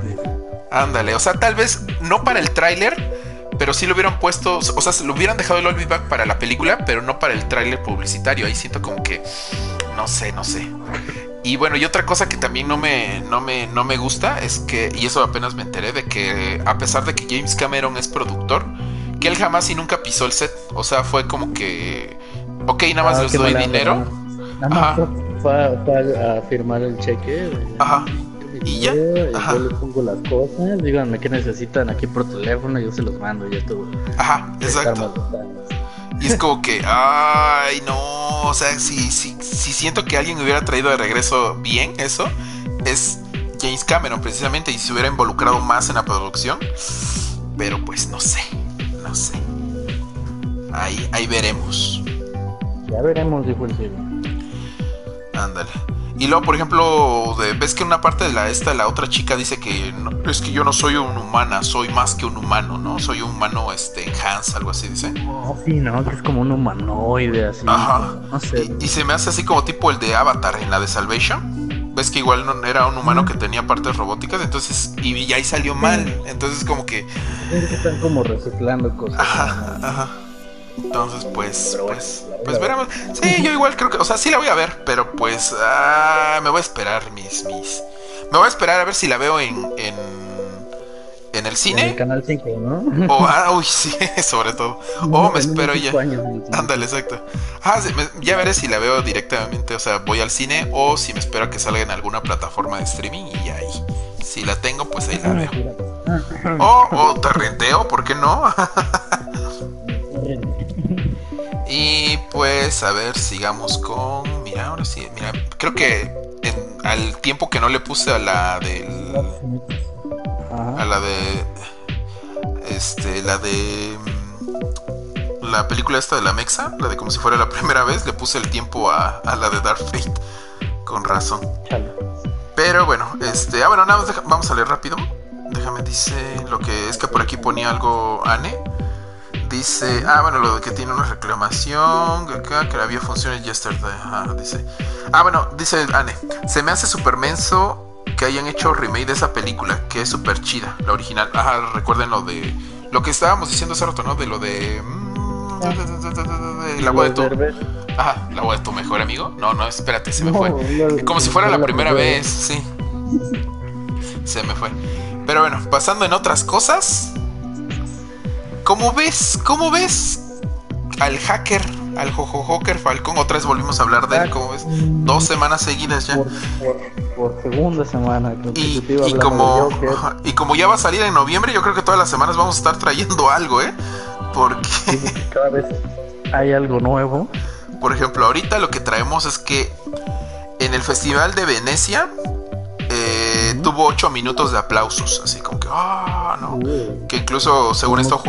Speaker 1: Ándale, o sea, tal vez no para el tráiler, pero sí lo hubieran puesto, o sea, lo hubieran dejado el All Back para la película, pero no para el tráiler publicitario. Ahí siento como que, no sé, no sé. Y bueno, y otra cosa que también no me, no me, no me gusta es que, y eso apenas me enteré, de que a pesar de que James Cameron es productor, que él jamás y nunca pisó el set. O sea, fue como que, ok, nada más
Speaker 2: Ah,
Speaker 1: les doy dinero.
Speaker 2: Nada
Speaker 1: Ajá.
Speaker 2: más fue, fue a firmar el cheque.
Speaker 1: Ajá. Y ya,
Speaker 2: Y
Speaker 1: ajá.
Speaker 2: yo les pongo las cosas. Díganme qué necesitan aquí por teléfono. Yo se los mando. Ya estuvo.
Speaker 1: Ajá, exacto. Y es como que, ay, no, o sea, si, si, si siento que alguien hubiera traído de regreso bien eso, es James Cameron precisamente, y se hubiera involucrado más en la producción. Pero pues no sé, no sé. Ahí, ahí veremos.
Speaker 2: Ya veremos, dijo el cielo.
Speaker 1: Ándale. Y luego, por ejemplo, ves que una parte de la esta, la otra chica dice que no, es que yo no soy un humana, soy más que un humano, ¿no? Soy un humano este enhance, algo así dice.
Speaker 2: Oh, sí, ¿no? Que es como un humanoide así.
Speaker 1: Ajá.
Speaker 2: No sé.
Speaker 1: Y, y se me hace así como tipo el de Avatar en la de Salvation. Ves que igual no era un humano que tenía partes robóticas, entonces y, y ahí salió mal. Entonces como que
Speaker 2: Es que están como reciclando cosas.
Speaker 1: ajá,
Speaker 2: ¿no?
Speaker 1: ajá. Entonces pues
Speaker 2: Pero
Speaker 1: pues pues veremos. Sí, yo igual creo que, o sea, sí la voy a ver, pero pues ah, me voy a esperar mis mis me voy a esperar a ver si la veo en en en el
Speaker 2: En el
Speaker 1: cine
Speaker 2: canal 5, ¿no?
Speaker 1: o ah, uy, sí, sobre todo. O me espero ya.
Speaker 2: cine.
Speaker 1: Ándale, exacto. Ah, sí, me- ya veré si la veo directamente, o sea, voy al cine o si me espero a que salga en alguna plataforma de streaming y ahí. Si la tengo, pues ahí la veo. O, o te renteo, ¿por qué no? y pues, a ver, sigamos con. Mira, ahora sí, mira, creo que en- al tiempo que no le puse a la del. a la de este la de mm, la película esta de la Mexa la de como si fuera la primera vez le puse el tiempo a, a la de Dark Fate con razón pero bueno este ah bueno nada más deja- vamos a leer rápido déjame dice lo que es que por aquí ponía algo Anne Dice, ah, bueno, lo de que tiene una reclamación, que acá, que había funciones yesterday. Ajá, dice. Ah, bueno, dice Anne, se me hace super menso que hayan hecho remake de esa película, que es súper chida, la original. Ajá, recuerden lo de. Lo que estábamos diciendo hace rato, ¿no? De lo de. mm, de- de- de- La tu. Ajá, la voz de tu mejor amigo. No, no, espérate, se me fue.
Speaker 2: la-
Speaker 1: Como si fuera la primera vez, sí. Se me fue. Pero bueno, pasando en otras cosas. ¿Cómo ves? ¿Cómo ves al hacker, al Jojo Joker Falcón? Otra vez volvimos a hablar de él, ¿cómo ves? Dos semanas seguidas ya.
Speaker 2: Por, por, por segunda semana
Speaker 1: Y, y como, y ya va a salir en noviembre, yo creo que todas las semanas vamos a estar trayendo algo, ¿eh? Porque
Speaker 2: cada vez hay algo nuevo.
Speaker 1: por ejemplo, ahorita lo que traemos es que en el Festival de Venecia eh, tuvo ocho minutos de aplausos, así como que, ah, no.
Speaker 2: Uh,
Speaker 1: Que incluso, según esto,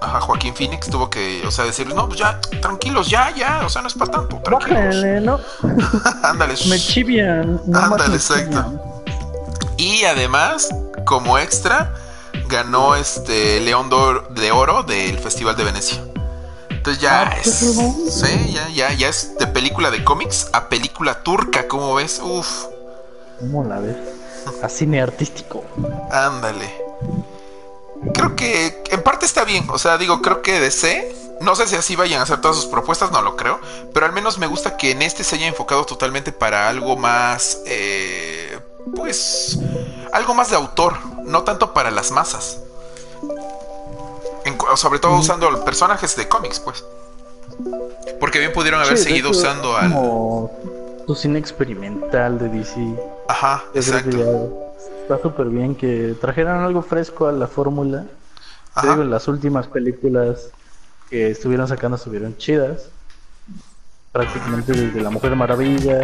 Speaker 1: ajá, Joaquín Phoenix tuvo que, o sea, decir, no, pues ya, tranquilos, ya, ya, o sea, no es para tanto, tranquilos.
Speaker 2: Bájale, ¿no?
Speaker 1: Ándale.
Speaker 2: Me chivian.
Speaker 1: Ándale, exacto. Y además, como extra, ganó este León de Oro- de Oro del Festival de Venecia. Entonces ya
Speaker 2: Ah,
Speaker 1: es. Sí, ya, ya, ya es de película de cómics a película turca, ¿cómo ves? Uf,
Speaker 2: ¿Cómo la ves? A cine artístico.
Speaker 1: ándale. Creo que en parte está bien. O sea, digo, creo que DC. No sé si así vayan a hacer todas sus propuestas, no lo creo. Pero al menos me gusta que en este se haya enfocado totalmente para algo más. eh, pues. Algo más de autor. No tanto para las masas. En sobre todo usando personajes de cómics, pues. Porque bien pudieron haber
Speaker 2: Sí,
Speaker 1: seguido usando al.
Speaker 2: Como tu cine experimental de DC.
Speaker 1: Ajá,
Speaker 2: Yo
Speaker 1: exacto.
Speaker 2: ya está súper bien que trajeran algo fresco a la fórmula. Te digo, las últimas películas que estuvieron sacando estuvieron chidas. Prácticamente desde La Mujer Maravilla,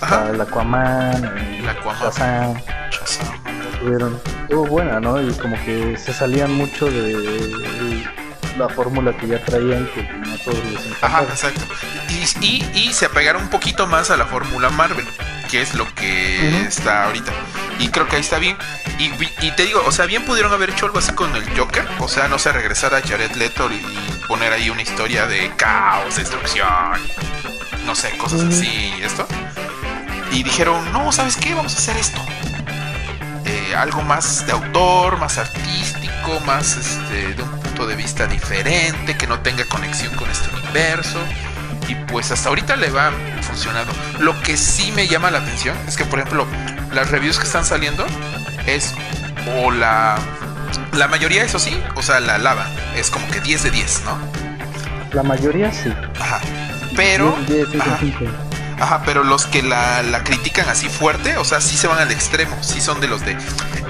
Speaker 1: Ajá.
Speaker 2: al Aquaman,
Speaker 1: El Aquaman.
Speaker 2: Shazam,
Speaker 1: Shazam.
Speaker 2: estuvieron, estuvo buena, ¿no? Y como que se salían mucho de la fórmula que ya traían, que no a todos les
Speaker 1: Ajá, exacto. Y, y, y se apegaron un poquito más a la fórmula Marvel, que es lo que está ahorita. Y creo que ahí está bien. Y, y te digo, o sea, bien pudieron haber hecho algo así con el Joker. O sea, no sé, regresar a Jared Leto y, poner ahí una historia de caos, destrucción. No sé, cosas
Speaker 2: Ujú.
Speaker 1: así, esto. y dijeron, no, ¿sabes qué? Vamos a hacer esto. Eh, algo más de autor, más artístico, más este, de un punto de vista diferente, que no tenga conexión con este universo. Y pues hasta ahorita le va funcionando. Lo que sí me llama la atención es que, por ejemplo, las reviews que están saliendo es o la la mayoría, eso sí, o sea, la lava es como que 10 de 10, ¿no?
Speaker 2: La mayoría sí.
Speaker 1: Ajá. Pero. ajá, pero los que la, la, critican así fuerte, o sea, sí se van al extremo. Sí son de los de.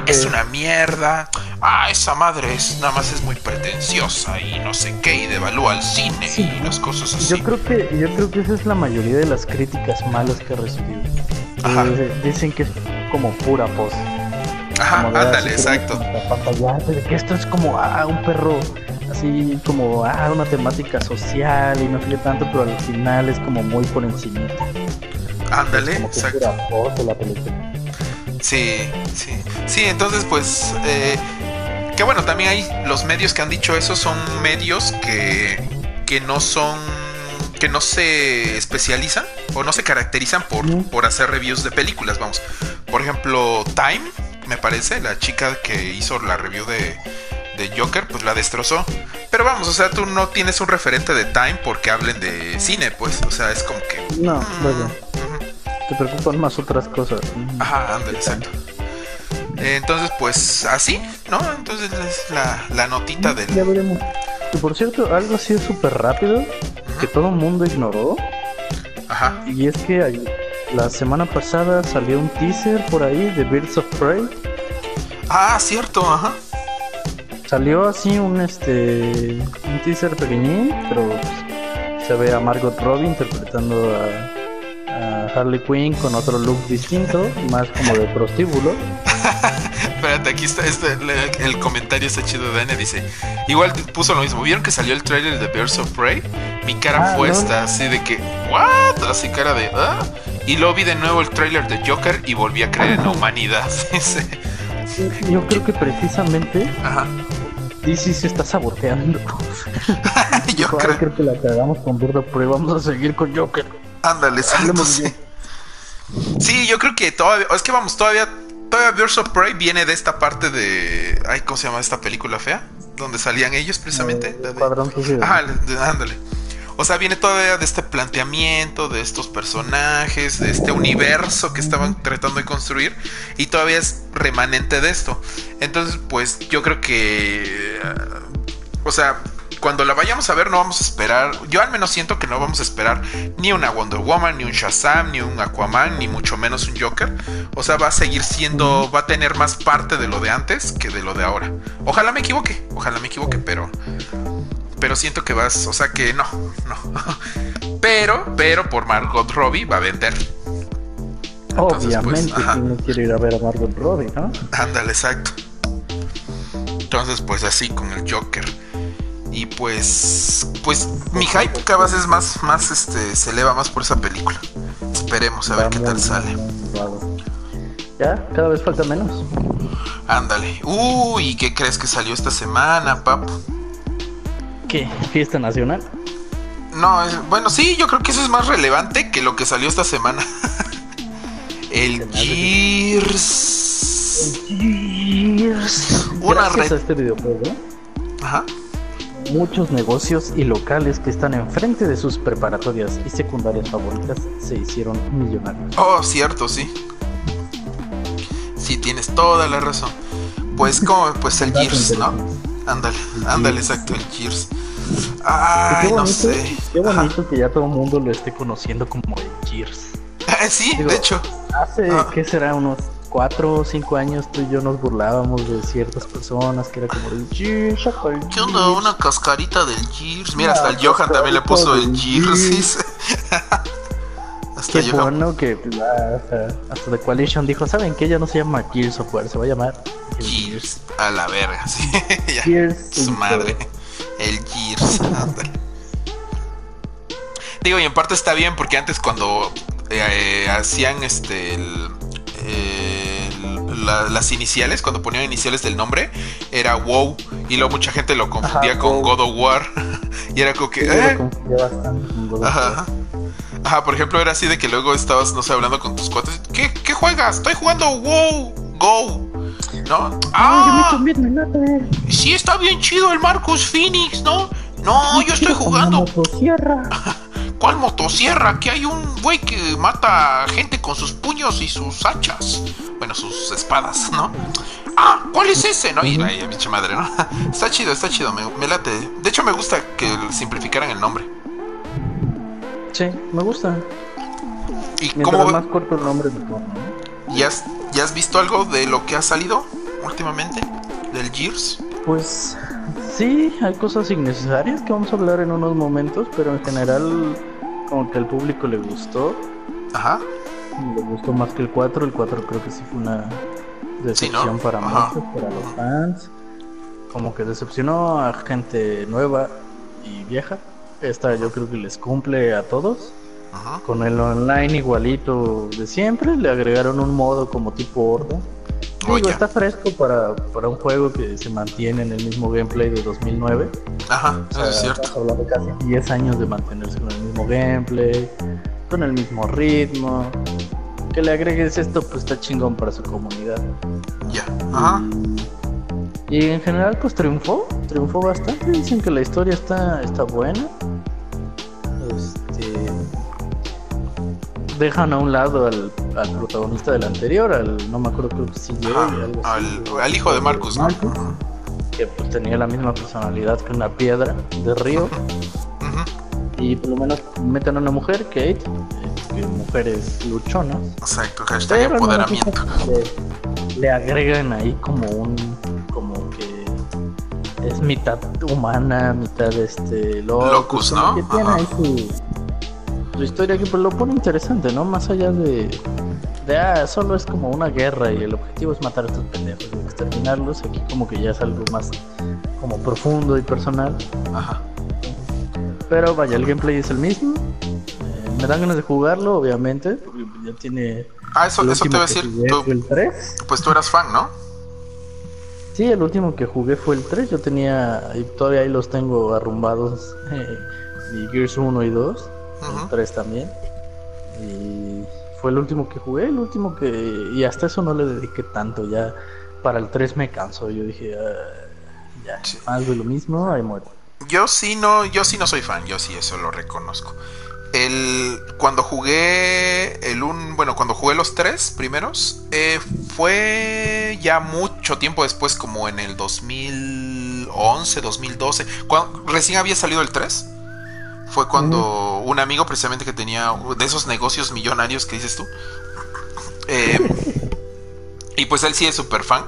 Speaker 1: Es una mierda. Ah, esa madre es nada más es muy pretenciosa y no sé qué, y devalúa el cine y las cosas así.
Speaker 2: Yo creo que, yo creo que esa es la mayoría de las críticas malas que he recibido. Ajá. Eh, dicen que es como pura pose.
Speaker 1: Ajá, ándale, exacto.
Speaker 2: que esto es como ah, un perro así como ah, una temática social y no sé tanto, pero al final es como muy por encima.
Speaker 1: Ándale, exacto. Sí, sí. Sí, entonces pues eh, que bueno, también hay los medios que han dicho eso son medios que, que no son que no se especializan o no se caracterizan por, por hacer reviews de películas, vamos. Por ejemplo, Time me parece, la chica que hizo la review de, de Joker, pues la destrozó. Pero vamos, o sea, tú no tienes un referente de Time porque hablen de cine, pues, o sea, es como que...
Speaker 2: No, mm, Te preocupan más otras cosas.
Speaker 1: Ajá, ándale, exacto. Entonces, pues así, ¿no? Entonces es la, la notita del...
Speaker 2: Ya veremos. Y por cierto, algo así súper rápido que todo el mundo ignoró.
Speaker 1: Ajá.
Speaker 2: Y es que la semana pasada salió un teaser por ahí de Birds of Prey.
Speaker 1: Ah, cierto, ajá.
Speaker 2: Salió así un este un teaser pequeñín, pero pues, se ve a Margot Robbie interpretando a, a, Harley Quinn con otro look distinto, más como de prostíbulo.
Speaker 1: Espérate, aquí está este, el comentario está chido de Dane, dice, igual puso lo mismo, ¿vieron que salió el trailer de Birds of Prey? Mi cara ah, fue esta, así de que, ¿what? Así cara de, ¿ah? Y luego vi de nuevo el trailer de Joker y volví a creer en la humanidad.
Speaker 2: Yo creo que precisamente Ajá. DC se está saboteando.
Speaker 1: Yo creo.
Speaker 2: que la cagamos con of Prey, vamos a seguir con Joker.
Speaker 1: Ándale, sí. sí, yo creo que todavía, es que vamos, todavía todavía Birds of Prey viene de esta parte de. Ay, ¿cómo se llama esta película fea? Donde salían ellos precisamente.
Speaker 2: Eh, de...
Speaker 1: Ándale. O sea, viene todavía de este planteamiento, de estos personajes, de este universo que estaban tratando de construir. Y todavía es remanente de esto. Entonces, pues yo creo que. o sea, cuando la vayamos a ver no vamos a esperar, yo al menos siento que no vamos a esperar ni una Wonder Woman, ni un Shazam, ni un Aquaman, ni mucho menos un Joker. O sea, va a seguir siendo, va a tener más parte de lo de antes que de lo de ahora. Ojalá me equivoque, ojalá me equivoque, pero pero siento que vas, o sea que no, no. pero, pero por Margot Robbie va a vender.
Speaker 2: Pues, Obviamente, no quiere ir a ver a Margot Robbie, ¿no?
Speaker 1: Ándale, exacto. Entonces, pues así con el Joker. Y pues, pues mi hype cada vez es más, más, este, se eleva más por esa película. Esperemos a ver qué tal sale.
Speaker 2: Ya, cada vez falta menos.
Speaker 1: Ándale. Uy, ¿qué crees que salió esta semana, pap?
Speaker 2: ¿Qué? ¿Fiesta nacional?
Speaker 1: No, bueno, sí, yo creo que eso es más relevante que lo que salió esta semana. el Gears.
Speaker 2: El Gears. Una red. este videojuego.
Speaker 1: Ajá
Speaker 2: muchos negocios y locales que están enfrente de sus preparatorias y secundarias favoritas se hicieron millonarios.
Speaker 1: Oh, cierto, sí. Sí, tienes toda la razón. Pues como, pues el Gears, ¿no? Ándale, ándale, exacto, el Gears. Ay, no sé.
Speaker 2: Qué bonito que ya todo el mundo lo esté conociendo como el Gears.
Speaker 1: sí, de hecho.
Speaker 2: Hace, ah. ¿qué será? Unos cuatro o cinco años tú y yo nos burlábamos de ciertas personas que era como el Gears.
Speaker 1: ¿Qué onda? Una cascarita del Gears. Mira, hasta el Johan también le puso el Gears.
Speaker 2: hasta Qué bueno que hasta, hasta, The Coalition dijo, ¿saben qué? Ya no se llama Gears of War, se va a llamar
Speaker 1: Gears. A la verga, sí. Gears. Su madre. El Gears. Digo, y en parte está bien porque antes cuando eh, eh, hacían este el, las iniciales, cuando ponían iniciales del nombre, era WoW. Y luego mucha gente lo confundía con God of War. y era como que. ¿eh? Ajá, Ajá, por ejemplo, era así de que luego estabas, no sé, hablando con tus cuates. ¿Qué, qué juegas? Estoy jugando WoW, Go. ¿No? Ah, yo me Sí, está bien chido el Marcus Phoenix, ¿no? No, yo estoy jugando. Motosierra. ¿Cuál motosierra? Que hay un güey que mata gente con sus puños y sus hachas. Bueno, sus espadas, ¿no? Ah, ¿cuál es ese? ¿No? Y la pinche madre, ¿no? Está chido, está chido, me, me, late. De hecho, me gusta que simplificaran el nombre.
Speaker 2: Sí, me gusta. ¿Y cómo más corto el nombre mejor,
Speaker 1: ¿Ya has, ¿Ya has visto algo de lo que ha salido últimamente? ¿Del Gears?
Speaker 2: Pues sí, hay cosas innecesarias que vamos a hablar en unos momentos, pero en general como que al público le gustó.
Speaker 1: Ajá.
Speaker 2: Le gustó más que el 4, el 4 creo que sí fue una decepción para muchos, para los fans. Como que decepcionó a gente nueva y vieja. Esta yo creo que les cumple a todos. Con el online igualito de siempre, le agregaron un modo como tipo horda. está fresco para, para, un juego que se mantiene en el mismo gameplay de 2009.
Speaker 1: Ajá, es cierto.
Speaker 2: Hablando de casi 10 años de mantenerse con el mismo gameplay, con el mismo ritmo. Que le agregues esto, pues está chingón para su comunidad.
Speaker 1: Ya, ajá.
Speaker 2: Y en general, pues triunfó, triunfó bastante. Dicen que la historia está, está buena. Este, dejan a un lado al, protagonista del anterior, al no me acuerdo, creo que sí,
Speaker 1: al, hijo de Marcus, ¿no?
Speaker 2: que pues tenía la misma personalidad que una piedra de río. Y por lo menos meten a una mujer, Kate, que mujeres luchonas.
Speaker 1: Exacto, hashtag empoderamiento.
Speaker 2: le agregan ahí como un es mitad humana, mitad este
Speaker 1: locus, ¿no?
Speaker 2: Que tiene ahí su, historia que pues lo pone interesante, ¿no? Más allá de, de ah, solo es como una guerra y el objetivo es matar a estos pendejos exterminarlos, aquí como que ya es algo más como profundo y personal.
Speaker 1: Ajá.
Speaker 2: Pero vaya, el gameplay es el mismo. Eh, me dan ganas de jugarlo, obviamente, porque ya tiene
Speaker 1: Ah, eso, eso te voy a decir. pues tú eras fan, ¿no?
Speaker 2: Sí, el último que jugué fue el 3. Yo tenía, y todavía ahí los tengo arrumbados. y Gears 1 y 2. El 3 también. Y fue el último que jugué, el último que. Y hasta eso no le dediqué tanto. Ya para el 3 me canso. Yo dije, ah, ya, más de lo mismo, ahí muero.
Speaker 1: Yo sí no, yo sí no soy fan, yo sí eso lo reconozco. El, cuando jugué el un, bueno, cuando jugué los tres primeros, eh, fue ya mucho tiempo después, como en el 2011, 2012, cuando recién había salido el 3. Fue cuando un amigo precisamente que tenía de esos negocios millonarios que dices tú. Eh, y pues él sí es súper fan.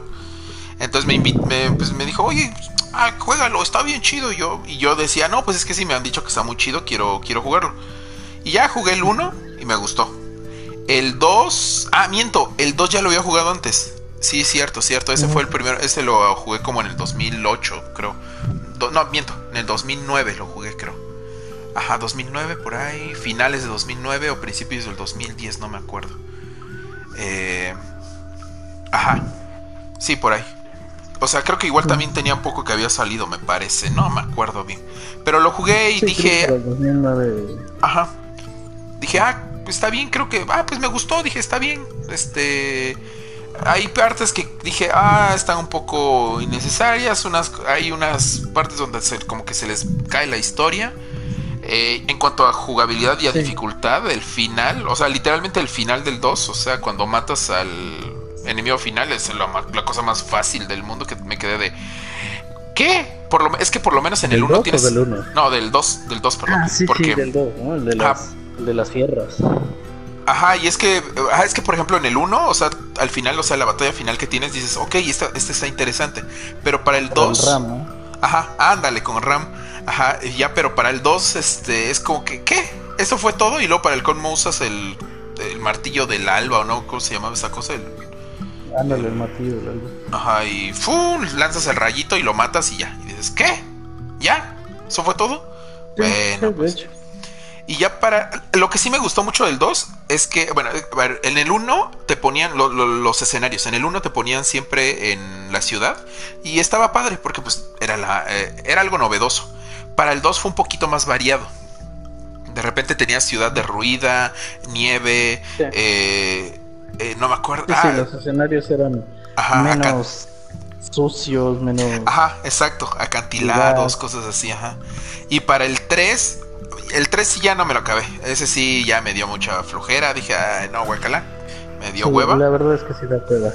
Speaker 1: Entonces me, me, pues me dijo, oye, ah, juégalo, está bien chido. Y yo, y yo decía, no, pues es que sí me han dicho que está muy chido, quiero, quiero jugarlo. Y ya jugué el 1 y me gustó. El 2, ah, miento, el 2 ya lo había jugado antes. Sí, cierto, cierto. Ese fue el primero, ese lo jugué como en el 2008, creo. no, miento, en el 2009 lo jugué, creo. Ajá, 2009 por ahí, finales de 2009 o principios del 2010, no me acuerdo. Eh, ajá, sí, por ahí. O sea, creo que igual también tenía un poco que había salido, me parece. No me acuerdo bien. Pero lo jugué y dije. Ajá dije, ah, pues está bien, creo que, ah, pues me gustó, dije, está bien. Este, hay partes que dije, ah, están un poco innecesarias, unas, hay unas partes donde se, como que se les cae la historia. Eh, en cuanto a jugabilidad y a dificultad, el final, o sea, literalmente el final del 2, o sea, cuando matas al enemigo final es la, cosa más fácil del mundo que me quedé de... ¿Qué? Por lo, es que por lo menos en el 1 tienes...
Speaker 2: Del uno?
Speaker 1: No, del 2, del 2, perdón.
Speaker 2: Ah, sí, porque... del 2, ¿no? El de las de las fierras.
Speaker 1: Ajá, y es que, es que por ejemplo en el 1, o sea, al final, o sea, la batalla final que tienes, dices, ok, esta, este está interesante. Pero para el 2.
Speaker 2: Ram,
Speaker 1: Ajá, ándale, con Ram. Ajá, ya, pero para el 2, este, es como que, ¿qué? Eso fue todo, y luego para el Conmo usas el, el martillo del alba, ¿o no? ¿Cómo se llamaba esa cosa? El,
Speaker 2: ándale, el martillo del alba.
Speaker 1: Ajá, y ¡fum! lanzas el rayito y lo matas y ya. Y dices, ¿qué? ¿Ya? ¿Eso fue todo? bueno, pues, y ya para. Lo que sí me gustó mucho del 2 es que, bueno, en el 1 te ponían los escenarios. En el 1 te ponían siempre en la ciudad. Y estaba padre porque, pues, era, la, eh, era algo novedoso. Para el 2 fue un poquito más variado. De repente tenías ciudad derruida, nieve,
Speaker 2: Sí.
Speaker 1: eh, eh, no me acuerdo.
Speaker 2: Sí,
Speaker 1: ah,
Speaker 2: sí, los escenarios eran
Speaker 1: Ajá,
Speaker 2: menos sucios, menos...
Speaker 1: Ajá, exacto, acantilados,
Speaker 2: Ciudad.
Speaker 1: cosas así, ajá. Y para el 3, el 3 sí ya no me lo acabé. Ese sí ya me dio mucha flojera. Dije, Ay, no, guacala. Me dio
Speaker 2: Sí,
Speaker 1: hueva.
Speaker 2: La verdad es que sí da hueva.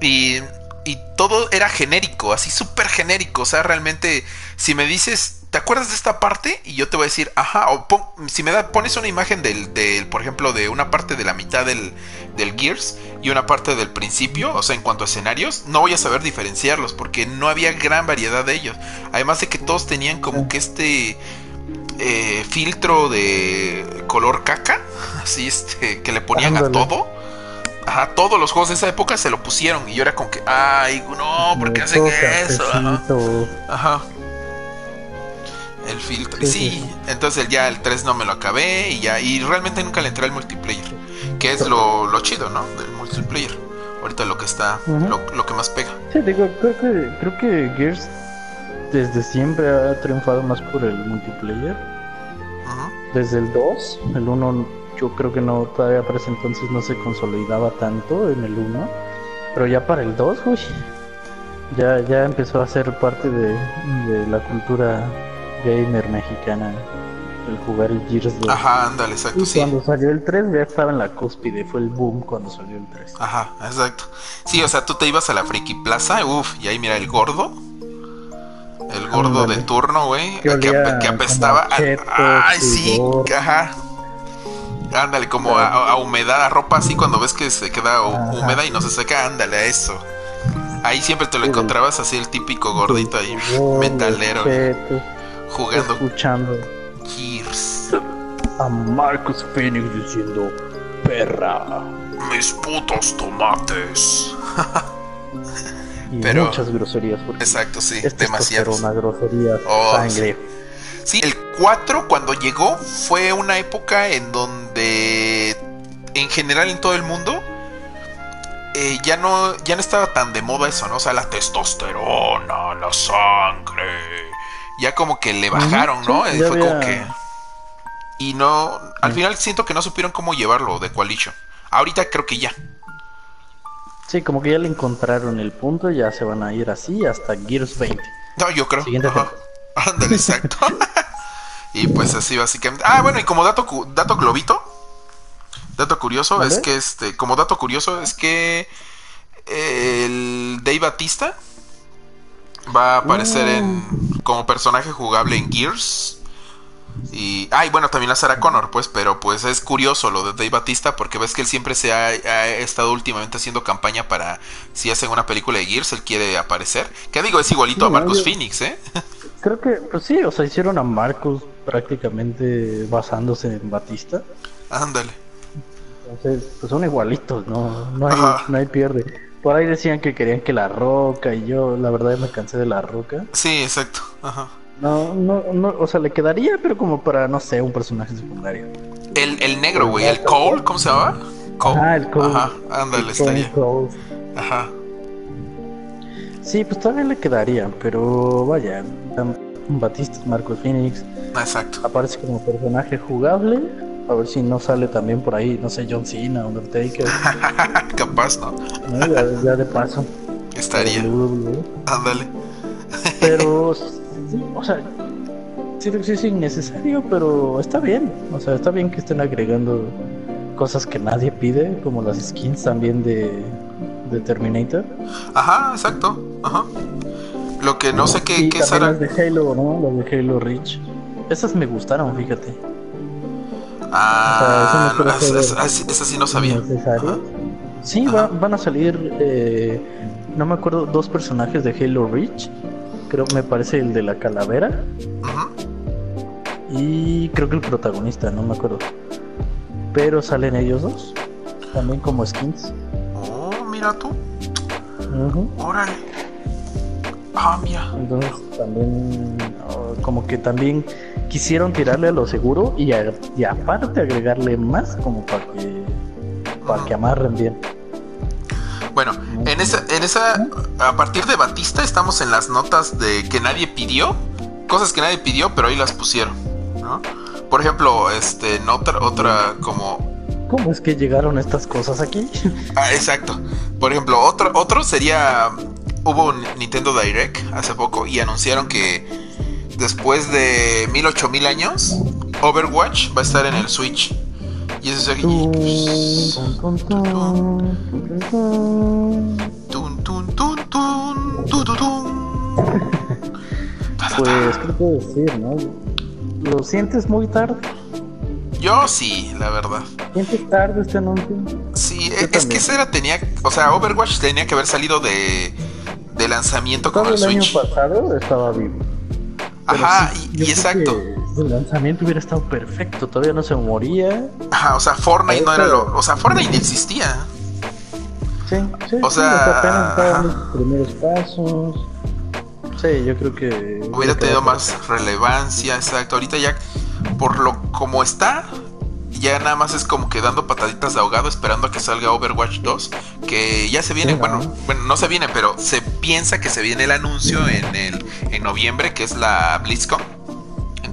Speaker 1: Y, y todo era genérico, así súper genérico. O sea, realmente, si me dices, ¿te acuerdas de esta parte? Y yo te voy a decir, ajá. O pon- si me da, pones una imagen del, del, por ejemplo, de una parte de la mitad del, del Gears y una parte del principio, o sea, en cuanto a escenarios, no voy a saber diferenciarlos porque no había gran variedad de ellos. Además de que todos tenían como que este eh, filtro de color caca, así este, que le ponían a todo. Ajá, todos los juegos de esa época se lo pusieron y yo era como que, ay, no, ¿por qué hacen eso? Ajá. El filtro.
Speaker 2: Sí,
Speaker 1: Sí,
Speaker 2: sí, sí.
Speaker 1: entonces ya el 3 no me lo acabé y ya. Y realmente nunca le entré al multiplayer. Que es lo, lo chido, ¿no? Del multiplayer. Ahorita lo que está, lo, lo que más pega.
Speaker 2: Sí, digo, creo que, creo que Gears desde siempre ha triunfado más por el multiplayer.
Speaker 1: Ujú.
Speaker 2: Desde el 2, el 1 yo creo que no, todavía para ese entonces no se consolidaba tanto en el 1. Pero ya para el 2, uy, ya, ya empezó a ser parte de, de la cultura gamer mexicana el jugar el Gears 2.
Speaker 1: Ajá, ándale,
Speaker 2: Y
Speaker 1: exacto, sí.
Speaker 2: cuando salió el 3 ya estaba en la cúspide, fue el boom cuando salió el 3.
Speaker 1: Ajá, exacto. Sí, o sea, tú te ibas a la Friki Plaza, uff, y ahí mira el gordo. El gordo de turno, güey.
Speaker 2: Que
Speaker 1: apestaba.
Speaker 2: chetos,
Speaker 1: Ay, sí, ajá. Ándale, como a, a humedad, a ropa así cuando ves que se queda húmeda y no se seca, ándale a eso. Ahí siempre te lo encontrabas así el típico gordito ahí, metalero,
Speaker 2: chetos,
Speaker 1: jugando
Speaker 2: Escuchando
Speaker 1: Gears.
Speaker 2: a Marcus Phoenix diciendo perra.
Speaker 1: Mis putos tomates.
Speaker 2: Y
Speaker 1: Pero-
Speaker 2: muchas groserías.
Speaker 1: Exacto, sí,
Speaker 2: este
Speaker 1: demasiados.
Speaker 2: una grosería,
Speaker 1: Oh,
Speaker 2: sangre.
Speaker 1: Sí, el 4 cuando llegó fue una época en donde en general en todo el mundo eh, ya no ya no estaba tan de moda eso, ¿no? O sea, la testosterona, la sangre. Ya como que le bajaron, ¿no?
Speaker 2: sí,
Speaker 1: fue como que y no al
Speaker 2: Mm.
Speaker 1: final siento que no supieron cómo llevarlo de Coalition. Ahorita creo que ya.
Speaker 2: Sí, como que ya le encontraron el punto, ya se van a ir así hasta Gears 20.
Speaker 1: No, yo creo.
Speaker 2: Siguiente.
Speaker 1: Ándale, exacto. y pues así básicamente. Ah, bueno, y como dato cu- dato globito, dato curioso
Speaker 2: ¿Vale?
Speaker 1: es que este, como dato curioso es que el Dave Batista va a aparecer en como personaje jugable en Gears. Y, ay, bueno, también la Sarah Connor, pues, pero pues es curioso lo de Dave Batista porque ves que él siempre se ha, ha estado últimamente haciendo campaña para si hacen una película de Gears, él quiere aparecer. Que digo, es igualito
Speaker 2: Sí,
Speaker 1: a Marcus
Speaker 2: yo-
Speaker 1: Phoenix, ¿eh?
Speaker 2: Creo que, pues sí, o sea, hicieron a Marcus prácticamente basándose en Batista.
Speaker 1: Ándale.
Speaker 2: Entonces, pues son igualitos, no, no, hay,
Speaker 1: Ajá.
Speaker 2: no hay pierde. Por ahí decían que querían que la roca y yo, la verdad, me cansé de la roca.
Speaker 1: Sí, exacto. Ajá.
Speaker 2: No, no, no, o sea, le quedaría, pero como para, no sé, un personaje secundario.
Speaker 1: El, el negro, güey, el Cole, ¿cómo se llama? Cole.
Speaker 2: Ah, el Cole.
Speaker 1: Ajá, ándale, estaría. Ajá.
Speaker 2: Sí, pues todavía le quedaría, pero vaya, Batista, Marcos Phoenix,
Speaker 1: Exacto.
Speaker 2: aparece como personaje jugable. A ver si no sale también por ahí, no sé, John Cena, Undertaker,
Speaker 1: Capaz, ¿no?
Speaker 2: ¿no? ya, ya de paso.
Speaker 1: Estaría. Ándale.
Speaker 2: Pero, sí, o sea, siento que sí es innecesario, pero está bien. O sea, está bien que estén agregando cosas que nadie pide, como las skins también de, de Terminator.
Speaker 1: Ajá, exacto. Ajá. Lo que no sé qué, qué será.
Speaker 2: las de Halo, ¿no? Las de Halo Reach. Esas me gustaron, fíjate.
Speaker 1: Ah,
Speaker 2: o sea,
Speaker 1: no,
Speaker 2: eso no
Speaker 1: esa,
Speaker 2: creo
Speaker 1: esa- esa sí no sabía.
Speaker 2: Sí,
Speaker 1: Ajá.
Speaker 2: va- van a salir, eh, no me acuerdo, dos personajes de Halo Reach. Creo, me parece el de la calavera.
Speaker 1: Ujú.
Speaker 2: Y creo que el protagonista, no me acuerdo. Pero salen ellos dos. También como skins.
Speaker 1: Oh, mira tú.
Speaker 2: Ujú.
Speaker 1: Órale. Ah, mira.
Speaker 2: Entonces también oh, como que también quisieron tirarle a lo seguro y, a- y aparte agregarle más como para que para que amarren bien.
Speaker 1: En esa, en esa, a partir de Batista estamos en las notas de que nadie pidió, cosas que nadie pidió, pero ahí las pusieron, ¿no? Por ejemplo, este, en otra, otra como
Speaker 2: ¿Cómo es que llegaron estas cosas aquí?
Speaker 1: Ah, exacto. Por ejemplo, otro, otro sería. Hubo un Nintendo Direct hace poco y anunciaron que después de mil ocho mil años, Overwatch va a estar en el Switch. Y eso es. Tu, tun.
Speaker 2: Pues, ¿qué puedo decir, no? ¿Lo sientes muy tarde?
Speaker 1: Yo sí, la verdad.
Speaker 2: ¿Sientes tarde este anuncio?
Speaker 1: Sí,
Speaker 2: Yo
Speaker 1: es, que
Speaker 2: también.
Speaker 1: ese era, tenía. O sea, Overwatch tenía que haber salido de, de lanzamiento con el
Speaker 2: el año
Speaker 1: Switch.
Speaker 2: pasado estaba vivo. Pero
Speaker 1: Ajá,
Speaker 2: sí,
Speaker 1: y, y exacto.
Speaker 2: que El lanzamiento hubiera estado perfecto, todavía no se moría.
Speaker 1: Ajá, o sea, Fortnite no era lo. O sea, Fortnite ni existía.
Speaker 2: Sí, sí.
Speaker 1: O
Speaker 2: sí,
Speaker 1: sea,
Speaker 2: apenas los primeros pasos. Sí, yo creo que.
Speaker 1: Hubiera tenido más relevancia, exacto. Ahorita ya, por lo como está, ya nada más es como que dando pataditas de ahogado esperando a que salga Overwatch 2, que ya se viene,
Speaker 2: Sí, ¿no?
Speaker 1: bueno, bueno, no se viene, pero se piensa que se viene el anuncio en el en noviembre, que es la BlizzCon.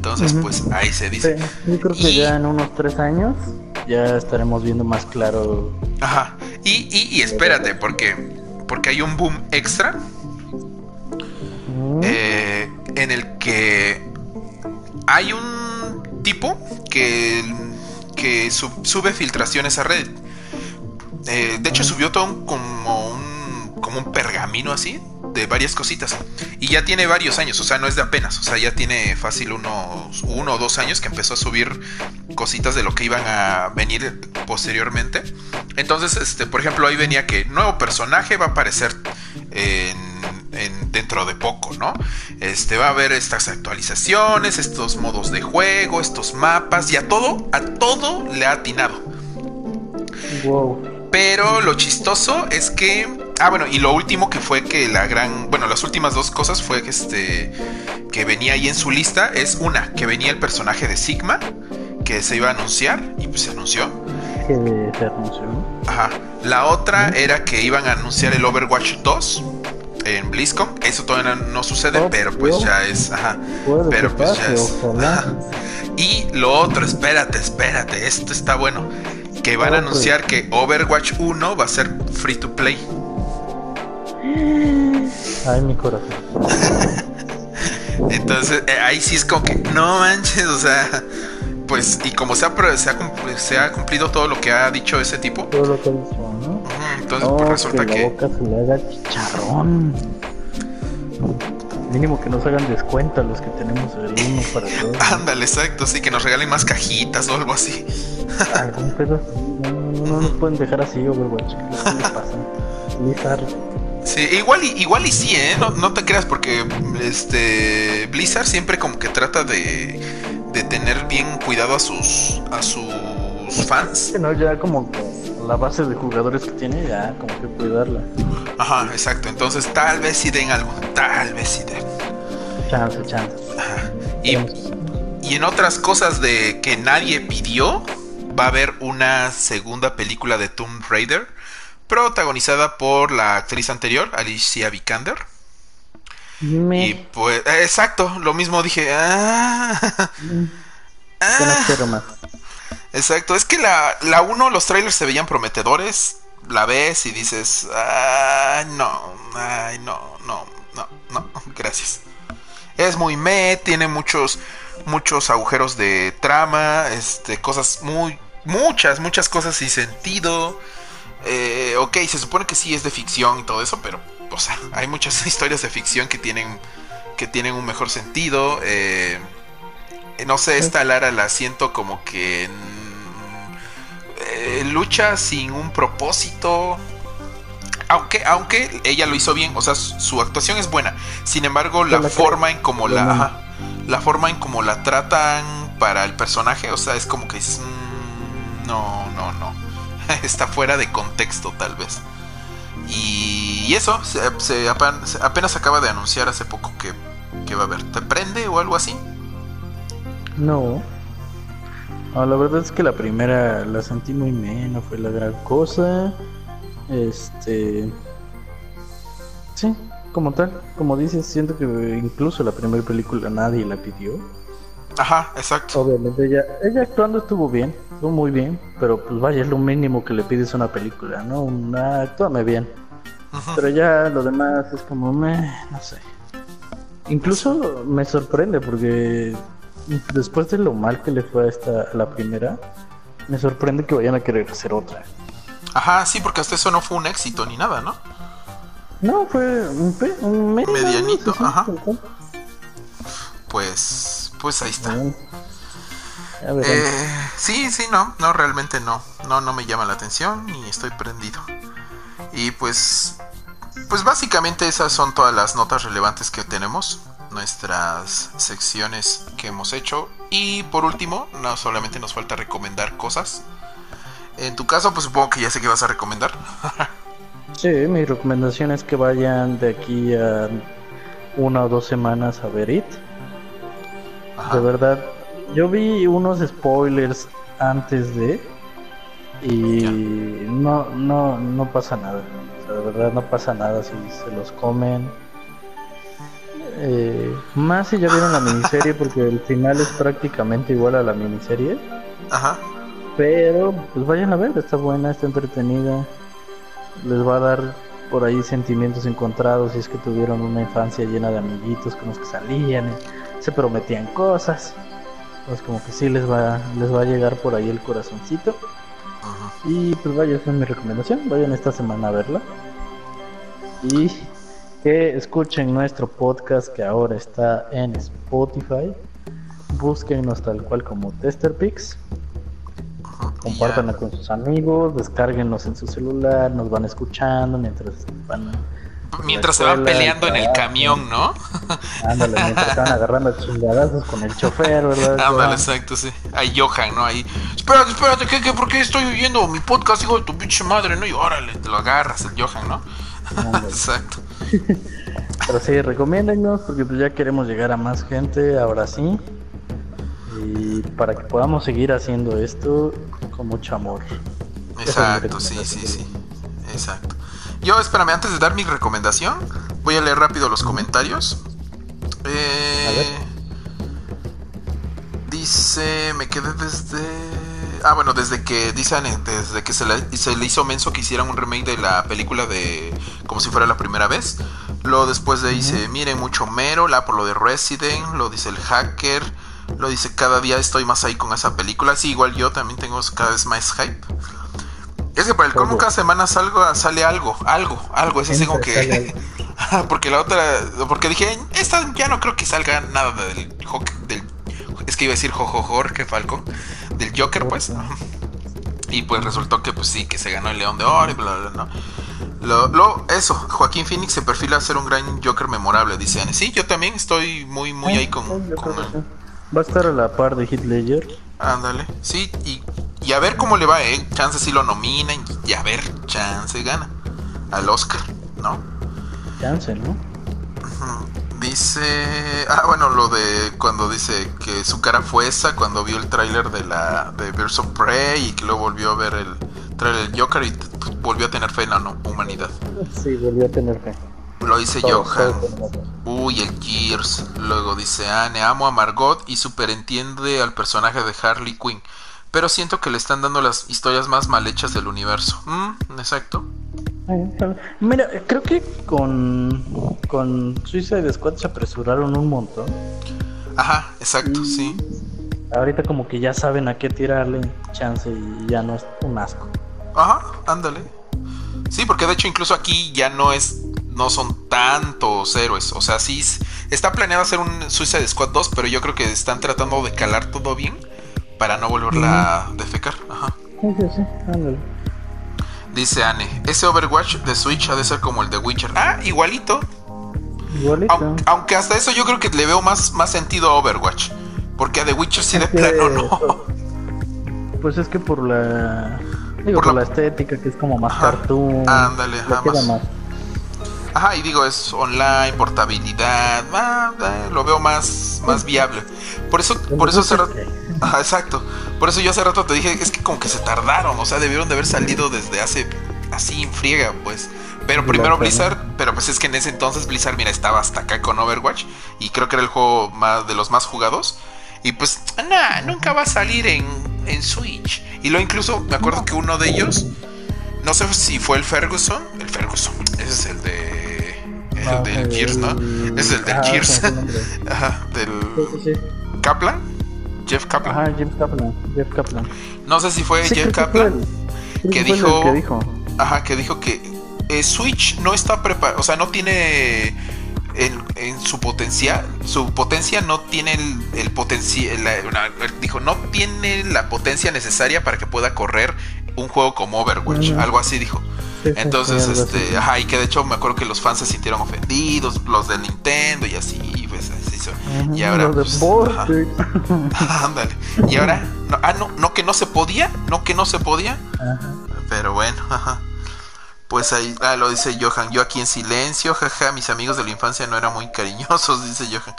Speaker 1: Entonces, pues ahí se dice.
Speaker 2: Sí, yo creo que
Speaker 1: Y-
Speaker 2: ya en unos tres años ya estaremos viendo más claro.
Speaker 1: Ajá. Y, y, y espérate, porque porque hay un boom extra eh, en el que hay un tipo que, que sub- sube filtraciones a Reddit. Eh, de hecho, subió todo un, como un como un pergamino así de varias cositas. Y ya tiene varios años, o sea, no es de apenas. O sea, ya tiene fácil unos uno o dos años que empezó a subir cositas de lo que iban a venir posteriormente. Entonces, este, por ejemplo, ahí venía que nuevo personaje va a aparecer en, en- dentro de poco, ¿no? Este va a haber estas actualizaciones, estos modos de juego, estos mapas, y a todo, a todo le ha atinado.
Speaker 2: Wow.
Speaker 1: Pero lo chistoso es que. Ah, bueno, y lo último que fue que la gran. Bueno, las últimas dos cosas fue que este. Que venía ahí en su lista. Es una, que venía el personaje de Sigma. Que se iba a anunciar. Y pues se anunció.
Speaker 2: Que se anunció.
Speaker 1: Ajá. La otra era que iban a anunciar el Overwatch 2 en BlizzCon. Eso todavía no, sucede,
Speaker 2: Oh,
Speaker 1: pero pues
Speaker 2: Dios.
Speaker 1: ya es. Ajá. Pero pues
Speaker 2: pase,
Speaker 1: ya es. Ajá. Y lo otro, espérate, espérate, esto está bueno. Que van a anunciar que Overwatch 1 va a ser free to play.
Speaker 2: Ay, mi corazón.
Speaker 1: Entonces, eh, ahí sí es como que, no manches, o sea, pues, y como se ha, se ha, cum- se ha cumplido todo lo que ha dicho ese tipo,
Speaker 2: Todo lo que hizo, ¿no?
Speaker 1: ujú, entonces pues resulta
Speaker 2: que la
Speaker 1: que...
Speaker 2: boca se le haga chicharrón. Mínimo que nos hagan descuento a los que tenemos el uno para todos.
Speaker 1: Ándale, exacto, sí, que nos regalen más cajitas o algo así.
Speaker 2: Algún pedo. No, no, no, no nos pueden dejar así, Overwatch. ¿Qué les pasa?
Speaker 1: Sí, igual y, igual y sí, ¿eh? No, no te creas porque este Blizzard siempre como que trata de, de tener bien cuidado a sus a sus fans.
Speaker 2: Que no, ya como la base de jugadores que tiene, ya como que cuidarla.
Speaker 1: Ajá, exacto. Entonces tal vez sí den algo, tal vez sí den.
Speaker 2: Chance, chance.
Speaker 1: Ajá. Y, y en otras cosas de que nadie pidió, va a haber una segunda película de Tomb Raider protagonizada por la actriz anterior, Alicia Vikander.
Speaker 2: Me...
Speaker 1: Y pues, eh, exacto, lo mismo dije. Ah,
Speaker 2: no
Speaker 1: ah.
Speaker 2: más.
Speaker 1: Exacto, es que la, la 1, los trailers se veían prometedores. La ves y dices, ay, no, ay, no, no, no, no, gracias. Es muy me, tiene muchos, muchos agujeros de trama, este, cosas muy, muchas, muchas cosas sin sentido. Eh, ok, se supone que sí es de ficción y todo eso, pero, o sea, hay muchas historias de ficción que tienen, que tienen un mejor sentido. Eh, no sé, esta Lara la siento como que mm, eh, lucha sin un propósito. Aunque, aunque ella lo hizo bien, o sea, su, actuación es buena. Sin embargo, la
Speaker 2: la
Speaker 1: forma en como la, ajá, la forma en como la tratan para el personaje, o sea, es como que dices, "Mm, no, no, no, está fuera de contexto tal vez. Y, eso, se, se apen- se- apenas acaba de anunciar hace poco que, que va a haber. ¿Te prende o algo así?
Speaker 2: No. No, la verdad es que la primera la sentí muy meh, no fue la gran cosa. Este. Sí, como tal. Como dices, siento que incluso la primera película nadie la pidió.
Speaker 1: Ajá, exacto.
Speaker 2: Obviamente ella, ella actuando estuvo bien, estuvo muy bien, pero pues vaya, es lo mínimo que le pides a una película, ¿no? Una, actúame bien. Pero ya lo demás es como, me, no sé. Incluso me sorprende porque después de lo mal que le fue a esta a la primera, me sorprende que vayan a querer hacer otra.
Speaker 1: Ajá, sí, porque hasta eso no fue un éxito ni nada, ¿no?
Speaker 2: No, fue un, un
Speaker 1: medianito, ajá. Pues, pues ahí está. Eh, sí, sí, no, no, realmente no. No, no me llama la atención y estoy prendido. Y pues, pues básicamente esas son todas las notas relevantes que tenemos, nuestras secciones que hemos hecho. Y por último, no solamente nos falta recomendar cosas. En tu caso, pues supongo que ya sé que vas a recomendar.
Speaker 2: sí, mi recomendación es que vayan de aquí a una o dos semanas a ver De verdad, yo vi unos spoilers antes de y no, no, no pasa nada. de verdad no pasa nada si se los comen. Eh, más si ya vieron la miniserie porque el final es prácticamente igual a la miniserie.
Speaker 1: Ajá.
Speaker 2: Pero pues vayan a ver, está buena, está entretenida. Les va a dar por ahí sentimientos encontrados si es que tuvieron una infancia llena de amiguitos con los que salían, y se prometían cosas. Pues como que sí les va, les va a llegar por ahí el corazoncito. Y pues vaya, esa es mi recomendación. Vayan esta semana a verla. Y que escuchen nuestro podcast que ahora está en Spotify. Búsquennos tal cual como Testerpix. Compártanla con sus amigos, descárguenlos en su celular, nos van escuchando mientras van
Speaker 1: Mientras se van peleando en el camión, ¿no?
Speaker 2: Ándale, mientras están agarrando chingadazos con el chofer, ¿verdad?
Speaker 1: Ándale, exacto, sí. Ahí Johan, ¿no? Ahí, espérate, espérate, ¿qué, qué, ¿por qué estoy oyendo mi podcast, hijo de tu pinche madre, no? Y órale, te lo agarras el Johan, ¿no? exacto.
Speaker 2: Pero sí, recomiéndennos porque pues ya queremos llegar a más gente, ahora sí. Y para que podamos seguir haciendo esto con mucho amor.
Speaker 1: Exacto, sí, sí, sí. Exacto. Yo, espérame, antes de dar mi recomendación, voy a leer rápido los comentarios. Eh, dice, me quedé desde... Ah, bueno, desde que, dicen, desde que se le, se le hizo menso que hicieran un remake de la película de como si fuera la primera vez. Luego después de dice, miren mucho mero, la por lo de Resident, lo dice el hacker, lo dice cada día estoy más ahí con esa película. Sí, igual yo también tengo cada vez más hype. Es que para el colmo cada semana salgo, sale algo, algo, algo. Es así como que. porque la otra. Porque dije, esta ya no creo que salga nada del. del es que iba a decir Jojo que Falco. Del Joker, pues. Y pues resultó que, pues sí, que se ganó el León de Oro y bla, bla, bla, ¿no? Lo, eso, Joaquín Phoenix se perfila a ser un gran Joker memorable, dice Anne. Sí, yo también estoy muy, muy ahí con. con
Speaker 2: Va a estar a la par de Heath Ledger.
Speaker 1: Ándale, sí, y y a ver cómo le va, ¿eh? Chance si lo nominan y a ver, chance gana al Oscar, ¿no?
Speaker 2: Chance, ¿no?
Speaker 1: Dice, ah, bueno, lo de cuando dice que su cara fue esa cuando vio el tráiler de la de Birds of Prey y que luego volvió a ver el tráiler del Joker y volvió a tener fe en la humanidad.
Speaker 2: Sí, volvió a tener fe.
Speaker 1: Lo dice Johan. Uy, el Gears. Luego dice Anne, amo a Margot y superentiende al personaje de Harley Quinn pero siento que le están dando las historias más mal hechas del universo. Mm, exacto.
Speaker 2: Mira, creo que con, con Suicide Squad se apresuraron un montón.
Speaker 1: Ajá, exacto, sí.
Speaker 2: Ahorita como que ya saben a qué tirarle chance y ya no es un asco.
Speaker 1: Ajá, ándale. Sí, porque de hecho incluso aquí ya no es no son tantos héroes, o sea, sí está planeado hacer un Suicide Squad 2, pero yo creo que están tratando de calar todo bien para no volverla a defecar. Ajá. Dice Anne, ese Overwatch de Switch ha de ser como el de Witcher. Ah, igualito.
Speaker 2: Igualito.
Speaker 1: Aunque, hasta eso yo creo que le veo más, más sentido a Overwatch. Porque a The Witcher sí de plano no.
Speaker 2: Pues es que por la. por, la... estética, que es como más cartoon.
Speaker 1: Ándale, más. Ajá, y digo, es online, portabilidad, ah, lo veo más, más viable. Por eso, por eso hace rato, ajá, exacto. Por eso yo hace rato te dije, es que como que se tardaron, o sea, debieron de haber salido desde hace así en friega, pues. Pero primero Blizzard, pero pues es que en ese entonces Blizzard, mira, estaba hasta acá con Overwatch y creo que era el juego más de los más jugados. Y pues, nada, nunca va a salir en, en Switch. Y lo incluso, me acuerdo que uno de ellos, no sé si fue el Ferguson, el Ferguson, ese es el de... El
Speaker 2: Ah,
Speaker 1: del Gears, ¿no?
Speaker 2: el-
Speaker 1: Es el del
Speaker 2: ah,
Speaker 1: Gears.
Speaker 2: el.
Speaker 1: Ajá, del
Speaker 2: Sí, sí, sí.
Speaker 1: Kaplan. Jeff Kaplan.
Speaker 2: Ajá, James Kaplan. Jeff Kaplan.
Speaker 1: No sé si fue
Speaker 2: Sí,
Speaker 1: Jeff
Speaker 2: fue
Speaker 1: Kaplan. que dijo-
Speaker 2: que dijo.
Speaker 1: Ajá, que dijo que eh, Switch no está preparado, o sea, no tiene en, en su potencial, su potencia no tiene el, el potencial, dijo, no tiene la potencia necesaria para que pueda correr un juego como Overwatch,
Speaker 2: Ujú.
Speaker 1: algo así dijo.
Speaker 2: Sí,
Speaker 1: Entonces,
Speaker 2: así.
Speaker 1: este, ajá, y que de hecho me acuerdo que los fans se sintieron ofendidos, los de Nintendo y así, Y ahora, pues. Ándale. Y ahora, no, ah, no, no que no se podía, no que no se podía,
Speaker 2: Ajá.
Speaker 1: pero bueno, ajá. Pues ahí ah, lo dice Johan, yo aquí en silencio, jaja, mis amigos de la infancia no eran muy cariñosos, dice Johan.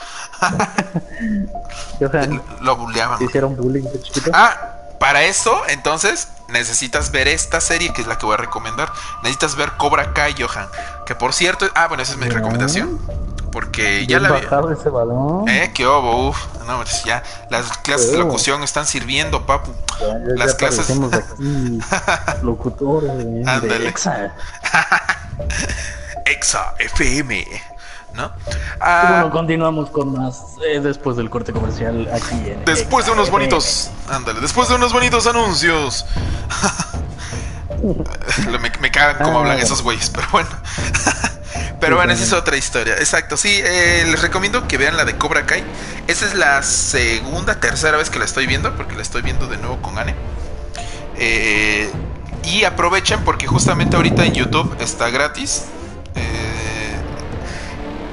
Speaker 2: Johan,
Speaker 1: Lo bulleaban.
Speaker 2: ¿te hicieron bullying de chiquito?
Speaker 1: Ah, para eso, entonces, necesitas ver esta serie, que es la que voy a recomendar. Necesitas ver Cobra Kai, Johan. Que por cierto, ah, bueno, esa es mi recomendación. Porque ya la
Speaker 2: ese balón.
Speaker 1: Eh, qué obo, uf. No, pues ya, las clases de locución están sirviendo, papu.
Speaker 2: Ya, ya-
Speaker 1: las
Speaker 2: ya
Speaker 1: clases-
Speaker 2: aquí locutores de. Exa.
Speaker 1: Exa FM, ¿no? Ah,
Speaker 2: bueno, continuamos con más eh, después del corte comercial aquí en
Speaker 1: Después de unos
Speaker 2: FM.
Speaker 1: bonitos. Ándale, después de unos bonitos anuncios. me, me cagan cómo
Speaker 2: Ah.
Speaker 1: hablan esos güeyes, pero bueno. Pero bueno, esa es otra historia. Exacto, sí, eh, les recomiendo que vean la de Cobra Kai. Esa es la segunda, tercera vez que la estoy viendo, porque la estoy viendo de nuevo con Anne. Eh, y aprovechen porque justamente ahorita en YouTube está gratis. Eh,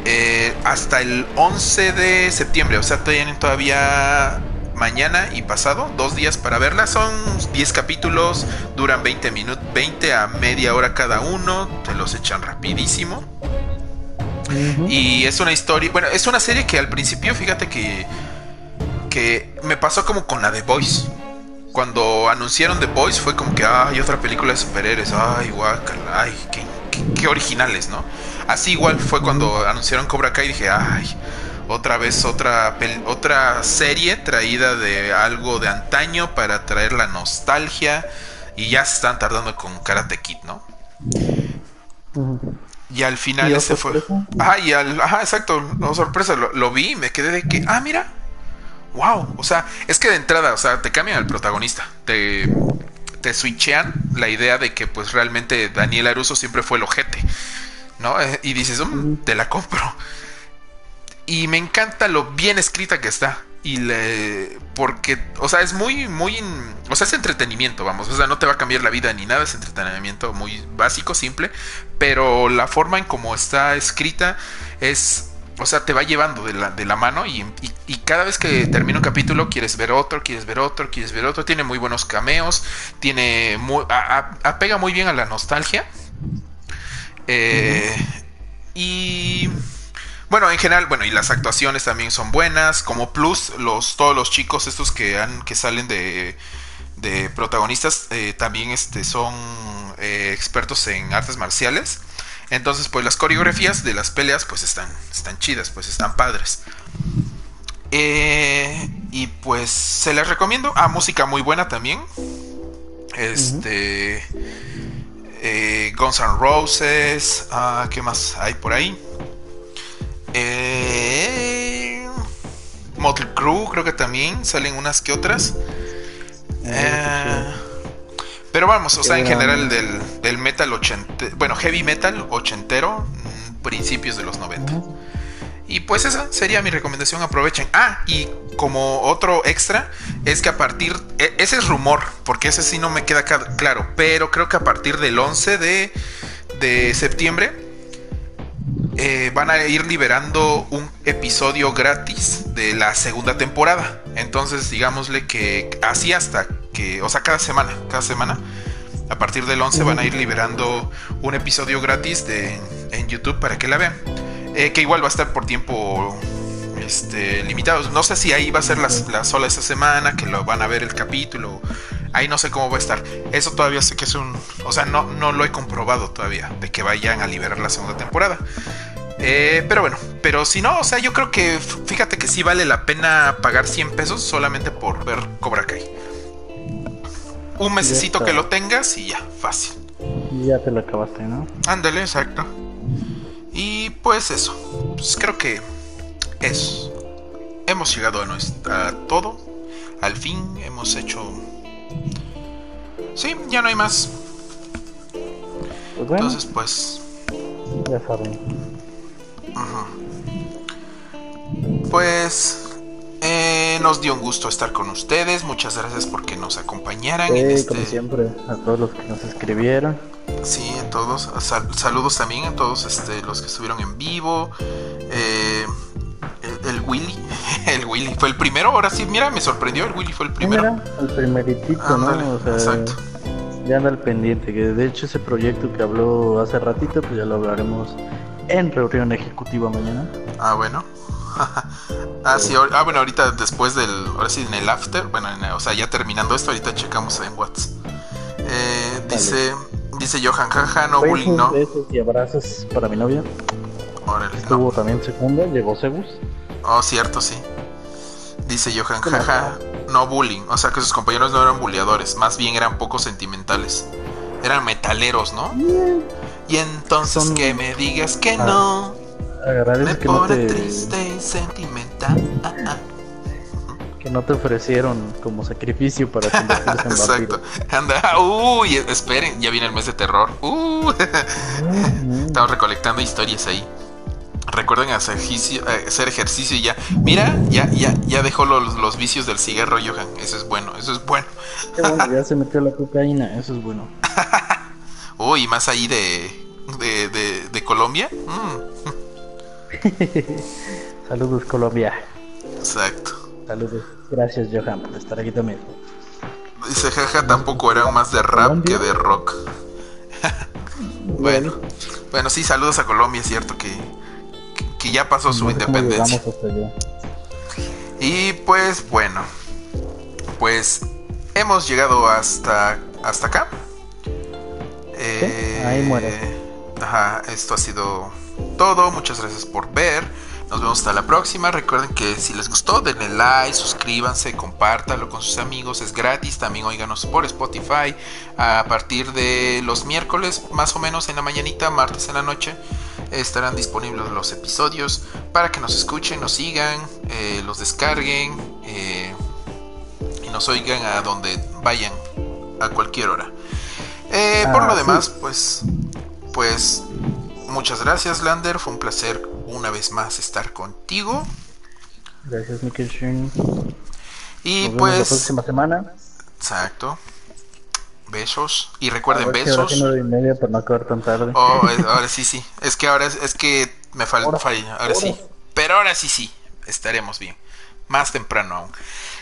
Speaker 1: eh, hasta el 11 de septiembre. O sea, tienen todavía mañana y pasado, dos días para verla. Son 10 capítulos, duran 20 minutos, 20 a media hora cada uno. Te los echan rapidísimo. Y es una historia, bueno, es una serie que al principio, fíjate que que me pasó como con la de Boys. Cuando anunciaron The Boys fue como que, ay, otra película de superhéroes, ay, guacala, ay, qué, qué- qué originales, ¿no? Así igual fue cuando anunciaron Cobra Kai, dije, ay, otra vez otra, otra serie traída de algo de antaño para traer la nostalgia y ya se están tardando con Karate Kid, ¿no? Y al final
Speaker 2: ¿Y
Speaker 1: ese fue. Ajá, y al, ajá, exacto. No sorpresa, lo, lo vi y me quedé de que, ah, mira. Wow. O sea, es que de entrada, o sea, te cambian al protagonista. Te, te switchean la idea de que, pues realmente Daniel Aruso siempre fue el ojete. ¿No? Eh, Y dices, "Mm, te la compro. Y me encanta lo bien escrita que está. Y le. Porque, o sea, es muy, muy. O sea, es entretenimiento, vamos. O sea, no te va a cambiar la vida ni nada. Es entretenimiento muy básico, simple. Pero la forma en cómo está escrita es. O sea, te va llevando de la, de la mano y, y- cada vez que termina un capítulo quieres ver otro, quieres ver otro, quieres ver otro. Tiene muy buenos cameos, tiene apega muy bien a la nostalgia. Eh, Y bueno, en general, bueno, y las actuaciones también son buenas. Como plus, los, todos los chicos estos que han, que salen de, de protagonistas eh, también este, son eh, expertos en artes marciales. Entonces, pues las coreografías de las peleas, pues están, están chidas, pues están padres. Eh, y pues se les recomiendo. Ah, música muy buena también. Este. eh, Guns N' Roses. Ah, ¿Qué más hay por ahí? Eh, Motley Crue, creo que también salen unas que otras. Eh, pero vamos, o sea, en
Speaker 2: Era-
Speaker 1: general del, del metal ochentero, bueno, heavy metal ochentero, mm, principios de los 90.
Speaker 2: Ujú.
Speaker 1: Y pues esa sería mi recomendación, aprovechen. Ah, y como otro extra, es que a partir, e- ese es rumor, porque ese sí no me queda claro, pero creo que a partir del 11 de, de septiembre eh, van a ir liberando un episodio gratis de la segunda temporada. Entonces, digámosle que así hasta que, o sea, cada semana, cada semana, a partir del 11 van a ir liberando un episodio gratis de, en YouTube para que la vean. Eh, que igual va a estar por tiempo este, limitado. No sé si ahí va a ser la, la sola esta semana, que lo van a ver el capítulo. Ahí no sé cómo va a estar. Eso todavía sé que es un... O sea, no, no lo he comprobado todavía, de que vayan a liberar la segunda temporada. Eh, pero bueno, pero si no, o sea, yo creo que fíjate que sí vale la pena pagar 100 pesos solamente por ver Cobra Kai. Un mesecito que lo tengas y ya, fácil.
Speaker 2: Y ya te lo acabaste, ¿no?
Speaker 1: Ándale, exacto. Y pues eso. Pues creo que eso. Hemos llegado a, nuestra, todo. Al fin hemos hecho. Sí, ya no hay más. Pues Entonces, pues.
Speaker 2: Ya saben.
Speaker 1: Pues eh, nos dio un gusto estar con ustedes. Muchas gracias porque nos acompañaran. Sí,
Speaker 2: este como siempre, a todos los que nos escribieron.
Speaker 1: Sí, a todos. saludos también a todos este, los que estuvieron en vivo. Eh, el. El Willy fue el primero. Ahora sí, mira, me sorprendió. El Willy fue el primero.
Speaker 2: el primeritito, ¿no? exacto. Ya anda al pendiente. Que de hecho, ese proyecto que habló hace ratito, pues ya lo hablaremos en reunión ejecutiva mañana.
Speaker 1: Ah, bueno. ah, sí, ah, bueno, ahorita después del. Ahora sí, en el after. Bueno, o sea, ya terminando esto, ahorita checamos en WhatsApp. Eh, dice. Dice Johan, jaja, no bullying, no.
Speaker 2: Besos y abrazos para mi novia. Órale, Estuvo también segunda, llegó Cebus.
Speaker 1: Oh, cierto, sí. Dice Johan, jaja, no bullying. O sea que sus compañeros no eran bulleadores, más bien eran poco sentimentales. Eran metaleros, ¿no? Y entonces que me digas que ah. no. Me pone triste y sentimental. Ah, ah.
Speaker 2: Que no te ofrecieron como sacrificio para convertirse en Exacto.
Speaker 1: Anda, uy, esperen, ya viene el mes de terror. Uh. Estamos recolectando historias ahí. Recuerden hacer ejercicio, eh, hacer ejercicio y ya. Mira, ya, ya, ya dejó los, los, vicios del cigarro, Johan. Eso es bueno, eso es bueno.
Speaker 2: ya se metió la cocaína, eso es bueno.
Speaker 1: Uy, más ahí de, de, de, de Colombia. Mm.
Speaker 2: Saludos Colombia.
Speaker 1: Exacto.
Speaker 2: Saludos. Gracias Johan por estar aquí también.
Speaker 1: Dice jaja tampoco era más de rap que de rock. bueno, bueno, sí, saludos a Colombia, es cierto que, que, ya pasó su independencia. Y pues bueno, pues hemos llegado hasta hasta acá.
Speaker 2: Ahí muere.
Speaker 1: Ajá, esto ha sido todo. Muchas gracias por ver. Nos vemos hasta la próxima. Recuerden que si les gustó, denle like, suscríbanse, compártanlo con sus amigos. Es gratis. También oíganos por Spotify. A partir de los miércoles, más o menos en la mañanita, martes en la noche, estarán disponibles los episodios para que nos escuchen, nos sigan, eh, los descarguen eh, y nos oigan a donde vayan a cualquier hora. Eh, por lo ah, demás, pues, pues Muchas gracias, Lander. Fue un placer una vez más estar contigo.
Speaker 2: Gracias, Mikkel
Speaker 1: Y pues.
Speaker 2: la próxima semana.
Speaker 1: Exacto. Besos. Y recuerden, besos.
Speaker 2: Y media para no acabar tan tarde.
Speaker 1: Oh, ahora sí, sí. Es que ahora es, que me falta. Ahora, ahora sí. Pero ahora sí, sí. Estaremos bien. Más temprano aún.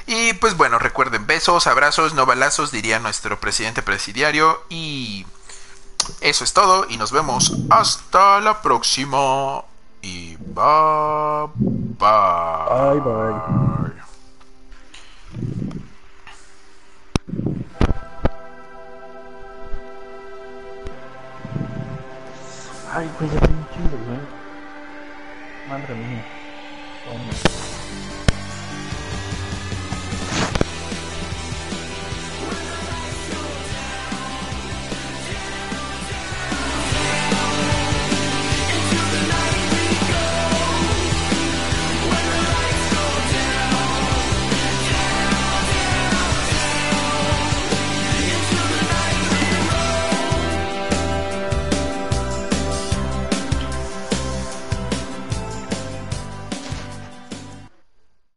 Speaker 1: Y pues bueno, recuerden, besos, abrazos, no balazos, diría nuestro presidente presidiario. Y eso es todo y nos vemos hasta la próxima. Y bye bye.
Speaker 2: Bye bye. Ay, pues ya tengo chingo, güey. Madre mía.